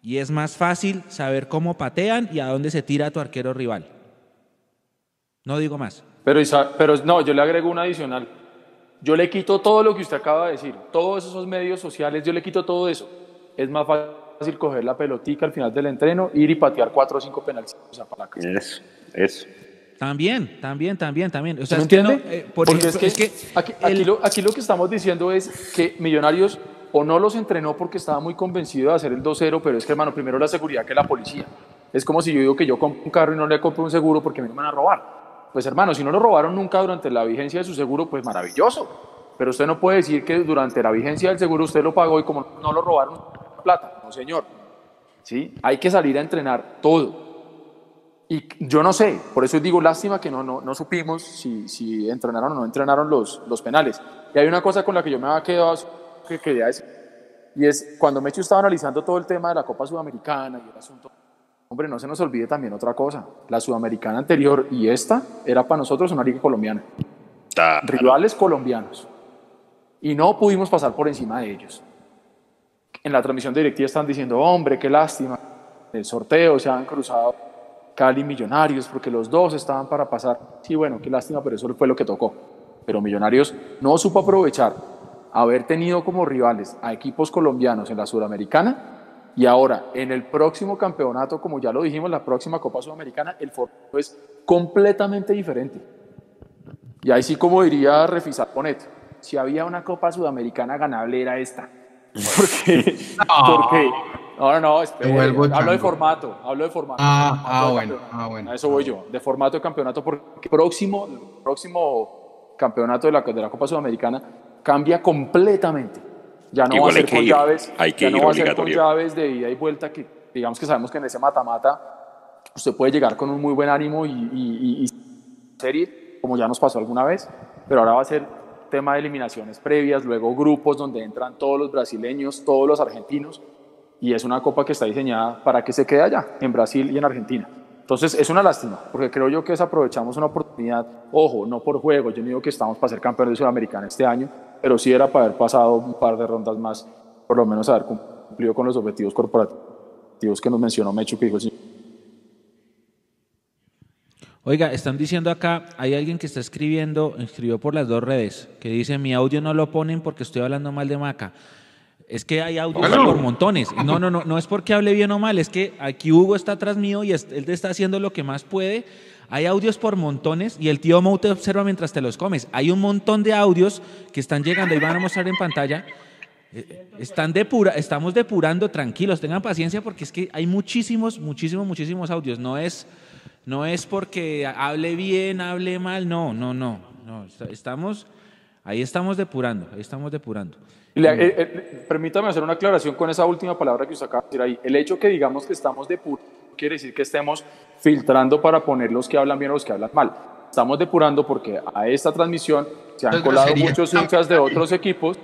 Y es más fácil saber cómo patean y a dónde se tira tu arquero rival. No digo más. Pero, pero no, yo le agrego una adicional. Yo le quito todo lo que usted acaba de decir, todos esos medios sociales, yo le quito todo eso. Es más fácil coger la pelotica al final del entreno, ir y patear cuatro o cinco la casa. Eso, eso. También, también, también, también. O ¿Sí sea, me es que no, entiende? eh, por Porque ejemplo, es que, aquí, aquí lo, aquí lo que estamos diciendo es que Millonarios o no los entrenó porque estaba muy convencido de hacer el 2-0, pero es que, hermano, primero la seguridad que la policía. Es como si yo digo que yo compro un carro y no le compro un seguro porque me van a robar. Pues, hermano, si no lo robaron nunca durante la vigencia de su seguro, pues maravilloso. Pero usted no puede decir que durante la vigencia del seguro usted lo pagó y como no lo robaron, plata. No, señor. ¿Sí? Hay que salir a entrenar todo. Y yo no sé, por eso digo lástima que no, no, no supimos si, entrenaron o no entrenaron los, los penales. Y hay una cosa con la que yo me había quedado que quería decir, y es cuando Mecho estaba analizando todo el tema de la Copa Sudamericana y el asunto, hombre, no se nos olvide también otra cosa, la Sudamericana anterior y esta era para nosotros una liga colombiana, rivales colombianos, y no pudimos pasar por encima de ellos. En la transmisión directiva están diciendo, hombre, qué lástima, el sorteo se han cruzado Cali Millonarios, porque los dos estaban para pasar. Sí, bueno, qué lástima, pero eso fue lo que tocó. Pero Millonarios no supo aprovechar haber tenido como rivales a equipos colombianos en la Sudamericana y ahora en el próximo campeonato, como ya lo dijimos, la próxima Copa Sudamericana, el formato es completamente diferente. Y ahí sí, como diría Refisar Ponet, si había una Copa Sudamericana ganable era esta. Porque, porque no, no, no, hablo de formato, hablo de formato. Ah, ah, de bueno, ah, bueno. A eso voy yo, de formato de campeonato, porque próximo, el próximo campeonato de la, de la Copa Sudamericana cambia completamente. Ya no Igual va a ser con ir, llaves, hay que ya no ir va a ser con llaves de ida y vuelta, que digamos que sabemos que en ese mata-mata usted puede llegar con un muy buen ánimo y, y, y- y como ya nos pasó alguna vez, pero ahora va a ser tema de eliminaciones previas, luego grupos donde entran todos los brasileños, todos los argentinos, y es una copa que está diseñada para que se quede allá, en Brasil y en Argentina. Entonces es una lástima, porque creo yo que desaprovechamos una oportunidad, ojo, no por juego, yo no digo que estamos para ser campeones de Sudamericana este año, pero sí era para haber pasado un par de rondas más, por lo menos haber cumplido con los objetivos corporativos que nos mencionó Mechu, que dijo el señor Oiga, están diciendo acá, hay alguien que está escribiendo, escribió por las dos redes, que dice, mi audio no lo ponen porque estoy hablando mal de Maca. Es que hay audios por montones. No, no, no, no es porque hable bien o mal, es que aquí Hugo está atrás mío y él te está haciendo lo que más puede. Hay audios por montones y el tío Mo te observa mientras te los comes. Hay un montón de audios que están llegando y van a mostrar en pantalla. Eh, Están depura, estamos depurando, tranquilos, tengan paciencia porque es que hay muchísimos, muchísimos, muchísimos audios. No es, no es porque hable bien, hable mal, no, no, no, no. Est- Estamos, ahí estamos depurando, ahí estamos depurando. Le- eh, eh, permítame hacer una aclaración con esa última palabra que usted acaba de decir ahí. El hecho que digamos que estamos depurando quiere decir que estemos filtrando para poner los que hablan bien o los que hablan mal. Estamos depurando porque a esta transmisión se han colado grosería. muchos hinchas de otros equipos,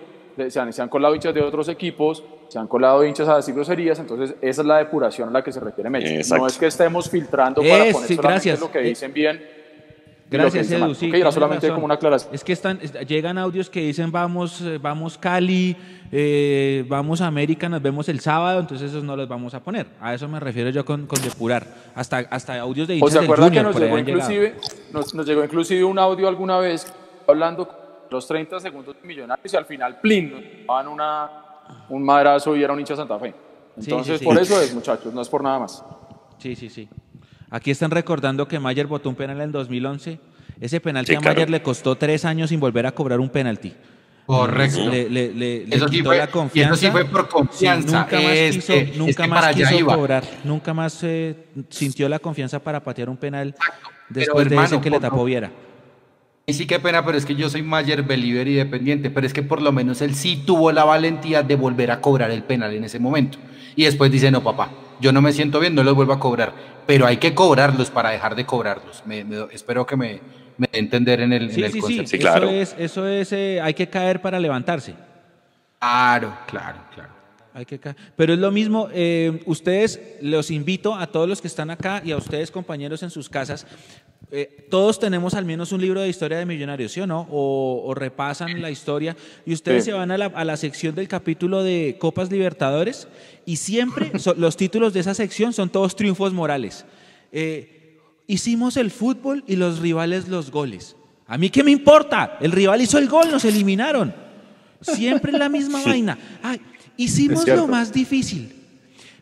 se han, se han colado hinchas de otros equipos, se han colado hinchas a decir groserías, entonces esa es la depuración a la que se refiere Mecho. Exacto. No es que estemos filtrando para Es, poner sí, solamente gracias. lo que Eh, dicen bien. Gracias. Edu. Sí, Ok, era solamente razón. como una aclaración. Es que están, es- llegan audios que dicen vamos, eh, vamos Cali, eh, vamos a América, nos vemos el sábado, entonces esos no los vamos a poner. A eso me refiero yo con, con depurar. Hasta, hasta audios de ¿O hinchas se del acuerdan que nos llegó, inclusive, nos, nos llegó inclusive un audio alguna vez hablando los 30 segundos de Millonarios y al final, plin, nos daban una, un madrazo y era un hincha Santa Fe. Sí, Entonces, sí, sí. por eso es, muchachos, no es por nada más. Sí, sí, sí. Aquí están recordando que Mayer votó un penal en 2011. Ese penalti Sí, a claro. Mayer le costó tres años sin volver a cobrar un penalti. Correcto. Le, le- le- le Eso sí fue- la y eso confianza. sí fue por confianza. Sí, nunca más Es quiso, es nunca más cobrar. Nunca más eh, sintió la confianza para patear un penal Pero, después de hermano, ese que le tapó Viera. Y sí, qué pena, pero es que yo soy Mayer believer y dependiente, pero es que por lo menos él sí tuvo la valentía de volver a cobrar el penal en ese momento. Y después dice, no, papá, yo no me siento bien, no los vuelvo a cobrar, pero hay que cobrarlos para dejar de cobrarlos. Me- me- espero que me, me dé a entender en el, en Sí, el sí, sí. concepto. Eso es, eso es eh, hay que caer para levantarse. Claro, claro, claro. Hay que Pero es lo mismo, eh, ustedes, los invito a todos los que están acá y a ustedes compañeros en sus casas, eh, todos tenemos al menos un libro de historia de millonarios, ¿sí o no? O, o repasan la historia y ustedes Sí. se van a la, a la sección del capítulo de Copas Libertadores y siempre so- los títulos de esa sección son todos triunfos morales. Eh, hicimos el fútbol y los rivales los goles. ¿A mí qué me importa? El rival hizo el gol, nos eliminaron. Siempre la misma vaina. Ay, hicimos lo más difícil.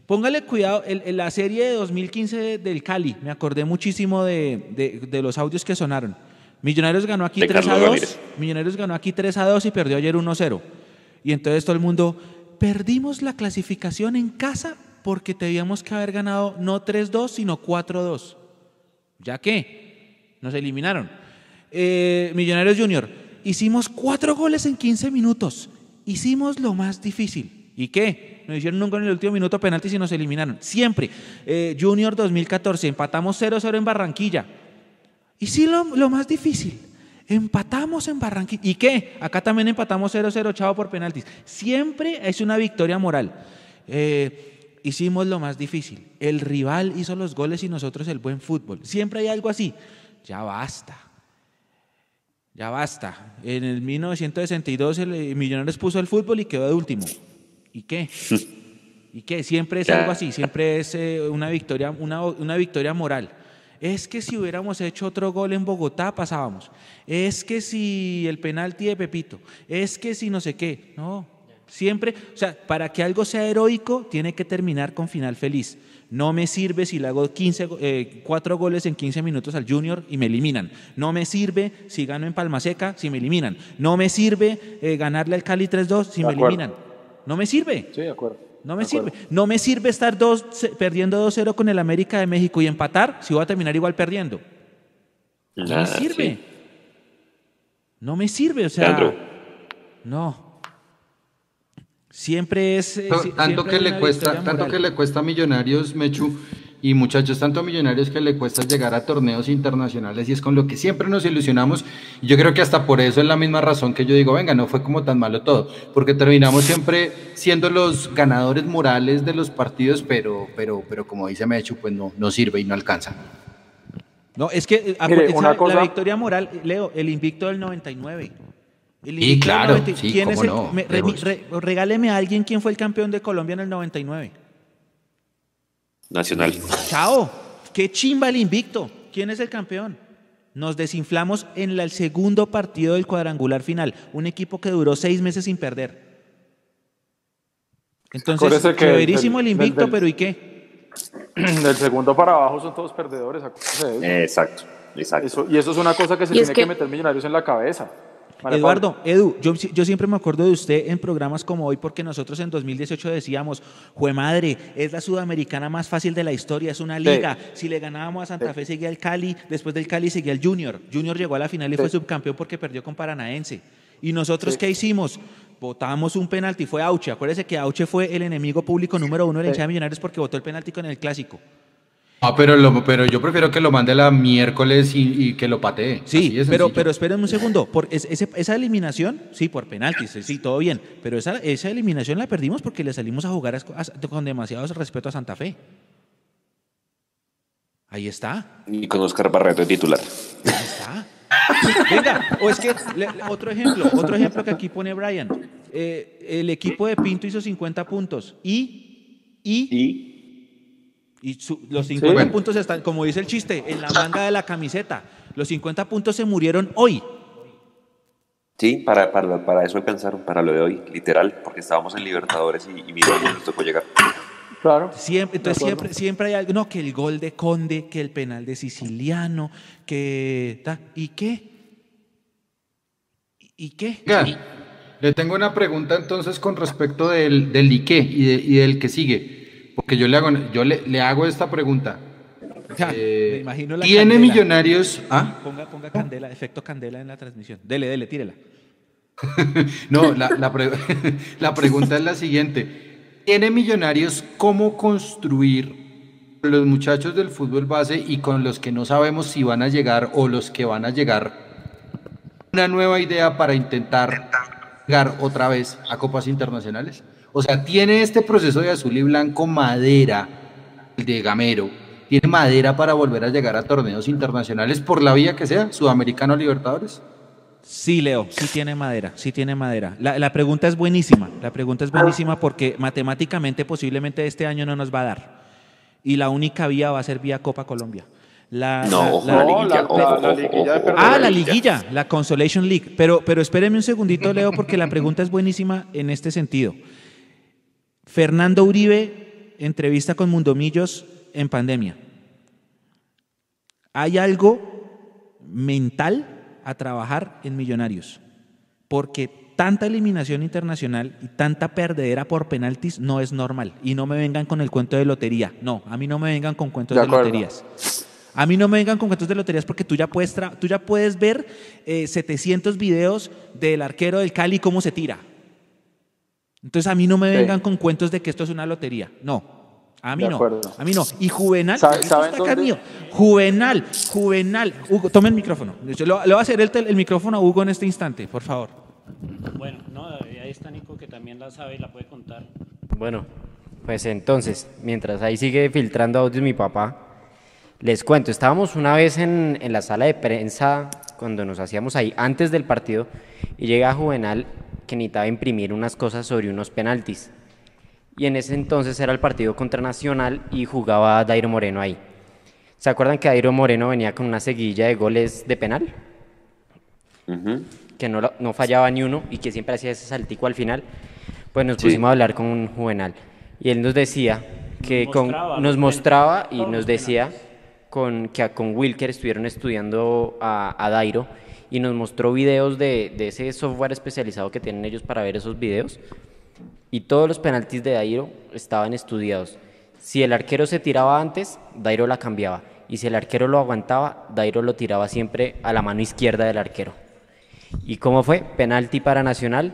Póngale cuidado, el- en la serie de 2015 del Cali, me acordé muchísimo de, de- de los audios que sonaron. Millonarios ganó aquí De 3 a Carlos 2. Ramírez. Millonarios ganó aquí 3 a 2 y perdió ayer 1 0. Y entonces todo el mundo, perdimos la clasificación en casa porque teníamos que haber ganado no 3-2, sino 4-2. ¿Ya qué? Nos eliminaron. Eh, Millonarios Junior, hicimos cuatro goles en 15 minutos. Hicimos lo más difícil. ¿Y qué? Nos hicieron un gol en el último minuto penalti y nos eliminaron. Siempre. Eh, Junior 2014, empatamos 0-0 en Barranquilla. Y sí, lo, lo más difícil. Empatamos en Barranquilla. ¿Y qué? Acá también empatamos 0-0, chavo, por penaltis. Siempre es una victoria moral. Eh, hicimos lo más difícil. El rival hizo los goles y nosotros el buen fútbol. Siempre hay algo así. Ya basta. Ya basta. En el 1962 el eh, Millonarios puso el fútbol y quedó de último. ¿Y qué? ¿Y qué? Siempre es algo así, siempre es eh, una, victoria, una, una victoria moral. Es que si hubiéramos hecho otro gol en Bogotá, pasábamos. Es que si el penalti de Pepito, es que si no sé qué. No, siempre, o sea, para que algo sea heroico, tiene que terminar con final feliz. No me sirve si le hago 15, go- eh, cuatro goles en 15 minutos al Junior y me eliminan. No me sirve si gano en Palmaseca si me eliminan. No me sirve eh, ganarle al Cali 3-2 si De me acuerdo. eliminan. No me sirve. Sí, de acuerdo. No me sirve. No me sirve estar dos, perdiendo 2-0 con el América de México y empatar si voy a terminar igual perdiendo. No me sirve. sí. No me sirve, o sea. Leandro. No. Siempre es. eh, Tanto- si- tanto siempre que le cuesta, tanto moral. que le cuesta a Millonarios, Mechu, y muchachos, tanto a Millonarios que le cuesta llegar a torneos internacionales y es con lo que siempre nos ilusionamos. Y yo creo que hasta por eso es la misma razón que yo digo, venga, no fue como tan malo todo, porque terminamos siempre siendo los ganadores morales de los partidos, pero, pero, pero como dice Mechu, pues no, no sirve y no alcanza. No, es que eh, Mire, una esa- cosa- la victoria moral, Leo, el invicto del 99. El invicto del claro, 90 sí, ¿Quién es el- no, me- re- regáleme a alguien quién fue el campeón de Colombia en el 99. Nacional. Chao. Qué chimba el invicto. ¿Quién es el campeón? Nos desinflamos en la- el segundo partido del cuadrangular final. Un equipo que duró seis meses sin perder. Entonces, del- el invicto, del- pero ¿y qué? Del segundo para abajo son todos perdedores. Exacto, exacto. Eso- y eso es una cosa que se Y es tiene que... que- meter Millonarios en la cabeza. Eduardo, Edu, yo, yo siempre me acuerdo de usted en programas como hoy porque nosotros en 2018 decíamos, jue madre, es la sudamericana más fácil de la historia, es una Sí. liga. Si le ganábamos a Santa Fe seguía el Cali, después del Cali seguía el Junior. Junior llegó a la final y fue subcampeón porque perdió con Paranaense. ¿Y nosotros qué hicimos? Votamos un penalti, fue Auche. Acuérdese que Auche fue el enemigo público número uno de la hinchada de Millonarios porque votó el penalti con el clásico. Ah, pero, lo, pero yo prefiero que lo mande la miércoles y, y que lo patee. Sí, pero, pero espérenme un segundo. Por es- ese- esa eliminación, sí, por penaltis, sí, sí, todo bien. Pero esa, esa eliminación la perdimos porque le salimos a jugar a- a- con demasiado respeto a Santa Fe. Ahí está, Y con Oscar Barreto de titular. ahí está. Venga, o es que le- le- otro ejemplo, otro ejemplo que aquí pone Brian. Eh, el equipo de Pinto hizo 50 puntos y, y, y su- los 50 Bueno. puntos están, como dice el chiste, en la manga de la camiseta. Los 50 puntos se murieron hoy. Sí, para, para, para eso alcanzaron, para lo de hoy, literal, porque estábamos en Libertadores y, y mira, nos tocó llegar. Claro. Siempre, entonces siempre, siempre hay algo, no, que el gol de Conde, que el penal de Siciliano, que ta, ¿y qué? ¿Y qué? Le tengo una pregunta entonces con respecto del, del Ike y, de- y del que sigue. Porque yo le hago, yo le, le hago esta pregunta. Ja, Eh, me imagino la ¿Tiene candela. millonarios? ¿Ah? Ponga, ponga candela, efecto candela en la transmisión. Dele, dele, tírela. No, la, la pre- la pregunta es la siguiente. ¿Tiene Millonarios cómo construir con los muchachos del fútbol base y con los que no sabemos si van a llegar o los que van a llegar una nueva idea para intentar llegar otra vez a copas internacionales? O sea, ¿tiene este proceso de azul y blanco madera, el de Gamero, tiene madera para volver a llegar a torneos internacionales por la vía que sea, Sudamericano Libertadores? Sí, Leo, sí tiene madera, sí tiene madera. La, la pregunta es buenísima, la pregunta es buenísima porque matemáticamente posiblemente este año no nos va a dar. Y la única vía va a ser vía Copa Colombia. La, No, la- liguilla. Ah, la liguilla, la Consolation League. Pero, pero espéreme un segundito, Leo, porque la pregunta es buenísima en este sentido. Fernando Uribe, entrevista con Mundomillos en pandemia. Hay algo mental a trabajar en Millonarios, porque tanta eliminación internacional y tanta perdedera por penaltis no es normal. Y no me vengan con el cuento de lotería. No, a mí no me vengan con cuentos De loterías. A mí no me vengan con cuentos de loterías porque tú ya puedes, tú ya puedes ver eh, 700 videos del arquero del Cali cómo se tira. Entonces a mí no me Sí. vengan con cuentos de que esto es una lotería. No, a mí De no. acuerdo. A mí no. Y Juvenal, ¿Sabe- saben dónde? mío. Juvenal, Juvenal. Hugo, tome el micrófono. Yo le voy a hacer el, tel- el micrófono a Hugo en este instante, por favor. Bueno, no, ahí está Nico que también la sabe y la puede contar. Bueno, pues entonces, mientras ahí sigue filtrando audios mi papá, les cuento, estábamos una vez en, en la sala de prensa cuando nos hacíamos ahí antes del partido y llega Juvenal que necesitaba imprimir unas cosas sobre unos penaltis. Y en ese entonces era el partido contra Nacional y jugaba Dairo Moreno ahí. ¿Se acuerdan que Dairo Moreno venía con una seguilla de goles de penal? Ujú. que no, no fallaba ni uno y que siempre hacía ese saltico al final, pues nos Sí. pusimos a hablar con un Juvenal. Y él nos decía que con, mostraba nos los mostraba y nos decía con, que con Wilker estuvieron estudiando a, a Dairo y nos mostró videos de, de ese software especializado que tienen ellos para ver esos videos. Y todos los penaltis de Dairo estaban estudiados. Si el arquero se tiraba antes, Dairo la cambiaba. Y si el arquero lo aguantaba, Dairo lo tiraba siempre a la mano izquierda del arquero. ¿Y cómo fue? Penalti para Nacional.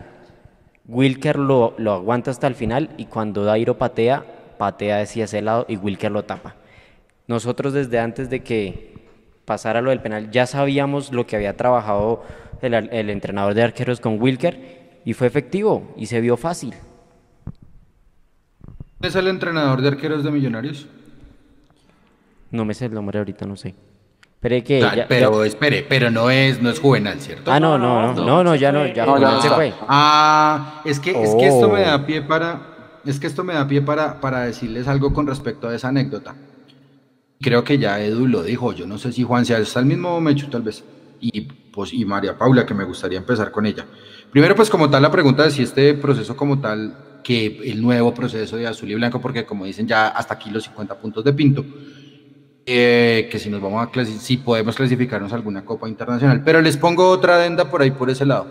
Wilker lo, lo aguanta hasta el final y cuando Dairo patea, patea hacia ese lado y Wilker lo tapa. Nosotros desde antes de que pasara lo del penal ya sabíamos lo que había trabajado el, el entrenador de arqueros con Wilker y fue efectivo y se vio fácil. ¿Quién es el entrenador de arqueros de Millonarios? No me sé el nombre ahorita, no sé. Pero que Ah, ya- pero ya- espere, pero no es, no es Juvenal, ¿cierto? Ah, no, no, no, no, no, ya no, ya No, Juvenal no se fue. Ah, es que, es que esto me Oh. da pie para, es que esto me da pie para, para decirles algo con respecto a esa anécdota. Creo que ya Edu lo dijo, yo no sé si Juan sea está el mismo Mechu tal vez, y, pues, y María Paula, que me gustaría empezar con ella. Primero, pues como tal, la pregunta de si este proceso como tal, que el nuevo proceso de azul y blanco, porque como dicen ya hasta aquí los 50 puntos de Pinto, eh, que si nos vamos a si podemos clasificarnos a alguna copa internacional. Pero les pongo otra adenda por ahí, por ese lado.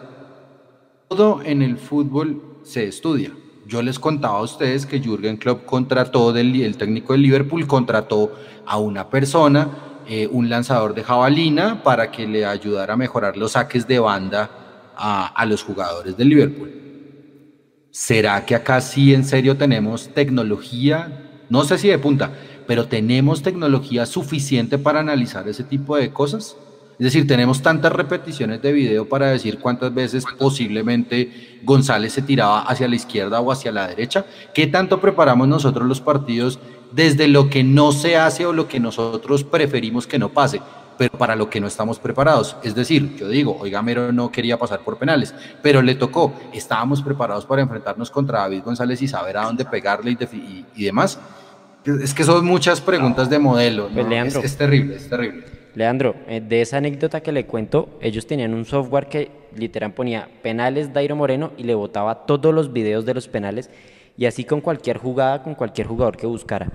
Todo en el fútbol se estudia. Yo les contaba a ustedes que Jürgen Klopp contrató, del, el técnico del Liverpool contrató a una persona, eh, un lanzador de jabalina, para que le ayudara a mejorar los saques de banda a, a los jugadores del Liverpool. ¿Será que acá sí en serio tenemos tecnología? No sé si de punta, pero tenemos tecnología suficiente para analizar ese tipo de cosas. Es decir, tenemos tantas repeticiones de video para decir cuántas veces posiblemente González se tiraba hacia la izquierda o hacia la derecha. ¿Qué tanto preparamos nosotros los partidos desde lo que no se hace o lo que nosotros preferimos que no pase? pero para lo que no estamos preparados. Es decir, yo digo, oiga, Mero no quería pasar por penales, pero le tocó. Estábamos preparados para enfrentarnos contra David González y saber a dónde pegarle y, y demás. Es que son muchas preguntas de modelo. Pues, Leandro, es, terrible, es terrible. Leandro, eh, de esa anécdota que le cuento, ellos tenían un software que literal ponía penales Dairo Moreno y le botaba todos los videos de los penales y así con cualquier jugada, con cualquier jugador que buscara.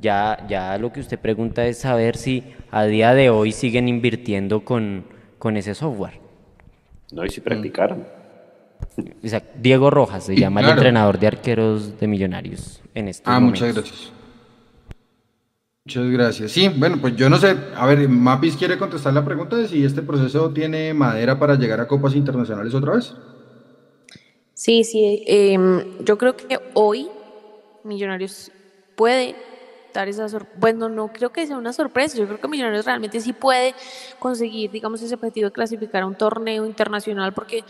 Ya, ya lo que usted pregunta es saber si a día de hoy siguen invirtiendo con, con ese software. No, y si practicaron. Diego Rojas se llama el entrenador de arqueros de Millonarios en este Ah, muchas gracias. Muchas gracias. Sí, bueno, pues yo no sé. A ver, Mapis quiere contestar la pregunta de si este proceso tiene madera para llegar a copas internacionales otra vez. Sí, sí. Em, yo creo que hoy Millonarios puede dar esa sorpresa. Bueno, no creo que sea una sorpresa. Yo creo que Millonarios realmente sí puede conseguir, digamos, ese objetivo de clasificar a un torneo internacional porque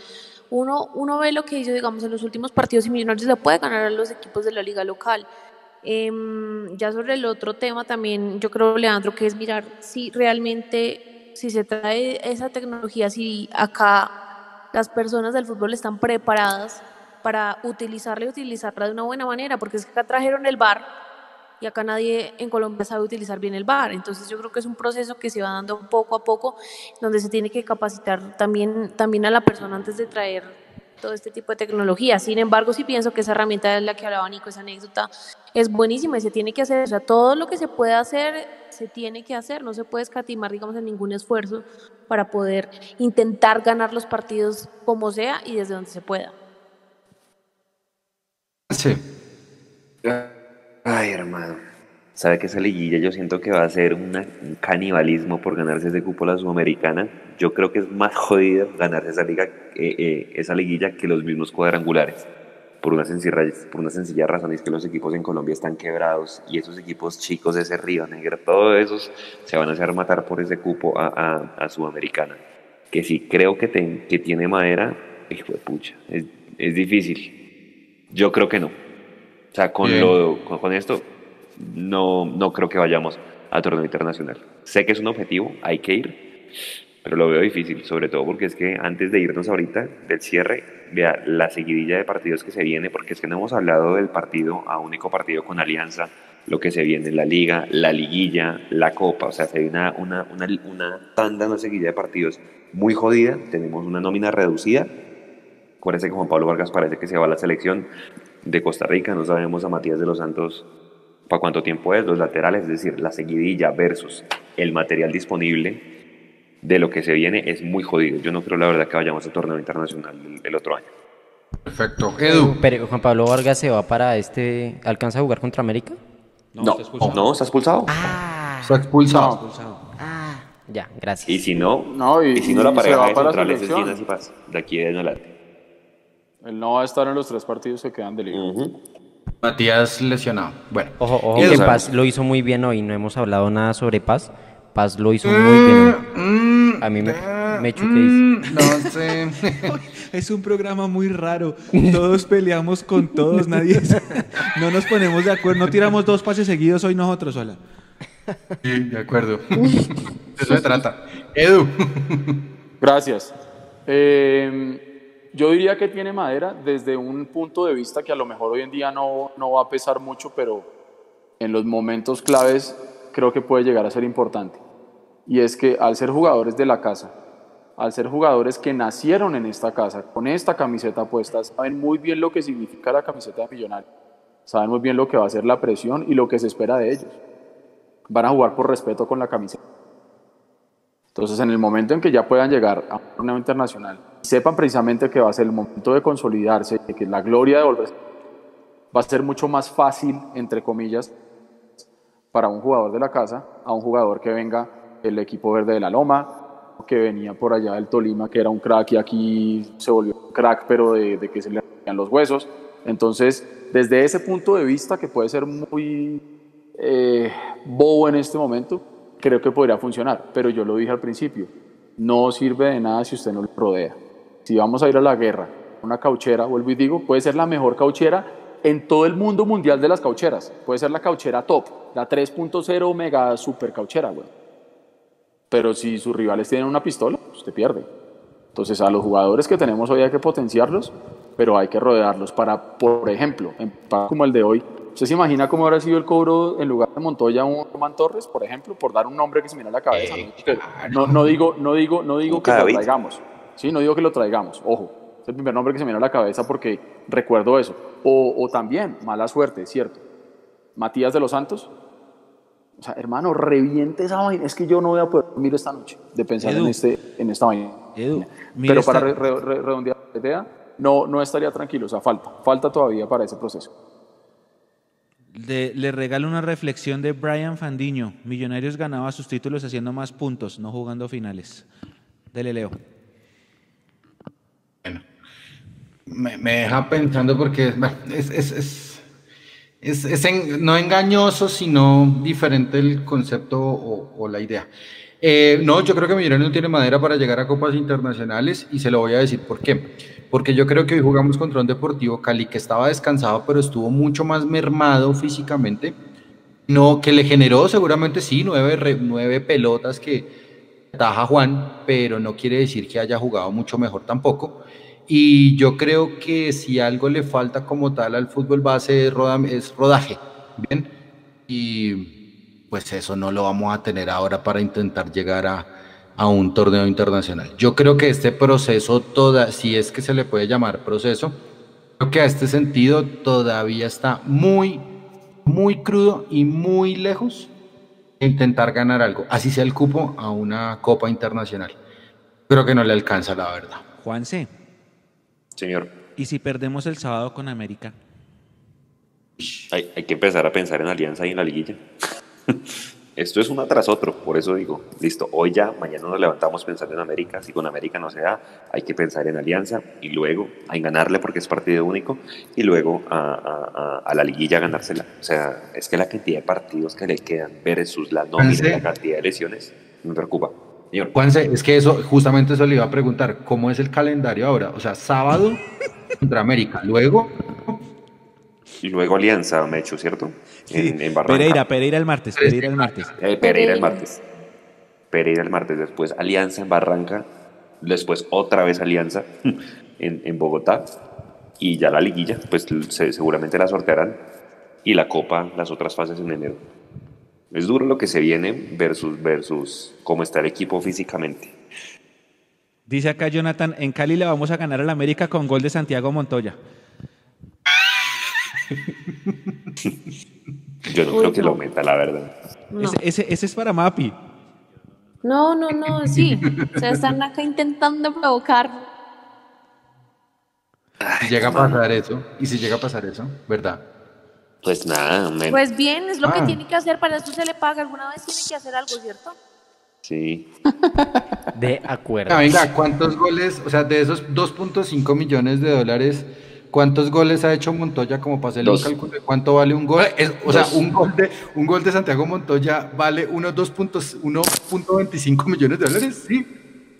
uno, uno ve lo que hizo, digamos, en los últimos partidos y Millonarios le puede ganar a los equipos de la liga local. Em, ya sobre el otro tema también, yo creo, Leandro, que es mirar si realmente, si se trae esa tecnología, si acá las personas del fútbol están preparadas para utilizarla y utilizarla de una buena manera, porque es que acá trajeron el bar y acá nadie en Colombia sabe utilizar bien el bar. Entonces yo creo que es un proceso que se va dando poco a poco, donde se tiene que capacitar también, también a la persona antes de traer todo este tipo de tecnología. Sin embargo, sí pienso que esa herramienta de la que hablaba Nico, esa anécdota, es buenísima y se tiene que hacer. O sea, todo lo que se puede hacer, se tiene que hacer. No se puede escatimar, digamos, en ningún esfuerzo para poder intentar ganar los partidos como sea y desde donde se pueda. Sí. Ay, hermano. Sabe que esa liguilla yo siento que va a ser un canibalismo por ganarse ese cupo la Sudamericana. Yo creo que es más jodido ganarse esa, liga, eh, eh, esa liguilla que los mismos cuadrangulares. Por una, sencilla, por una sencilla razón es que los equipos en Colombia están quebrados y esos equipos chicos de ese Río Negro, todos esos se van a hacer matar por ese cupo a, a, Sudamericana. Que sí creo que, que tiene madera, hijo de pucha, es, es, difícil. Yo creo que no. O sea, con, lo, con esto no, no creo que vayamos a torneo internacional. Sé que es un objetivo, hay que ir, pero lo veo difícil, sobre todo porque es que antes de irnos ahorita del cierre, vea la seguidilla de partidos que se viene, porque es que no hemos hablado del partido a único partido con Alianza, lo que se viene en la liga, la liguilla, la copa, o sea, se viene una, una, una, una tanda, una seguidilla de partidos muy jodida, tenemos una nómina reducida, acuérdense que Juan Pablo Vargas parece que se va a la selección de Costa Rica, no sabemos a Matías de los Santos para cuánto tiempo es, los laterales, es decir, la seguidilla versus el material disponible de lo que se viene es muy jodido. Yo no creo la verdad que vayamos a torneo internacional el, otro año. Perfecto. Edu. Pero Juan Pablo Vargas se va para este. ¿Alcanza a jugar contra América? No, no, está no, ¿está expulsado. Ah, está expulsado. Ah, ya, gracias. Y si no, no y, y si no la pareja de centrales es Ginas y Paz, de aquí en adelante. Él no va a estar en los tres partidos que quedan de liga. Matías lesionado. Bueno. Ojo, ojo que Paz lo hizo muy bien hoy. No hemos hablado nada sobre Paz. Paz lo hizo muy bien. A mí me, me mm, No sé. es un programa muy raro. Todos peleamos con todos. Nadie. no nos ponemos de acuerdo. No tiramos dos pases seguidos hoy nosotros, sola. Sí, de acuerdo. Eso se trata. Edu. Gracias. Eh, yo diría que tiene madera desde un punto de vista que a lo mejor hoy en día no, no va a pesar mucho, pero en los momentos claves creo que puede llegar a ser importante. Y es que al ser jugadores de la casa, al ser jugadores que nacieron en esta casa, con esta camiseta puesta, saben muy bien lo que significa la camiseta de millonario. Saben muy bien lo que va a ser la presión y lo que se espera de ellos. Van a jugar por respeto con la camiseta. Entonces, en el momento en que ya puedan llegar a un torneo internacional, sepan precisamente que va a ser el momento de consolidarse, que la gloria de volver va a ser mucho más fácil, entre comillas, para un jugador de la casa a un jugador que venga del equipo verde de la Loma, que venía por allá del Tolima, que era un crack y aquí se volvió un crack, pero de, de que se le rompían los huesos. Entonces, desde ese punto de vista, que puede ser muy eh, bobo en este momento, creo que podría funcionar. Pero yo lo dije al principio, no sirve de nada si usted no lo rodea. Si vamos a ir a la guerra, una cauchera, vuelvo y digo, puede ser la mejor cauchera en todo el mundo mundial de las caucheras. Puede ser la cauchera top, la 3.0 mega super cauchera, güey. Pero si sus rivales tienen una pistola, usted pierde. Entonces a los jugadores que tenemos hoy hay que potenciarlos, pero hay que rodearlos para, por ejemplo, en como el de hoy, ¿usted se imagina cómo habrá sido el cobro en lugar de Montoya un Román Torres, por ejemplo, por dar un nombre que se mira a la cabeza? ¿no? No, digo, no digo, no digo que lo traigamos, sí, no digo que lo traigamos, ojo, es el primer nombre que se me viene a la cabeza porque recuerdo eso. O, o también, mala suerte, cierto. Matías de los Santos, o sea, hermano, reviente esa vaina. Es que yo no voy a poder dormir esta noche de pensar en, este, en esta vaina. Pero para re, re, redondear la idea, no, no estaría tranquilo. O sea, falta, falta todavía para ese proceso. Le, le, regalo una reflexión de Brian Fandiño. Millonarios ganaba sus títulos haciendo más puntos, no jugando finales. Dele, Leo. Bueno, me, me deja pensando porque es, es, es es, es no engañoso, sino diferente el concepto o, o la idea. Eh, no, yo creo que Millonarios no tiene madera para llegar a copas internacionales y se lo voy a decir por qué. Porque yo creo que hoy jugamos contra un Deportivo Cali que estaba descansado, pero estuvo mucho más mermado físicamente. No, que le generó seguramente sí nueve, nueve pelotas que taja Juan, pero no quiere decir que haya jugado mucho mejor tampoco. Y yo creo que si algo le falta como tal al fútbol base es, roda, rodaje, ¿bien? Y pues eso no lo vamos a tener ahora para intentar llegar a, a un torneo internacional. Yo creo que este proceso, toda, si es que se le puede llamar proceso, creo que a este sentido todavía está muy, muy crudo y muy lejos intentar ganar algo, así sea el cupo a una copa internacional. Creo que no le alcanza, la verdad. Juanse. Señor. ¿Y si perdemos el sábado con América? Hay, hay que empezar a pensar en alianza y en la liguilla. Esto es uno tras otro, por eso digo, listo, hoy ya, mañana nos levantamos pensando en América, si con América no se da, hay que pensar en alianza y luego en ganarle porque es partido único y luego a, a, a la liguilla ganársela. O sea, es que la cantidad de partidos que le quedan versus la nómina, la cantidad de lesiones, me preocupa. Señor. Juanse, es que eso, justamente eso le iba a preguntar, ¿cómo es el calendario ahora? O sea, sábado contra América, luego... Y luego Alianza, me hecho, ¿cierto? Sí. En, en Barranca. Pereira, Pereira el martes, Pereira el martes. Eh, Pereira el martes. Pereira el martes, después Alianza en Barranca, después otra vez Alianza en, en Bogotá y ya la liguilla, pues se, seguramente la sortearán y la Copa, las otras fases en enero. Es duro lo que se viene versus, versus cómo está el equipo físicamente. Dice acá Jonathan, en Cali le vamos a ganar al América con gol de Santiago Montoya. Yo no Uy, creo que no. lo aumenta, la verdad. No. Ese, ese, ese, es para Mapi. No, no, no, sí. O sea, están acá intentando provocar. Si llega a pasar eso, y si llega a pasar eso, ¿verdad? Pues nada, men. Pues bien, es lo ah. que tiene que hacer, para eso se le paga. Alguna vez tiene que hacer algo, ¿cierto? Sí. De acuerdo. Ah, venga, ¿cuántos goles, o sea, de esos 2.5 millones de dólares, cuántos goles ha hecho Montoya como para hacerle Dos. un cálculo de cuánto vale un gol? Es, o Dos. sea, un gol, de, un gol de Santiago Montoya vale unos 1.25 millones de dólares, sí.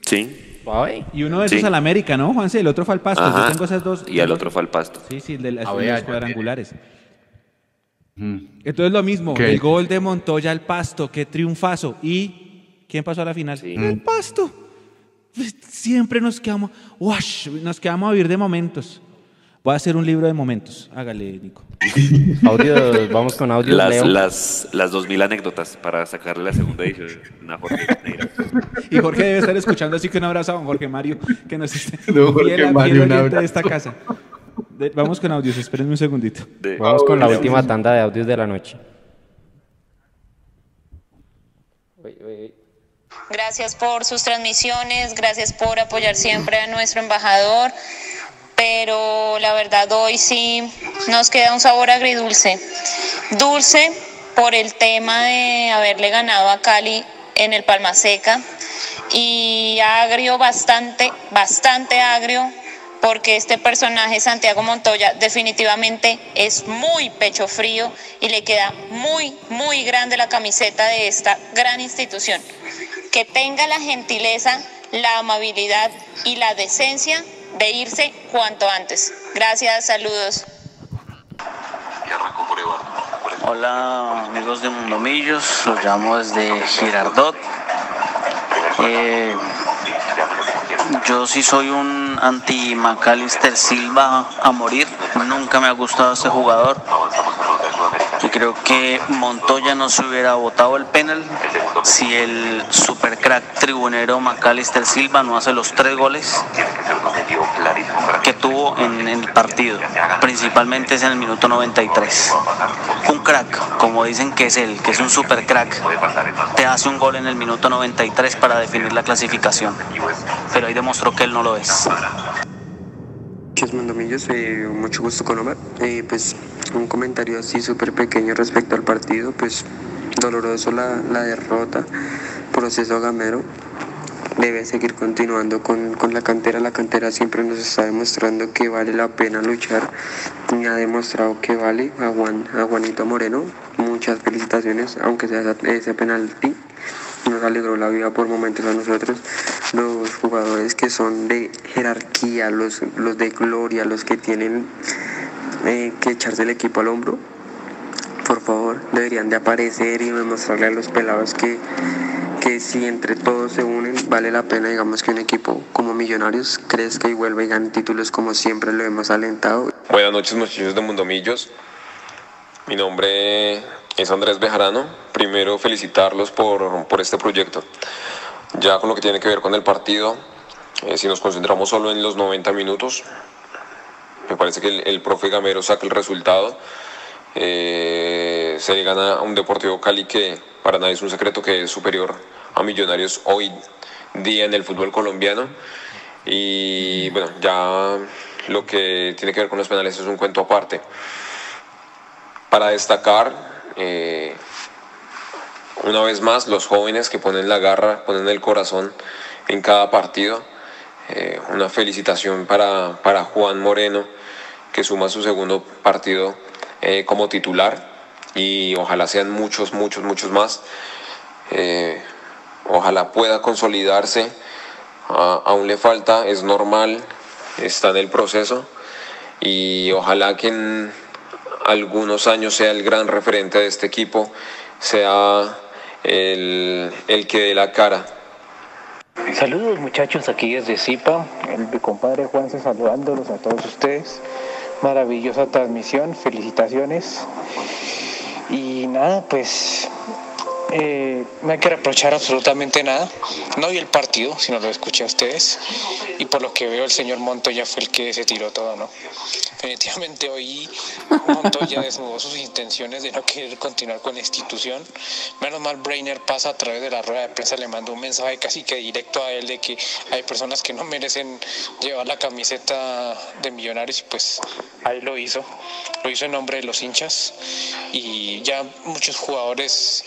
Sí. Ay. Y uno de esos sí. al América, ¿no, Juanse? El otro fue al Pasto. Ajá. Yo tengo esas dos. Y el otro fue al Pasto. Sí, sí, el de las, los cuadrangulares. Entonces lo mismo, el gol de Montoya al Pasto, qué triunfazo. ¿Y quién pasó a la final? Sí. El Pasto. Siempre nos quedamos, wash, nos quedamos a vivir de momentos. Voy a hacer un libro de momentos. Hágale, Nico. Audio, vamos con audio. Las, Leo. las, las 2000 anécdotas para sacarle la segunda edición. Una Jorge. Y Jorge debe estar escuchando, así que un abrazo a don Jorge Mario, que nos esté Jorge fiel, Mario, de esta casa. De- vamos con audios, espérenme un segundito. Vamos con la última tanda de audios de la noche. Gracias por sus transmisiones, gracias por apoyar siempre a nuestro embajador, pero la verdad hoy sí nos queda un sabor agridulce. Dulce por el tema de haberle ganado a Cali en el Palma Seca y agrio bastante, bastante agrio porque este personaje Santiago Montoya definitivamente es muy pecho frío y le queda muy, muy grande la camiseta de esta gran institución. Que tenga la gentileza, la amabilidad y la decencia de irse cuanto antes. Gracias, saludos. Hola amigos de Mundomillos, los llamo desde Girardot. Eh, yo sí soy un anti Macalister Silva a morir, nunca me ha gustado ese jugador. Creo que Montoya no se hubiera votado el penal si el super crack tribunero Macalister Silva no hace los tres goles que tuvo en el partido, principalmente es en el minuto 93. Un crack, como dicen que es él, que es un super crack, te hace un gol en el minuto 93 para definir la clasificación, pero ahí demostró que él no lo es. Muchos mandomillos, eh, mucho gusto con Omar. Eh, pues un comentario así súper pequeño respecto al partido, pues doloroso la, la derrota, proceso gamero. Debe seguir continuando con, con la cantera. La cantera siempre nos está demostrando que vale la pena luchar y ha demostrado que vale a, Juan, a Juanito Moreno. Muchas felicitaciones, aunque sea ese penalti nos alegró la vida por momentos a nosotros, los jugadores que son de jerarquía, los, los de gloria, los que tienen eh, que echarse el equipo al hombro, por favor, deberían de aparecer y demostrarle a los pelados que, que si entre todos se unen, vale la pena, digamos, que un equipo como Millonarios crezca y vuelva y gane títulos como siempre lo hemos alentado. Buenas noches muchachos de Mundomillos. Mi nombre es Andrés Bejarano. Primero felicitarlos por, por este proyecto. Ya con lo que tiene que ver con el partido, eh, si nos concentramos solo en los 90 minutos, me parece que el, profe Gamero saca el resultado. Eh, se gana a un Deportivo Cali que para nadie es un secreto que es superior a Millonarios hoy día en el fútbol colombiano. Y bueno, ya lo que tiene que ver con los penales es un cuento aparte. Para destacar, eh, una vez más, los jóvenes que ponen la garra, ponen el corazón en cada partido. Eh, una felicitación para, para Juan Moreno, que suma su segundo partido eh, como titular y ojalá sean muchos, muchos, muchos más. Ojalá pueda consolidarse. Aún le falta, es normal, está en el proceso y ojalá que algunos años sea el gran referente de este equipo, sea el, el que dé la cara. Saludos muchachos aquí desde Zipa, el mi compadre Juanse saludándolos a todos ustedes. Maravillosa transmisión, felicitaciones. Y nada, pues eh, no hay que reprochar absolutamente nada. No vi el partido, sino lo escuché a ustedes. Y por lo que veo, el señor Montoya fue el que se tiró todo, ¿no? Definitivamente hoy Montoya desnudó sus intenciones de no querer continuar con la institución. Menos mal Brainer pasa a través de la rueda de prensa, le mandó un mensaje casi que directo a él de que hay personas que no merecen llevar la camiseta de millonarios y pues ahí lo hizo. Lo hizo en nombre de los hinchas y ya muchos jugadores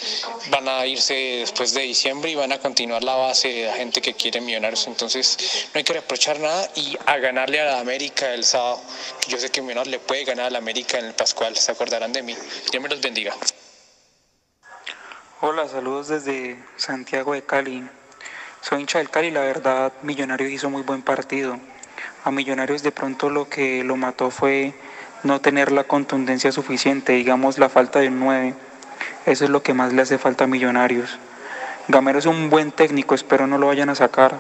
van a irse después de diciembre y van a continuar la base de la gente que quiere millonarios. Entonces no hay que reprochar nada y a ganarle a la América el sábado. Yo sé que Millonarios le puede ganar a la América en el Pascual, se acordarán de mí. Dios me los bendiga. Hola, saludos desde Santiago de Cali. Soy hincha del Cali, la verdad, Millonarios hizo muy buen partido. A Millonarios de pronto lo que lo mató fue no tener la contundencia suficiente, digamos la falta de un 9. Eso es lo que más le hace falta a Millonarios. Gamero es un buen técnico, espero no lo vayan a sacar.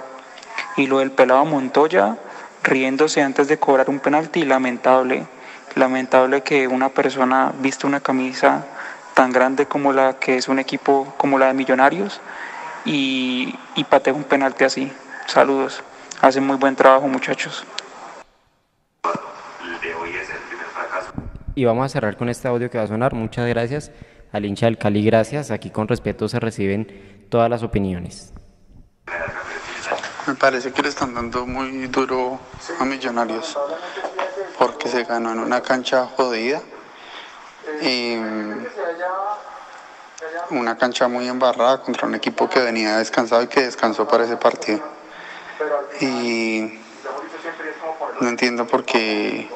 Y lo del pelado Montoya, riéndose antes de cobrar un penalti, lamentable, lamentable que una persona viste una camisa tan grande como la que es un equipo como la de Millonarios y, y patee un penalti así. Saludos, hacen muy buen trabajo muchachos. Y vamos a cerrar con este audio que va a sonar. Muchas gracias al hincha del Cali, gracias. Aquí con respeto se reciben todas las opiniones. Me parece que le están dando muy duro a Millonarios porque se ganó en una cancha jodida y una cancha muy embarrada contra un equipo que venía descansado y que descansó para ese partido. Y no entiendo por qué,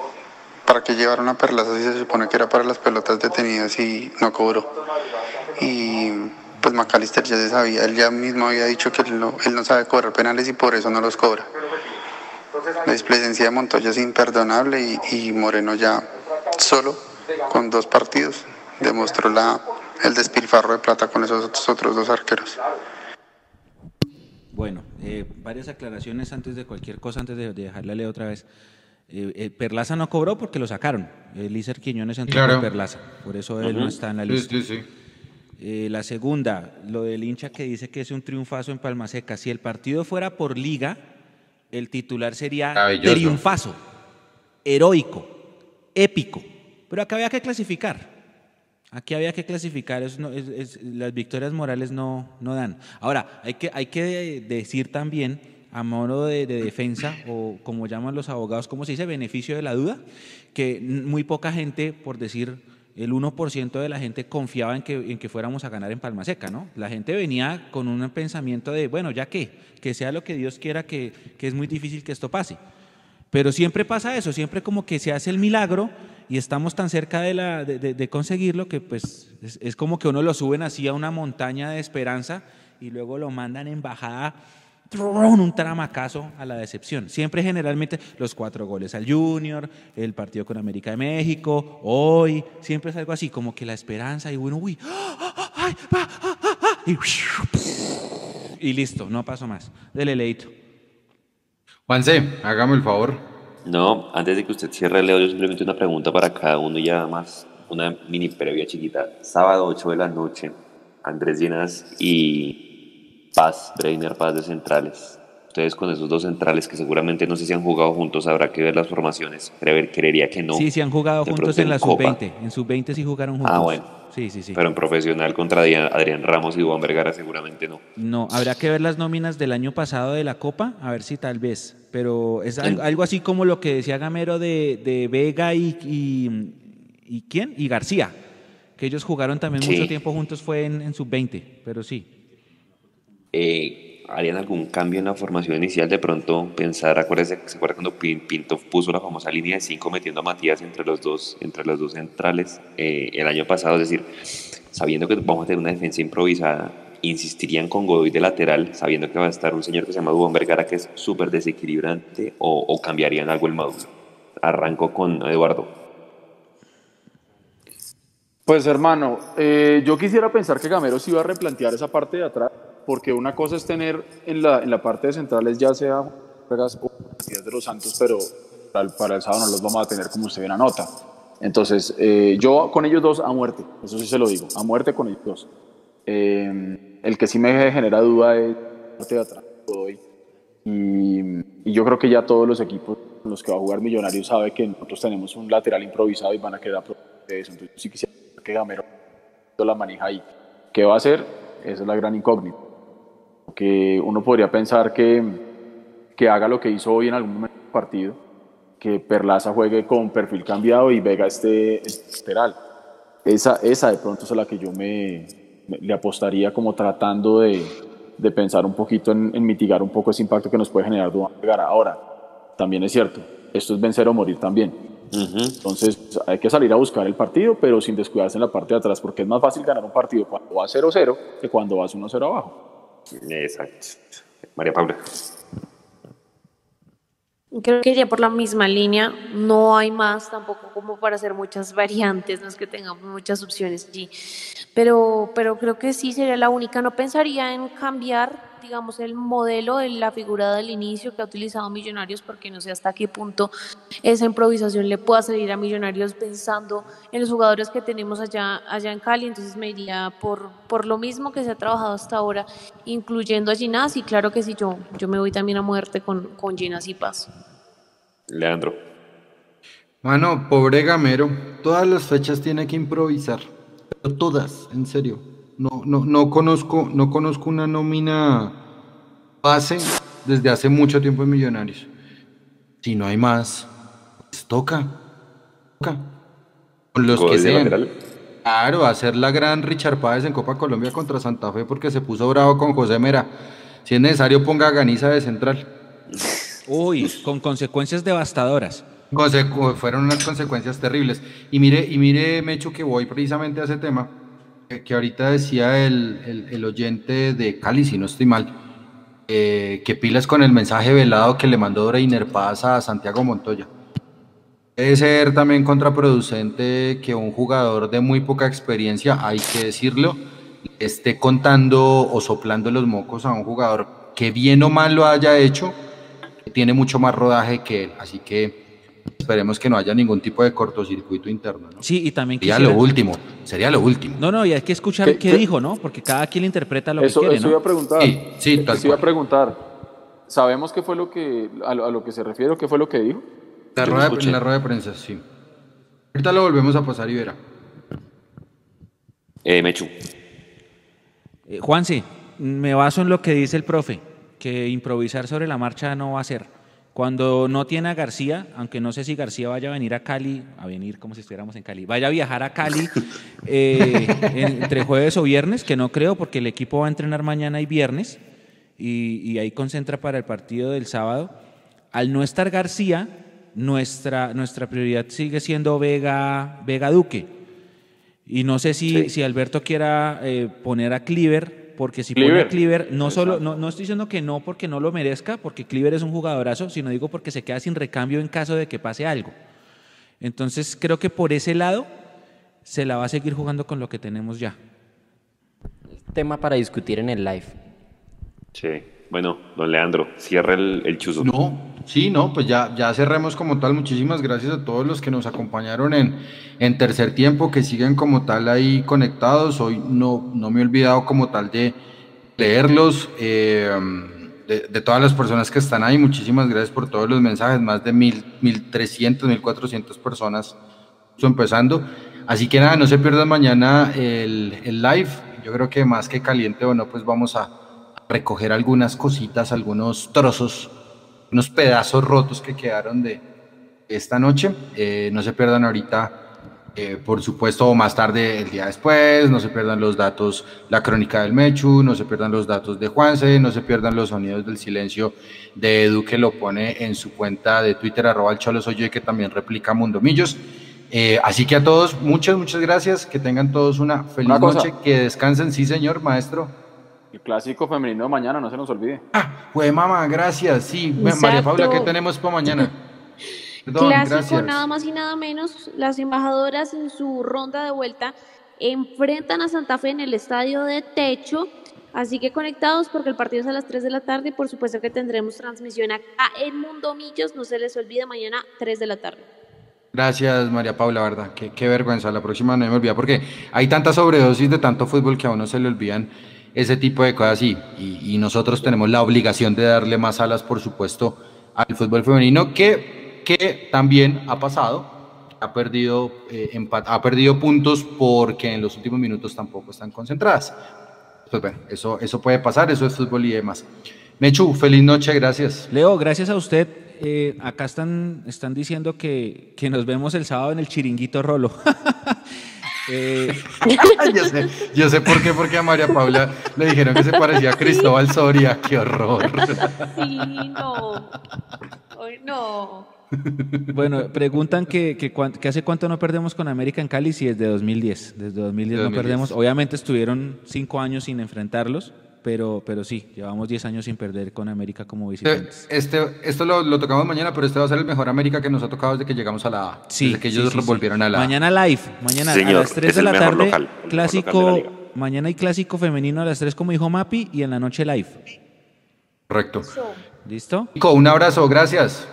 para qué llevaron a Perlaza si se supone que era para las pelotas detenidas y no cobró. Y pues McAllister ya se sabía, él ya mismo había dicho que él no, sabe cobrar penales y por eso no los cobra. La displicencia de Montoya es imperdonable y, Moreno ya solo con dos partidos demostró la, el despilfarro de plata con esos otros dos arqueros. Bueno, eh, varias aclaraciones antes de cualquier cosa, antes de, de dejarla leer otra vez. Eh, eh, Perlaza no cobró porque lo sacaron. Elícer Quiñones entró Claro. con Perlaza, por eso él no está en la lista. sí, sí. Eh, la segunda, lo del hincha que dice que es un triunfazo en Palmaseca. Si el partido fuera por liga, el titular sería triunfazo, heroico, épico. Pero acá había que clasificar. Aquí había que clasificar, eso no- es- es- las victorias morales no, no dan. Ahora, hay que, hay que decir también, a modo de, de defensa, o como llaman los abogados, ¿cómo se dice? Beneficio de la duda, que muy poca gente, por decir el 1% de la gente, confiaba en que, en que fuéramos a ganar en Palma Seca, ¿no? La gente venía con un pensamiento de, bueno, ya que, que sea lo que Dios quiera, que, que es muy difícil que esto pase. Pero siempre pasa eso, siempre como que se hace el milagro y estamos tan cerca de, la, de, de- conseguirlo que pues es, es como que uno lo suben así a una montaña de esperanza y luego lo mandan en bajada. Un tramacazo a la decepción. Siempre generalmente los cuatro goles al Junior, el partido con América de México, hoy, siempre es algo así, como que la esperanza y bueno, uy, ¡ah, ah, ah, ah! y, y listo, no pasó más. Dele leito. Juanse, hágame el favor. No, antes de que usted cierre, Leo, yo simplemente una pregunta para cada uno y ya más una mini previa chiquita. Sábado 8 de la noche, Andrés Llenas y Paz, Breiner Paz de centrales. Ustedes con esos dos centrales que seguramente no sé si han jugado juntos, habrá que ver las formaciones. Creer, creería que no. Sí, sí han jugado De juntos pronto en la Copa. sub-20. En sub-20 sí jugaron juntos. Ah, bueno. Sí, sí, sí. Pero en profesional contra Adrián, Ramos y Juan Vergara seguramente no. No, habrá que ver las nóminas del año pasado de la Copa, a ver si tal vez. Pero es algo, algo así como lo que decía Gamero de, de Vega y, y, y ¿quién? Y García, que ellos jugaron también Sí. mucho tiempo juntos, fue en, en sub-20, pero sí. Eh, ¿Harían algún cambio en la formación inicial? De pronto pensar, acuérdense, ¿se acuerdan cuando Pin- Pinto puso la famosa línea de 5 metiendo a Matías entre los dos, entre los dos centrales eh, el año pasado? Es decir, sabiendo que vamos a tener una defensa improvisada, ¿insistirían con Godoy de lateral, sabiendo que va a estar un señor que se llama Dubón Vergara, que es súper desequilibrante, o, o cambiarían algo el módulo? Arranco con Eduardo. Pues hermano, eh, yo quisiera pensar que Gamero sí iba a replantear esa parte de atrás, porque una cosa es tener en la, en la parte de centrales ya sea Vegas o de los Santos, pero para el, para el sábado no los vamos a tener como usted bien anota. Entonces, eh, yo con ellos dos a muerte, eso sí se lo digo, a muerte con ellos dos. Eh, el que sí me genera duda es la parte de atrás, Godoy. Y, y yo creo que ya todos los equipos con los que va a jugar Millonarios sabe que nosotros tenemos un lateral improvisado y van a quedar de eso. Entonces, sí quisiera que Gamero la maneja ahí. ¿Qué va a hacer? Esa es la gran incógnita. Que uno podría pensar que, que haga lo que hizo hoy en algún momento del partido, que Perlaza juegue con perfil cambiado y Vega esté lateral. Esa, esa de pronto es a la que yo me, me- le apostaría como tratando de, de pensar un poquito en, en mitigar un poco ese impacto que nos puede generar Duván Vergara. Ahora, también es cierto, esto es vencer o morir también. Entonces hay que salir a buscar el partido, pero sin descuidarse en la parte de atrás, porque es más fácil ganar un partido cuando vas 0-0 que cuando vas 1-0 abajo. Exacto. María Paula. Creo que iría por la misma línea, no hay más tampoco como para hacer muchas variantes, no es que tengamos muchas opciones allí, pero, pero creo que sí sería la única, no pensaría en cambiar digamos, el modelo de la figura del inicio que ha utilizado Millonarios, porque no sé hasta qué punto esa improvisación le pueda salir a Millonarios pensando en los jugadores que tenemos allá, allá en Cali. Entonces me iría por, por lo mismo que se ha trabajado hasta ahora, incluyendo a Ginás. Y claro que sí, yo, yo me voy también a muerte con, con Ginás y Paz. Leandro. Mano, pobre Gamero, todas las fechas tiene que improvisar. Todas, en serio. No, no, no conozco, no conozco una nómina base desde hace mucho tiempo en Millonarios. Si no hay más, pues toca. Toca. Con los que sean. lateral. Claro, hacer la gran Richard Páez en Copa Colombia contra Santa Fe porque se puso bravo con José Mera. Si es necesario, ponga a Ganiza de central. Uy, con consecuencias devastadoras. Conse- fueron unas consecuencias terribles. Y mire, y mire, Mecho, que voy precisamente a ese tema, que, ahorita decía el, el- el oyente de Cali, si no estoy mal, eh, que pilas con el mensaje velado que le mandó Breiner Paz a Santiago Montoya. Debe ser también contraproducente que un jugador de muy poca experiencia, hay que decirlo, esté contando o soplando los mocos a un jugador que bien o mal lo haya hecho, que tiene mucho más rodaje que él. Así que esperemos que no haya ningún tipo de cortocircuito interno. ¿no? Sí, y también Sería quisiera... lo último, sería lo último. No, no, y hay que escuchar ¿Qué- qué, qué- dijo, ¿no? Porque cada quien interpreta lo Eso, que quiere, eso ¿no? iba a preguntar. Sí, sí, tal Eso iba a cual. preguntar. ¿Sabemos qué fue lo que, a lo, a lo que se refiere o qué fue lo que dijo? La rueda de- la rueda de prensa, sí. Ahorita lo volvemos a pasar y verá. Eh, Mechu. Eh, Juanse, me baso en lo que dice el profe, que improvisar sobre la marcha no va a ser. Cuando no tiene a García, aunque no sé si García vaya a venir a Cali, a venir como si estuviéramos en Cali, vaya a viajar a Cali eh, en- entre jueves o viernes, que no creo porque el equipo va a entrenar mañana y viernes y, y ahí concentra para el partido del sábado. Al no estar García, nuestra, nuestra prioridad sigue siendo Vega, Vega Duque. Y no sé si, si Alberto quiera eh, poner a Cleaver, porque si pone a Cleaver. Cleaver, no solo, no, no estoy diciendo que no porque no lo merezca, porque Cleaver es un jugadorazo, sino digo porque se queda sin recambio en caso de que pase algo. Entonces creo que por ese lado se la va a seguir jugando con lo que tenemos ya. Tema para discutir en el live. Sí. Bueno, don Leandro, cierra el, el chuzo. No, sí, no, pues ya, ya cerremos como tal. Muchísimas gracias a todos los que nos acompañaron en, en tercer tiempo, que siguen como tal ahí conectados. Hoy no, no me he olvidado como tal de leerlos, eh, de, de todas las personas que están ahí. Muchísimas gracias por todos los mensajes, más de mil, mil trescientos, mil cuatrocientas personas justo empezando. Así que nada, no se pierdan mañana el, el live. Yo creo que más que caliente o no, pues vamos a recoger algunas cositas, algunos trozos, unos pedazos rotos que quedaron de esta noche. Eh, no se pierdan ahorita, eh, por supuesto, o más tarde el día después, no se pierdan los datos, la crónica del Mechu, no se pierdan los datos de Juanse, no se pierdan los sonidos del silencio de Edu que lo pone en su cuenta de Twitter, arroba el Cholo Soy yo, y que también replica Mundomillos. Eh, así que a todos, muchas, muchas gracias, que tengan todos una feliz Una noche, que descansen, sí señor, maestro. El clásico femenino de mañana, no se nos olvide. Pues mamá, gracias. Sí, María. Paula, ¿qué tenemos para mañana? Perdón, Clásico, gracias. nada más y nada menos. Las embajadoras en su ronda de vuelta enfrentan a Santa Fe en el estadio de techo. Así que conectados porque el partido es a las 3 de la tarde y por supuesto que tendremos transmisión acá en Mundo Millos. No se les olvide mañana 3 de la tarde. Gracias, María Paula, verdad. Qué, qué vergüenza. La próxima no me olvida porque hay tanta sobredosis de tanto fútbol que a uno se le olvidan ese tipo de cosas y, y, nosotros tenemos la obligación de darle más alas, por supuesto, al fútbol femenino que, que también ha pasado. Ha perdido, eh, ha perdido puntos porque en los últimos minutos tampoco están concentradas. Pues bueno, eso, eso puede pasar, eso es fútbol y demás. Mechu, feliz noche, gracias. Leo, gracias a usted. Eh, acá están, están diciendo que, que nos vemos el sábado en el chiringuito Rolo. Eh, yo, sé, yo sé por qué, porque a María Paula le dijeron que se parecía a Cristóbal Soria. ¡Qué horror! Sí, no. Hoy no. Bueno, preguntan que, que, hace cuánto no perdemos con América en Cali, si desde 2010. Desde 2010 no 2010. perdemos. Obviamente estuvieron cinco años sin enfrentarlos, pero, pero sí, llevamos 10 años sin perder con América como Este, visitantes. este- esto lo, lo tocamos mañana, pero este va a ser el mejor América que nos ha tocado desde que llegamos a la A. Sí, desde que ellos sí, sí. volvieron a la A. Mañana live, mañana Señor, a las 3 es de la tarde, local, clásico, de la mañana hay clásico femenino a las 3 como dijo Mapi y en la noche live. Correcto. ¿Listo? Nico, un abrazo, gracias.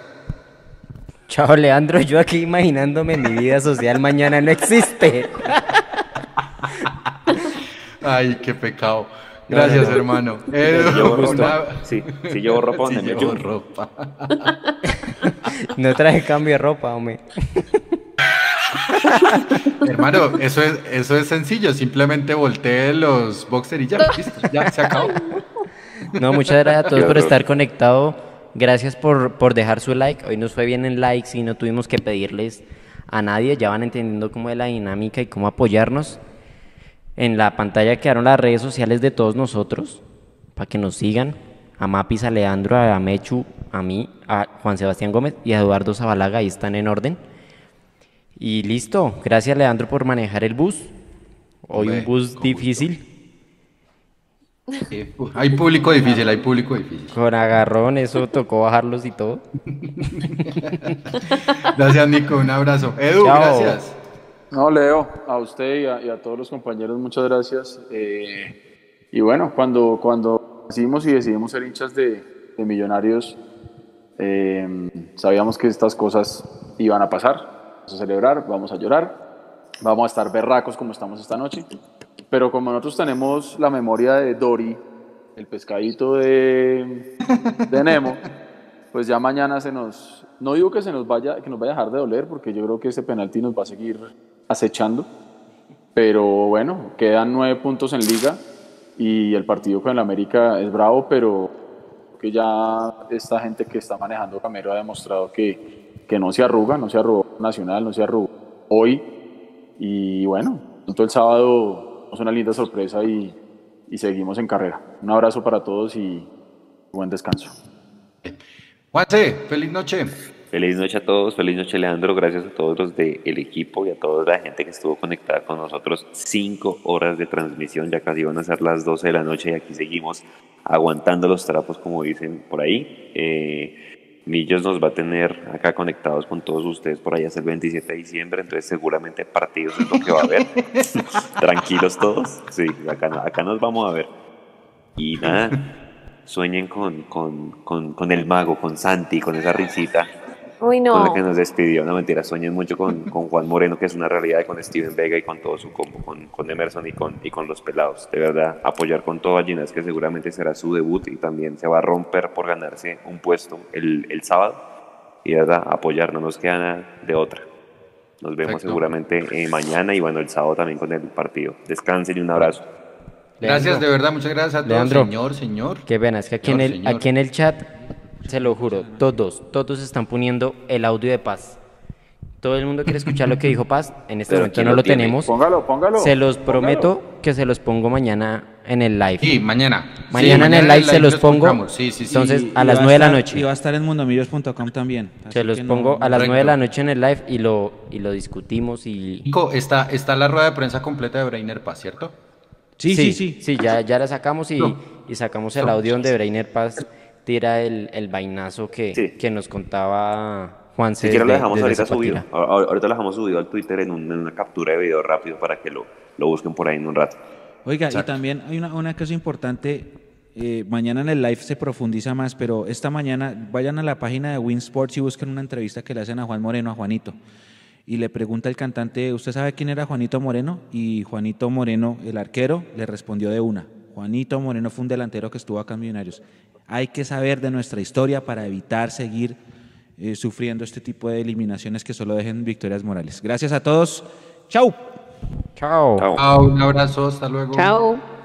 Chao, Leandro. Yo aquí imaginándome mi vida social mañana no existe. Ay, qué pecado. Gracias, No, no, no. hermano. Edu, llevo ropa. una- Sí, sí llevo ropa donde Sí me llevo ropa. No traje cambio de ropa, hombre. Hermano, eso es, eso es sencillo. Simplemente voltee los boxers y ya, listo, ya se acabó. No, muchas gracias a todos por estar conectado. Gracias por, por dejar su like. Hoy nos fue bien en likes y no tuvimos que pedirles a nadie. Ya van entendiendo cómo es la dinámica y cómo apoyarnos. En la pantalla quedaron las redes sociales de todos nosotros para que nos sigan. A Mapis, a Leandro, a Mechu, a mí, a Juan Sebastián Gómez y a Eduardo Zabalaga. Ahí están en orden. Y listo. Gracias, Leandro, por manejar el bus. Hoy Hombre, un bus difícil. Hay público difícil, hay público difícil. Con agarrón, eso tocó bajarlos y todo. Gracias, Nico. Un abrazo. Edu, Chao. gracias. No, Leo, a usted y a, y a todos los compañeros, muchas gracias. Eh, y bueno, cuando, cuando decidimos y decidimos ser hinchas de, de millonarios, eh, sabíamos que estas cosas iban a pasar. Vamos a celebrar, vamos a llorar, vamos a estar berracos como estamos esta noche. Pero como nosotros tenemos la memoria de Dory, el pescadito de, de Nemo, pues ya mañana se nos, no digo que se nos vaya, que nos vaya a dejar de doler, porque yo creo que ese penalti nos va a seguir acechando, pero bueno, quedan nueve puntos en liga y el partido con el América es bravo, pero que ya esta gente que está manejando Camero ha demostrado que, que no se arruga, no se arrugó Nacional, no se arrugó hoy y bueno, pronto el sábado es una linda sorpresa y, y seguimos en carrera. Un abrazo para todos y buen descanso. Juanse, feliz noche. Feliz noche a todos, feliz noche Leandro, gracias a todos los del equipo y a toda la gente que estuvo conectada con nosotros. Cinco horas de transmisión, ya casi van a ser las 12 de la noche y aquí seguimos aguantando los trapos como dicen por ahí. Eh, Millos nos va a tener acá conectados con todos ustedes por ahí hasta el 27 de diciembre, entonces seguramente partidos es lo que va a haber. Tranquilos todos, sí, acá, acá nos vamos a ver. Y nada, sueñen con, con, con, con el mago, con Santi, con esa risita Uy, con no. la que nos despidió. No mentira, sueñen mucho con, con Juan Moreno, que es una realidad, y con Steven Vega y con todo su combo, con, con Emerson y con, y con los pelados. De verdad, apoyar con todo a Ginás, que seguramente será su debut y también se va a romper por ganarse un puesto el, el sábado. Y de verdad, apoyar, no nos queda nada de otra. Nos vemos Perfecto. seguramente eh, mañana y bueno, el sábado también con el partido. Descansen y un abrazo. Gracias, de verdad, muchas gracias a todos. Leandro. Señor, señor. Qué pena, es que aquí, en Señor, el, señor. aquí en el chat, se lo juro, todos, todos están poniendo el audio de Paz. Todo el mundo quiere escuchar lo que dijo Paz. En este Pero momento ¿quién no lo tenemos. Póngalo, póngalo, Se los póngalo. prometo que se los pongo mañana en el live. Sí, mañana. Mañana Sí, en el live se los pongo. Sí, sí, sí. Entonces, Y- a las va 9 de la noche. Y va a estar en mundomillos.com también. Se los no- pongo a las Correcto. 9 de la noche en el live y lo, y lo discutimos y... Nico, está, está la rueda de prensa completa de Brainer Paz, ¿cierto? Sí, sí, sí. Sí, ya, ya la sacamos y, No. y sacamos el audio donde Brainer Paz tira el, el vainazo que, que nos contaba Juan Si quieres lo dejamos ahorita subido. Ahorita lo dejamos subido al Twitter en, un- en una captura de video rápido para que lo, lo busquen por ahí en un rato. Oiga, Exacto. y también hay una, una cosa importante. eh, mañana en el live se profundiza más, pero esta mañana vayan a la página de Win Sports y busquen una entrevista que le hacen a Juan Moreno, a Juanito. Y le pregunta el cantante, ¿usted sabe quién era Juanito Moreno? Y Juanito Moreno, el arquero, le respondió de una. Juanito Moreno fue un delantero que estuvo acá en Millonarios. Hay que saber de nuestra historia para evitar seguir eh, sufriendo este tipo de eliminaciones que solo dejen victorias morales. Gracias a todos. Chau. Chao. Ah, un abrazo, hasta luego. Chao.